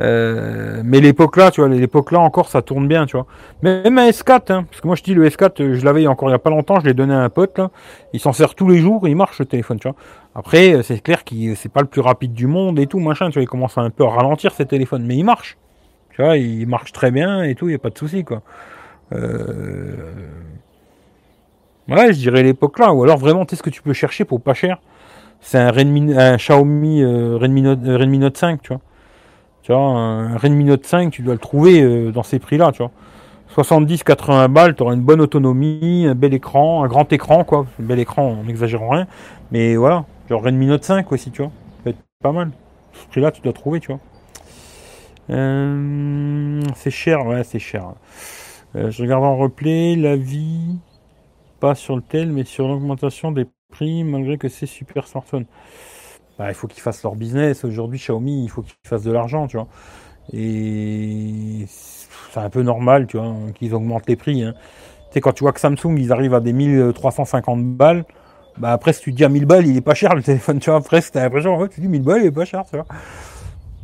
Euh, mais l'époque-là, tu vois, l'époque-là encore ça tourne bien, tu vois. Même un S4, hein, parce que moi je dis le S4, je l'avais encore il y a pas longtemps, je l'ai donné à un pote là, il s'en sert tous les jours, il marche le téléphone, tu vois. Après c'est clair qu'il c'est pas le plus rapide du monde et tout machin, tu vois, il commence un peu à ralentir ces téléphones, mais il marche, tu vois, il marche très bien et tout, il y a pas de souci quoi. Euh Ouais, je dirais l'époque là. Ou alors vraiment, tu ce que tu peux chercher pour pas cher? C'est un, Redmi, un Xiaomi euh, Redmi, Note, euh, Redmi Note 5, tu vois. Tu vois, un Redmi Note 5, tu dois le trouver dans ces prix-là, tu vois. 70-80 balles, tu auras une bonne autonomie, un bel écran, un grand écran, quoi. Un bel écran, on n'exagère rien. Mais voilà, genre Redmi Note 5 aussi, tu vois. Ça être pas mal. Ce prix-là, tu dois trouver, tu vois. c'est cher, ouais, c'est cher. Je regarde en replay, la vie pas sur le tel, mais sur l'augmentation des prix, malgré que c'est super smartphone. Bah, il faut qu'ils fassent leur business. Aujourd'hui, Xiaomi, il faut qu'ils fassent de l'argent, tu vois. Et c'est un peu normal, tu vois, qu'ils augmentent les prix. Hein. Tu sais, quand tu vois que Samsung, ils arrivent à des 1350 balles, bah après, si tu dis à 1000 balles, il est pas cher le téléphone, tu vois. Après, t'as l'impression, ouais, tu dis 1000 balles, il est pas cher, tu vois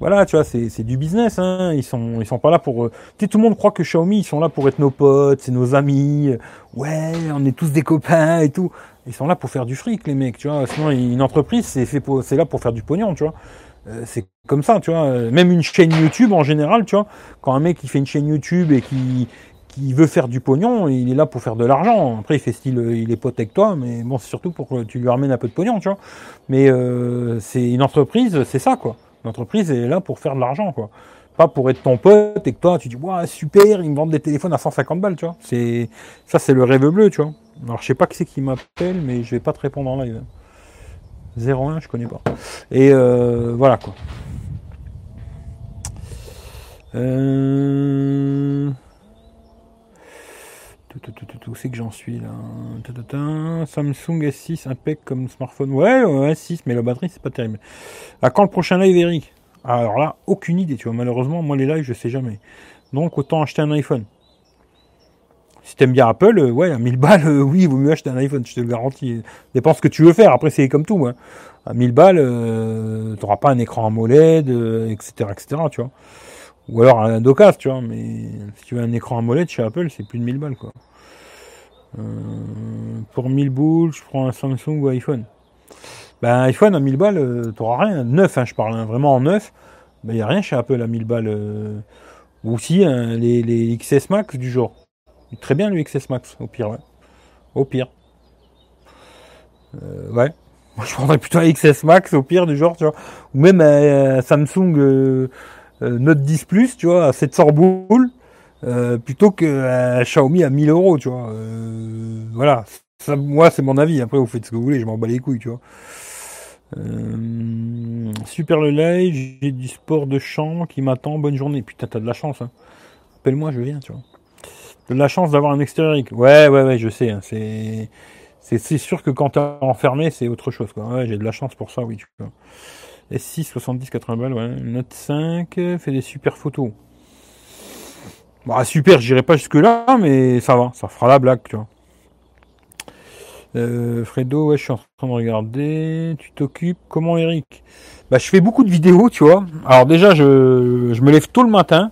voilà, tu vois, c'est du business. Hein. Ils sont ils sont pas là pour. Euh, tu sais, tout le monde croit que Xiaomi ils sont là pour être nos potes, c'est nos amis. Ouais, on est tous des copains et tout. Ils sont là pour faire du fric, les mecs. Tu vois, sinon une entreprise c'est fait c'est là pour faire du pognon, tu vois. Euh, c'est comme ça, tu vois. Même une chaîne YouTube en général, tu vois. Quand un mec qui fait une chaîne YouTube et qui qui veut faire du pognon, il est là pour faire de l'argent. Après, il fait style, il est pote avec toi, mais bon, c'est surtout pour que tu lui ramènes un peu de pognon, tu vois. Mais euh, c'est une entreprise, c'est ça, quoi. L'entreprise est là pour faire de l'argent, quoi. Pas pour être ton pote et que toi, tu dis, ouais, super, ils me vendent des téléphones à 150 balles, tu vois. C'est, ça, c'est le rêve bleu, tu vois. Alors, je sais pas qui c'est qui m'appelle, mais je vais pas te répondre en live. 01, je connais pas. Et euh, voilà, quoi. Euh... Où c'est que j'en suis là Samsung S6 impec comme smartphone. Ouais, S6, mais la batterie c'est pas terrible. À quand le prochain live, Eric? Alors là, aucune idée, tu vois. Malheureusement, moi les lives, je sais jamais. Donc autant acheter un iPhone. Si t'aimes bien Apple, euh, ouais, à 1000 balles, euh, oui, il vaut mieux acheter un iPhone, je te le garantis. Dépend ce que tu veux faire. Après, c'est comme tout. Hein. À 1000 balles, euh, t'auras pas un écran AMOLED, etc., etc., tu vois. Ou alors un Docas, tu vois. Mais si tu veux un écran AMOLED chez Apple, c'est plus de 1000 balles, quoi. Pour 1000 boules, je prends un Samsung ou iPhone. Ben, iPhone à 1000 balles, t'auras rien. Neuf, hein, je parle, hein, vraiment en neuf. Ben, y a rien chez Apple à 1000 balles. Ou aussi hein, les, XS Max du genre. Très bien le XS Max, au pire. Au pire. Euh, ouais. Moi, je prendrais plutôt un XS Max, au pire, du genre, tu vois. Ou même un, Samsung euh, euh, Note 10 Plus, tu vois, à 700 boules, plutôt qu'un Xiaomi à 1000 euros, tu vois. voilà. Ça, moi, c'est mon avis. Après, vous faites ce que vous voulez, je m'en bats les couilles, tu vois. super le live, j'ai du sport de champ qui m'attend, bonne journée. Putain, t'as de la chance, hein. Appelle-moi, je viens, tu vois de la chance d'avoir un extérieur. Ouais, ouais, ouais, je sais. Hein, c'est, c'est, sûr que quand t'es enfermé, c'est autre chose. Quoi. Ouais, j'ai de la chance pour ça, oui. Tu vois. S6, 70, 80 balles, ouais. Note 5, fait des super photos. Bah, super, j'irai pas jusque-là, mais ça va, ça fera la blague, tu vois. Euh, Fredo, je suis en train de regarder. Tu t'occupes Comment, Eric? Bah, je fais beaucoup de vidéos, tu vois. Alors, déjà, je, je me lève tôt le matin.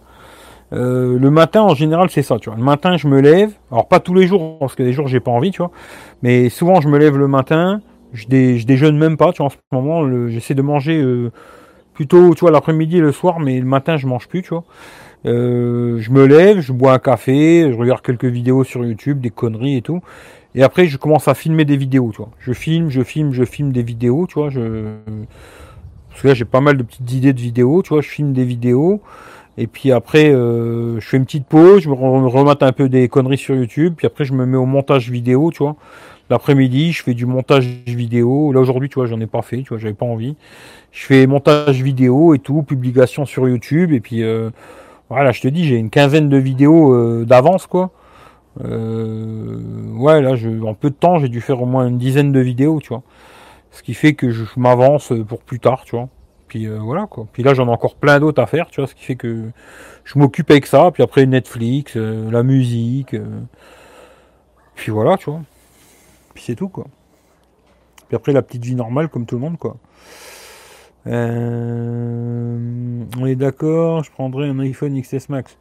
Euh, le matin, en général, c'est ça, tu vois. Le matin, je me lève. Alors, pas tous les jours, parce que des jours, j'ai pas envie, tu vois. Mais souvent, je me lève le matin. Je, déjeune même pas, tu vois. En ce moment, j'essaie de manger euh, plutôt, tu vois, l'après-midi et le soir, mais le matin, je mange plus, tu vois. Euh, je me lève, je bois un café, je regarde quelques vidéos sur YouTube, des conneries et tout. Et après, je commence à filmer des vidéos, tu vois. Je filme, je filme, je filme des vidéos, tu vois. Je... Parce que là, j'ai pas mal de petites idées de vidéos, tu vois. Je filme des vidéos. Et puis après, euh, je fais une petite pause, je me remate un peu des conneries sur YouTube, puis après je me mets au montage vidéo, tu vois. L'après-midi, je fais du montage vidéo. Là aujourd'hui, tu vois, j'en ai pas fait, tu vois, j'avais pas envie. Je fais montage vidéo et tout, publication sur YouTube, et puis euh, voilà, je te dis, j'ai une quinzaine de vidéos euh, d'avance, quoi. ouais, là, je, en peu de temps, j'ai dû faire au moins une dizaine de vidéos, tu vois. Ce qui fait que je m'avance pour plus tard, tu vois. Puis euh, voilà quoi. Puis là j'en ai encore plein d'autres à faire, tu vois, ce qui fait que je m'occupe avec ça. Puis après Netflix, euh, la musique. Euh, puis voilà, tu vois. Puis c'est tout quoi. Puis après la petite vie normale comme tout le monde quoi. On est d'accord, je prendrai un iPhone XS Max.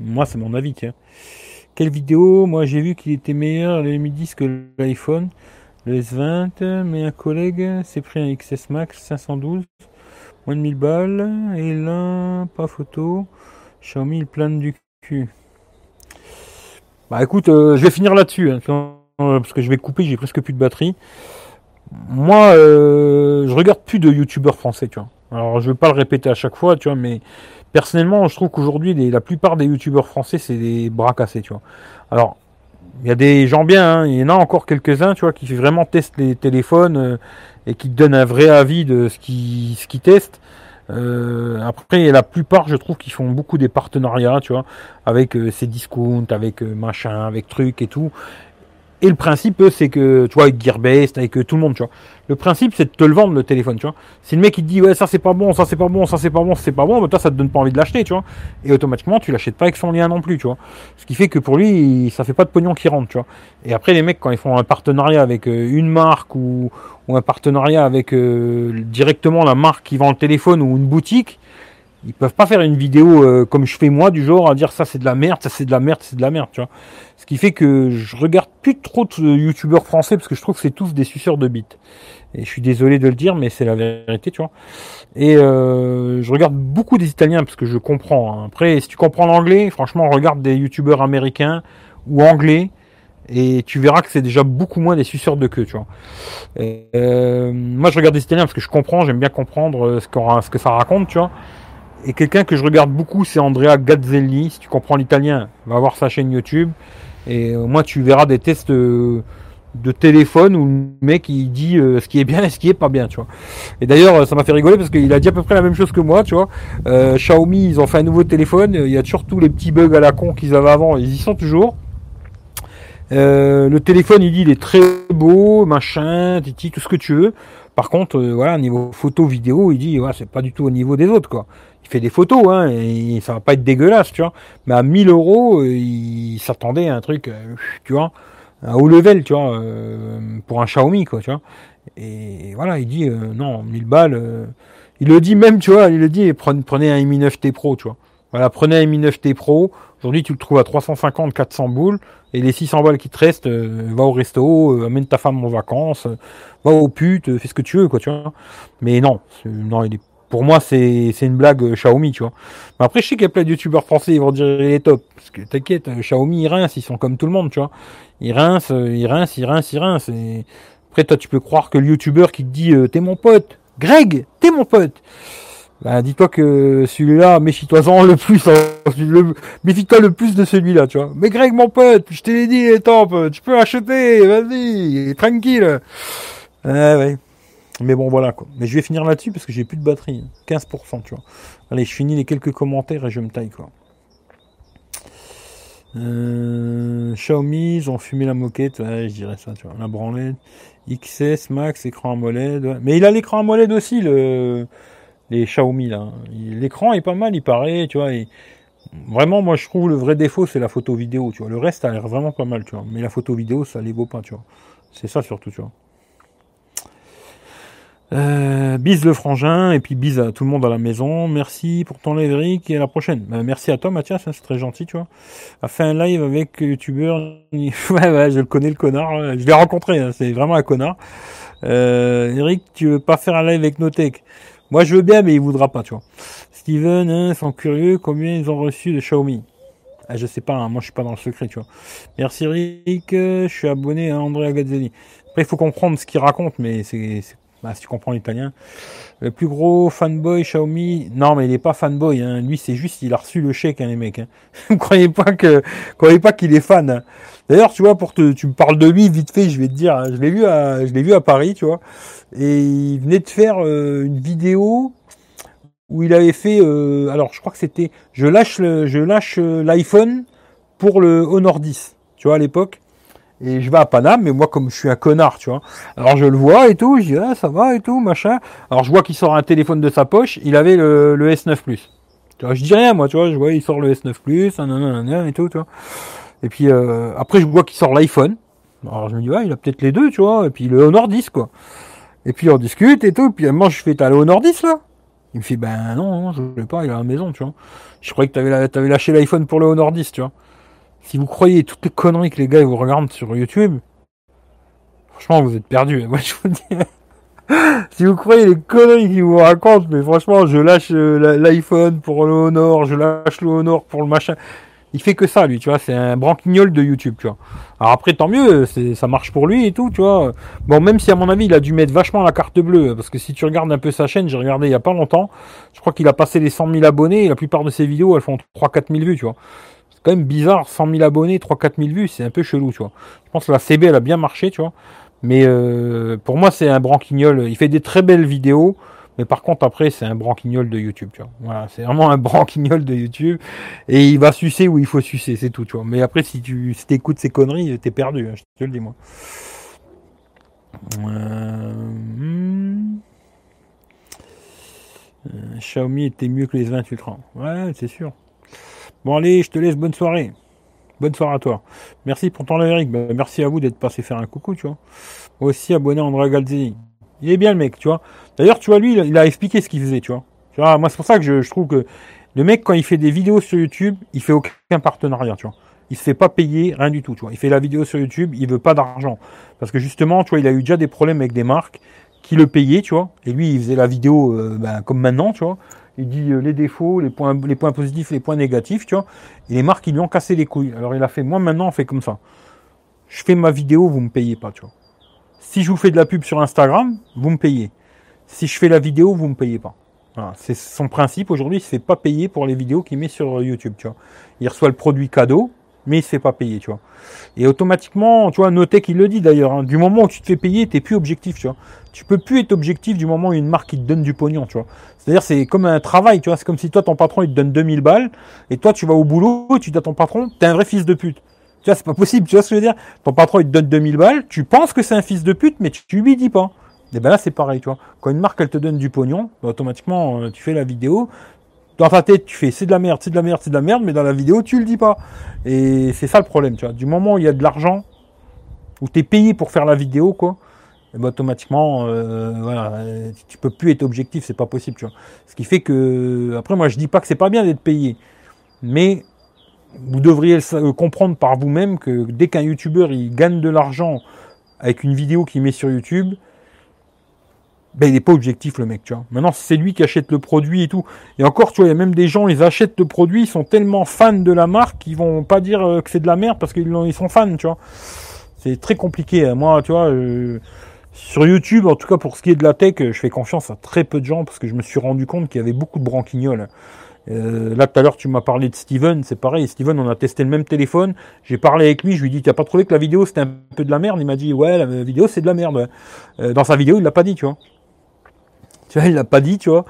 Moi c'est mon avis tiens. Quelle vidéo? Moi j'ai vu qu'il était meilleur les midi que l'iPhone. Le S20, mais un collègue s'est pris un XS Max 512, moins de 1000 balles, et là, pas photo, Xiaomi il plane du cul. Bah écoute, euh, je vais finir là-dessus, hein, parce que je vais couper, j'ai presque plus de batterie. Moi, euh, je regarde plus de youtubeurs français, tu vois. Alors je vais pas le répéter à chaque fois, tu vois, mais personnellement, je trouve qu'aujourd'hui, la plupart des youtubeurs français, c'est des bras cassés, tu vois. Alors, il y a des gens bien, hein. il y en a encore quelques-uns, tu vois, qui vraiment testent les téléphones euh, et qui donnent un vrai avis de ce qu'ils ce qu'ils testent. Euh, après, la plupart, je trouve qu'ils font beaucoup des partenariats, tu vois, avec euh, ces discounts, avec machin, avec trucs et tout. Et le principe, c'est que, tu vois, avec Gearbest, avec tout le monde, tu vois. Le principe, c'est de te le vendre, le téléphone, tu vois. Si le mec, il te dit, ouais, ça c'est pas bon, ça c'est pas bon, ça c'est pas bon, c'est pas bon, bah, toi, ça te donne pas envie de l'acheter, tu vois. Et automatiquement, tu l'achètes pas avec son lien non plus, tu vois. Ce qui fait que pour lui, ça fait pas de pognon qui rentre, tu vois. Et après, les mecs, quand ils font un partenariat avec euh, une marque ou, ou un partenariat avec euh, directement la marque qui vend le téléphone ou une boutique, ils peuvent pas faire une vidéo euh, comme je fais moi du genre à dire ça c'est de la merde, ça c'est de la merde, c'est de la merde, tu vois. Ce qui fait que je regarde plus trop de youtubeurs français parce que je trouve que c'est tous des suceurs de bits. Et je suis désolé de le dire, mais c'est la vérité, tu vois. Et euh, je regarde beaucoup des Italiens parce que je comprends. Hein. Après, si tu comprends l'anglais, franchement, regarde des youtubeurs américains ou anglais et tu verras que c'est déjà beaucoup moins des suceurs de queue, tu vois. Euh, moi, je regarde des Italiens parce que je comprends, j'aime bien comprendre ce, ce que ça raconte, tu vois. Et quelqu'un que je regarde beaucoup, c'est Andrea Gazzelli. Si tu comprends l'italien, va voir sa chaîne YouTube. Et au moins, tu verras des tests euh, de téléphone où le mec il dit euh, ce qui est bien et ce qui est pas bien, tu vois. Et d'ailleurs, ça m'a fait rigoler parce qu'il a dit à peu près la même chose que moi, tu vois. Euh, Xiaomi, ils ont fait un nouveau téléphone. Il y a toujours tous les petits bugs à la con qu'ils avaient avant. Ils y sont toujours. le téléphone, il dit, il est très beau, machin, titi, tout ce que tu veux. Par contre, voilà, niveau photo, vidéo, il dit, ouais, c'est pas du tout au niveau des autres, quoi. Il fait des photos, hein, et ça va pas être dégueulasse, tu vois. Mais à 1000 euros, euh, il s'attendait à un truc, euh, tu vois, à haut level, tu vois, euh, pour un Xiaomi, quoi, tu vois. Et voilà, il dit, non, 1000 balles, il le dit même, tu vois, il le dit, prenez, un Mi 9T Pro, tu vois. Voilà, prenez un Mi 9T Pro. Aujourd'hui, tu le trouves à 350, 400 boules. Et les 600 balles qui te restent, va au resto, amène ta femme en vacances, va au pute, fais ce que tu veux, quoi, tu vois. Mais non, non, il est pour moi, c'est une blague euh, Xiaomi, tu vois. Mais après, je sais qu'il y a plein de youtubeurs français, ils vont dire il est top. Parce que t'inquiète, euh, Xiaomi, ils rincent, ils sont comme tout le monde, tu vois. Ils rincent, euh, ils rincent, ils rincent, ils rincent. Et... Après, toi, tu peux croire que le youtubeur qui te dit t'es mon pote, Greg, t'es mon pote. Bah, dis-toi que celui-là, méfie-toi-en le plus, hein. méfie-toi le plus de celui-là, tu vois. Mais Greg, mon pote, je t'ai dit, top, tu peux acheter, vas-y, tranquille. Ah ouais. Mais bon, voilà quoi. Mais je vais finir là-dessus parce que j'ai plus de batterie. 15%, tu vois. Allez, je finis les quelques commentaires et je me taille quoi. Euh, Xiaomi, ils ont fumé la moquette. Ouais, je dirais ça, tu vois. La branlette. XS, Max, écran AMOLED. Mais il a l'écran AMOLED aussi, le, les Xiaomi là. L'écran est pas mal, il paraît, tu vois. Vraiment, moi je trouve le vrai défaut, c'est la photo vidéo, tu vois. Le reste a l'air vraiment pas mal, tu vois. Mais la photo vidéo, ça les vaut pas, tu vois. C'est ça surtout, tu vois. Euh, bise le frangin et puis bise à tout le monde à la maison. Merci pour ton live Eric et à la prochaine. Ben, merci à toi Mathias, hein, c'est très gentil, tu vois. A fait un live avec youtubeur. ouais ouais, je le connais le connard. Je l'ai rencontré, hein, c'est vraiment un connard. Euh, Eric, tu veux pas faire un live avec Notech? Moi je veux bien, mais il voudra pas, tu vois. Steven, hein, sont curieux combien ils ont reçu de Xiaomi? Ah, je sais pas, hein, moi je suis pas dans le secret, tu vois. Merci Eric, je suis abonné à Andrea Gazzelli. Après, il faut comprendre ce qu'il raconte, mais c'est bah, si tu comprends l'italien. Le plus gros fanboy Xiaomi, non mais il n'est pas fanboy, hein. lui c'est juste il a reçu le chèque hein, les mecs. Hein. Croyez pas que, croyez pas qu'il est fan. Hein. D'ailleurs tu vois pour te, tu me parles de lui vite fait, je vais te dire, hein. je l'ai vu à, je l'ai vu à Paris, tu vois, et il venait de faire euh, une vidéo où il avait fait, euh, alors je crois que c'était, je lâche le, je lâche euh, l'iPhone pour le Honor 10, tu vois à l'époque. Et je vais à Paname, mais moi, comme je suis un connard, tu vois. Alors je le vois et tout, je dis, ah, ça va et tout, machin. Alors je vois qu'il sort un téléphone de sa poche, il avait le, S9 Plus. Tu vois, je dis rien, moi, tu vois, je vois, il sort le S9 Plus, et tout, tu vois. Et puis euh, après, je vois qu'il sort l'iPhone. Alors je me dis, ouais, il a peut-être les deux, tu vois, et puis le Honor 10, quoi. Et puis on discute et tout, puis moi je fais, t'as le Honor 10 là? Il me fait, ben non, non je voulais pas, il est à la maison, tu vois. Je croyais que t'avais, avais lâché l'iPhone pour le Honor 10, tu vois. Si vous croyez toutes les conneries que les gars vous regardent sur YouTube, franchement, vous êtes perdus. Moi, je vous dis. si vous croyez les conneries qu'ils vous racontent, mais franchement, je lâche euh, l'iPhone pour le Honor, je lâche le Honor pour le machin. Il fait que ça, lui, tu vois. C'est un branquignol de YouTube, tu vois. Alors après, tant mieux, ça marche pour lui et tout, tu vois. Bon, même si à mon avis, il a dû mettre vachement la carte bleue, parce que si tu regardes un peu sa chaîne, j'ai regardé il y a pas longtemps, je crois qu'il a passé les 100 000 abonnés et la plupart de ses vidéos, elles font 3-4 000 vues, tu vois quand même bizarre, 100 000 abonnés, 3-4 000 vues, c'est un peu chelou, tu vois. Je pense que la CB, a bien marché, tu vois. Mais euh, pour moi, c'est un branquignol. Il fait des très belles vidéos, mais par contre, après, c'est un branquignol de YouTube, tu vois. Voilà, c'est vraiment un branquignol de YouTube. Et il va sucer où il faut sucer, c'est tout, tu vois. Mais après, si tu écoutes ces conneries, t'es perdu, hein, je te le dis, moi. Euh, hmm. euh, Xiaomi était mieux que les 20 Ultra. Ouais, c'est sûr. Bon allez, je te laisse, bonne soirée. Bonne soirée à toi. Merci pour ton live, bah, merci à vous d'être passé faire un coucou, tu vois. Moi aussi abonné à André Galzini. Il est bien le mec, tu vois. D'ailleurs, tu vois, lui, il a expliqué ce qu'il faisait, tu vois. Tu vois, moi c'est pour ça que je, trouve que le mec, quand il fait des vidéos sur YouTube, il fait aucun partenariat, tu vois. Il se fait pas payer, rien du tout, tu vois. Il fait la vidéo sur YouTube, il veut pas d'argent. Parce que justement, tu vois, il a eu déjà des problèmes avec des marques qui le payaient, tu vois. Et lui, il faisait la vidéo euh, ben, comme maintenant, tu vois il dit euh, les défauts, les points, positifs, les points négatifs, tu vois. Et les marques, ils lui ont cassé les couilles. Alors il a fait, moi maintenant, on fait comme ça. Je fais ma vidéo, vous me payez pas, tu vois. Si je vous fais de la pub sur Instagram, vous me payez. Si je fais la vidéo, vous me payez pas. Voilà, c'est son principe. Aujourd'hui, il se fait pas payer pour les vidéos qu'il met sur YouTube, tu vois. Il reçoit le produit cadeau, mais il se fait pas payer, tu vois. Et automatiquement, tu vois, Notech il le dit d'ailleurs, hein, du moment où tu te fais payer, t'es plus objectif, tu vois. Tu peux plus être objectif du moment où une marque te donne du pognon, tu vois. C'est-à-dire c'est comme un travail, tu vois, c'est comme si toi ton patron il te donne 2000 balles et toi tu vas au boulot, tu dis à ton patron, t'es un vrai fils de pute. Tu vois, c'est pas possible, tu vois ce que je veux dire Ton patron il te donne 2000 balles, tu penses que c'est un fils de pute mais tu, lui dis pas. Et ben là c'est pareil, tu vois. Quand une marque elle te donne du pognon, bah, automatiquement euh, tu fais la vidéo, dans ta tête, tu fais c'est de la merde, c'est de la merde, c'est de la merde, mais dans la vidéo, tu le dis pas. Et c'est ça le problème, tu vois. Du moment où il y a de l'argent, où tu es payé pour faire la vidéo, quoi, et ben, automatiquement, euh, voilà, tu peux plus être objectif, c'est pas possible, tu vois. Ce qui fait que, après, moi, je dis pas que c'est pas bien d'être payé, mais vous devriez comprendre par vous-même que dès qu'un youtubeur il gagne de l'argent avec une vidéo qu'il met sur YouTube, ben, il n'est pas objectif le mec, tu vois. Maintenant, c'est lui qui achète le produit et tout. Et encore, tu vois, il y a même des gens, ils achètent le produit, ils sont tellement fans de la marque qu'ils vont pas dire euh, que c'est de la merde parce qu'ils ils sont fans, tu vois. C'est très compliqué. Hein. Moi, tu vois, euh, sur YouTube, en tout cas pour ce qui est de la tech, je fais confiance à très peu de gens parce que je me suis rendu compte qu'il y avait beaucoup de branquignoles. Euh, là, tout à l'heure, tu m'as parlé de Steven, c'est pareil. Steven, on a testé le même téléphone. J'ai parlé avec lui, je lui ai dit, t'as pas trouvé que la vidéo c'était un peu de la merde? Il m'a dit, ouais, la vidéo c'est de la merde. dans sa vidéo, il l'a pas dit, tu vois. Tu vois, il l'a pas dit, tu vois.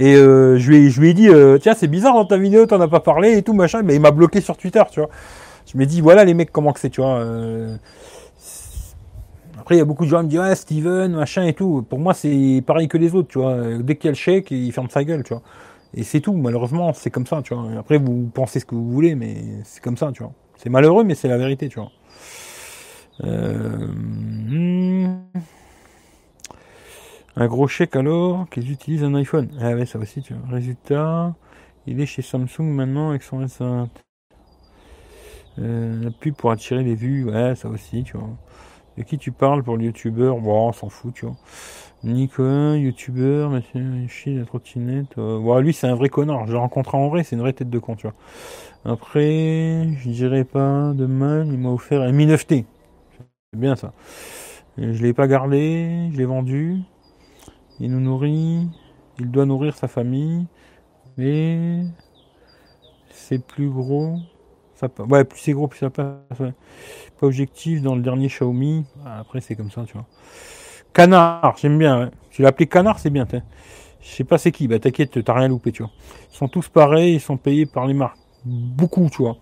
Et euh, je, lui ai, je lui ai dit, euh, tiens, c'est bizarre dans ta vidéo, t'en as pas parlé et tout, machin. Mais il m'a bloqué sur Twitter, tu vois. Je me dis, voilà les mecs, comment que c'est, tu vois. Euh. Après, il y a beaucoup de gens qui me disent, ouais, Steven, machin et tout. Pour moi, c'est pareil que les autres, tu vois. Dès qu'il y a le chèque, il ferme sa gueule, tu vois. Et c'est tout, malheureusement, c'est comme ça, tu vois. Après, vous pensez ce que vous voulez, mais c'est comme ça, tu vois. C'est malheureux, mais c'est la vérité, tu vois. Hmm. Un gros chèque alors qu'ils utilisent un iPhone. Ah ouais, ça aussi, tu vois. Résultat, il est chez Samsung maintenant avec son S20. Euh, la pub pour attirer les vues, ouais, ça aussi, tu vois. De qui tu parles pour le youtubeur? Bon, on s'en fout, tu vois. Nicolas, youtubeur, monsieur, chie la trottinette. Euh, lui, c'est un vrai connard. Je l'ai rencontré en vrai, c'est une vraie tête de con, tu vois. Après, je dirais pas de mal, il m'a offert un Mi 9T. C'est bien ça. Je l'ai pas gardé, je l'ai vendu. Il nous nourrit, il doit nourrir sa famille, mais c'est plus gros. Ça, ouais, plus c'est gros, plus ça passe. Pas objectif dans le dernier Xiaomi. Après, c'est comme ça, tu vois. Canard, j'aime bien. Tu l'as appelé Canard, c'est bien. Je sais pas c'est qui. Bah t'inquiète, t'as rien loupé, tu vois. Ils sont tous pareils, ils sont payés par les marques. Beaucoup, tu vois.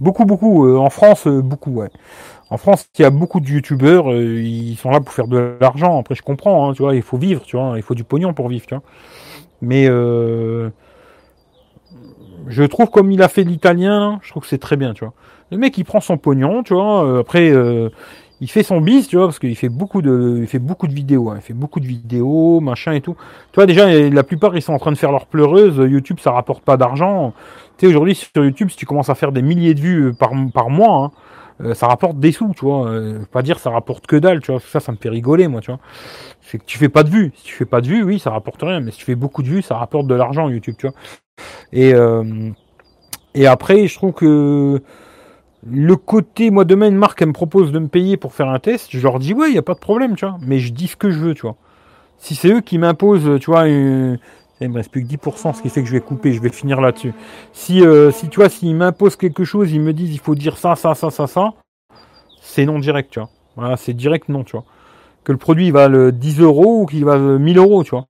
Beaucoup, beaucoup. Euh, en France, euh, beaucoup, ouais. En France, il y a beaucoup de youtubeurs, euh, ils sont là pour faire de l'argent. Après, je comprends, hein, tu vois, il faut vivre, tu vois, il faut du pognon pour vivre, tu vois. Mais euh, je trouve comme il a fait l'italien, je trouve que c'est très bien, tu vois. Le mec, il prend son pognon, tu vois. Euh, après, il fait son bis, tu vois, parce qu'il fait beaucoup de, il fait beaucoup de vidéos, hein, il fait beaucoup de vidéos, machin et tout. Tu vois, déjà, la plupart, ils sont en train de faire leur pleureuse. YouTube, ça rapporte pas d'argent. Tu sais, aujourd'hui, sur YouTube, si tu commences à faire des milliers de vues par, par mois, hein, euh, ça rapporte des sous, tu vois. Euh, pas dire ça rapporte que dalle, tu vois. Ça, ça me fait rigoler, moi, tu vois. C'est que tu fais pas de vues. Si tu fais pas de vues, oui, ça rapporte rien. Mais si tu fais beaucoup de vues, ça rapporte de l'argent YouTube, tu vois. Et euh, et après, je trouve que le côté, moi, demain, une marque, elle me propose de me payer pour faire un test. Je leur dis, ouais, il y a pas de problème, tu vois. Mais je dis ce que je veux, tu vois. Si c'est eux qui m'imposent, tu vois, une, il me reste plus que 10%, ce qui fait que je vais couper, je vais finir là-dessus. Si, euh, si tu vois, s'ils m'imposent quelque chose, ils me disent il faut dire ça, ça, ça, ça, ça, c'est non direct, tu vois. Voilà, c'est direct non, tu vois. Que le produit va le 10 euros ou qu'il va 1000 euros, tu vois.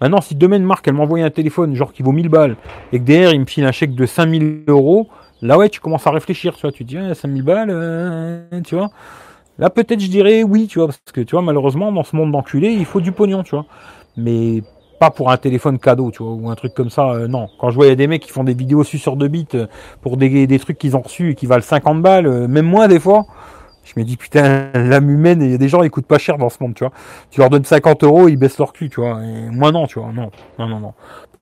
Maintenant, si demain une marque, elle m'envoie un téléphone, genre qui vaut 1000 balles, et que derrière, il me file un chèque de 5000 euros, là, ouais, tu commences à réfléchir, tu vois. Tu te dis, 5000 balles, euh, tu vois. Là, peut-être, je dirais oui, tu vois, parce que, tu vois, malheureusement, dans ce monde d'enculé, il faut du pognon, tu vois. Mais pas pour un téléphone cadeau, tu vois, ou un truc comme ça. Euh, non. Quand je a des mecs qui font des vidéos sur de bits euh, pour des, des trucs qu'ils ont reçus et qui valent 50 balles, euh, même moins des fois. Je me dis, putain, l'âme humaine, il y a des gens, ils coûtent pas cher dans ce monde, tu vois. Tu leur donnes 50 euros, ils baissent leur cul, tu vois. Et moi, non, tu vois. Non, non, non, non.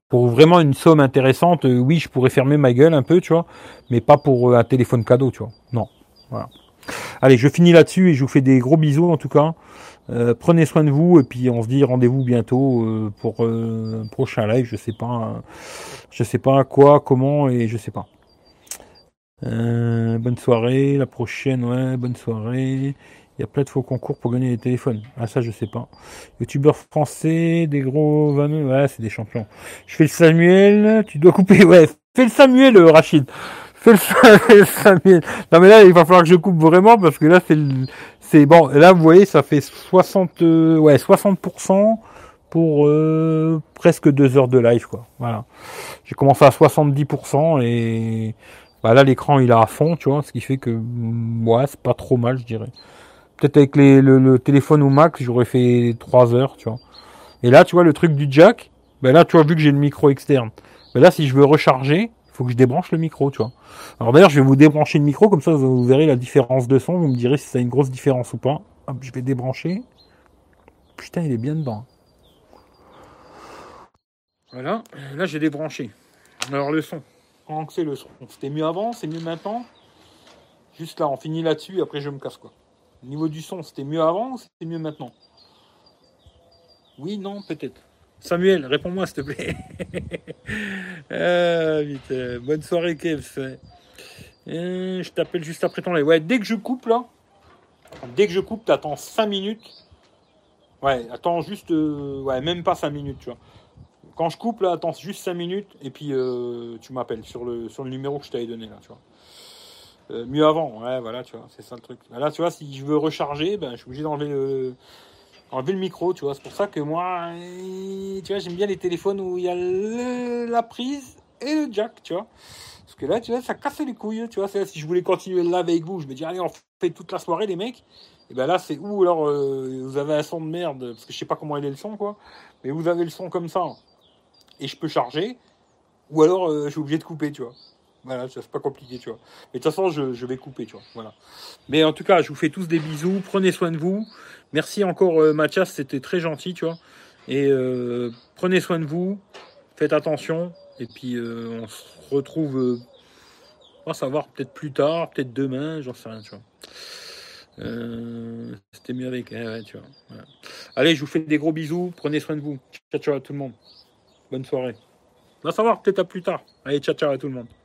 Pour vraiment une somme intéressante, oui, je pourrais fermer ma gueule un peu, tu vois. Mais pas pour un téléphone cadeau, tu vois. Non. Voilà. Allez, je finis là-dessus et je vous fais des gros bisous, en tout cas. Euh, prenez soin de vous et puis on se dit rendez-vous bientôt euh, pour euh, un prochain live. Je sais pas, je sais pas quoi, comment et je sais pas. bonne soirée, la prochaine, ouais, bonne soirée. Il y a plein de faux concours pour gagner des téléphones. Ah ça je sais pas. Youtubeur français, des gros vaneux, ouais c'est des champions. Je fais le Samuel, tu dois couper, ouais, fais le Samuel Rachid. Fais le Samuel. Non mais là il va falloir que je coupe vraiment parce que là c'est le c'est bon. Là, vous voyez, ça fait 60, euh, ouais, 60% pour euh, presque deux heures de live, quoi. Voilà. J'ai commencé à 70% et bah là, l'écran il est à fond, tu vois, ce qui fait que mm, ouais, c'est pas trop mal, je dirais. Peut-être avec le, téléphone ou Mac, j'aurais fait 3 heures, tu vois. Et là, tu vois, le truc du jack, ben là, tu vois, vu que j'ai le micro externe, Mais là, si je veux recharger, faut que je débranche le micro, tu vois. Alors d'ailleurs, je vais vous débrancher le micro, comme ça vous verrez la différence de son, vous me direz si ça a une grosse différence ou pas. Je vais débrancher. Putain, il est bien dedans. Voilà, là j'ai débranché. Alors le son, c'est le son C'était mieux avant, c'est mieux maintenant Juste là, on finit là-dessus, après je me casse quoi. Au niveau du son, c'était mieux avant c'était mieux maintenant? Oui, non, peut-être. Samuel, réponds-moi s'il te plaît. ah, euh, bonne soirée, Kev. Euh, je t'appelle juste après ton live. Ouais, dès que je coupe là, dès que je coupe, t'attends 5 minutes. Ouais, attends juste, euh, ouais, même pas 5 minutes, tu vois. Quand je coupe là, attends juste 5 minutes et puis tu m'appelles sur le, sur le numéro que je t'avais donné là, tu vois. mieux avant, ouais, voilà, tu vois, c'est ça le truc. Là, tu vois, si je veux recharger, ben, je suis obligé d'enlever le, enlever le micro, tu vois. C'est pour ça que moi, tu vois, j'aime bien les téléphones où il y a la prise et le jack, tu vois. Parce que là, tu vois, ça casse les couilles, tu vois. Si je voulais continuer live avec vous, je me dis, allez, on fait toute la soirée, les mecs. Et ben là, c'est où alors euh, vous avez un son de merde, parce que je sais pas comment il est le son, quoi. Mais vous avez le son comme ça, et je peux charger, ou alors euh, je suis obligé de couper, tu vois. Voilà, c'est pas compliqué, tu vois. Mais de toute façon, je, je, vais couper, tu vois. Voilà. Mais en tout cas, je vous fais tous des bisous. Prenez soin de vous. Merci encore euh, Mathias, c'était très gentil, tu vois. Et euh, prenez soin de vous, faites attention, et puis euh, on se retrouve, on va savoir peut-être plus tard, peut-être demain, j'en sais rien, tu vois. c'était mieux avec, ouais, tu vois. Allez, je vous fais des gros bisous, prenez soin de vous. Ciao, ciao à tout le monde. Bonne soirée. On va savoir peut-être à plus tard. Allez, ciao, ciao à tout le monde.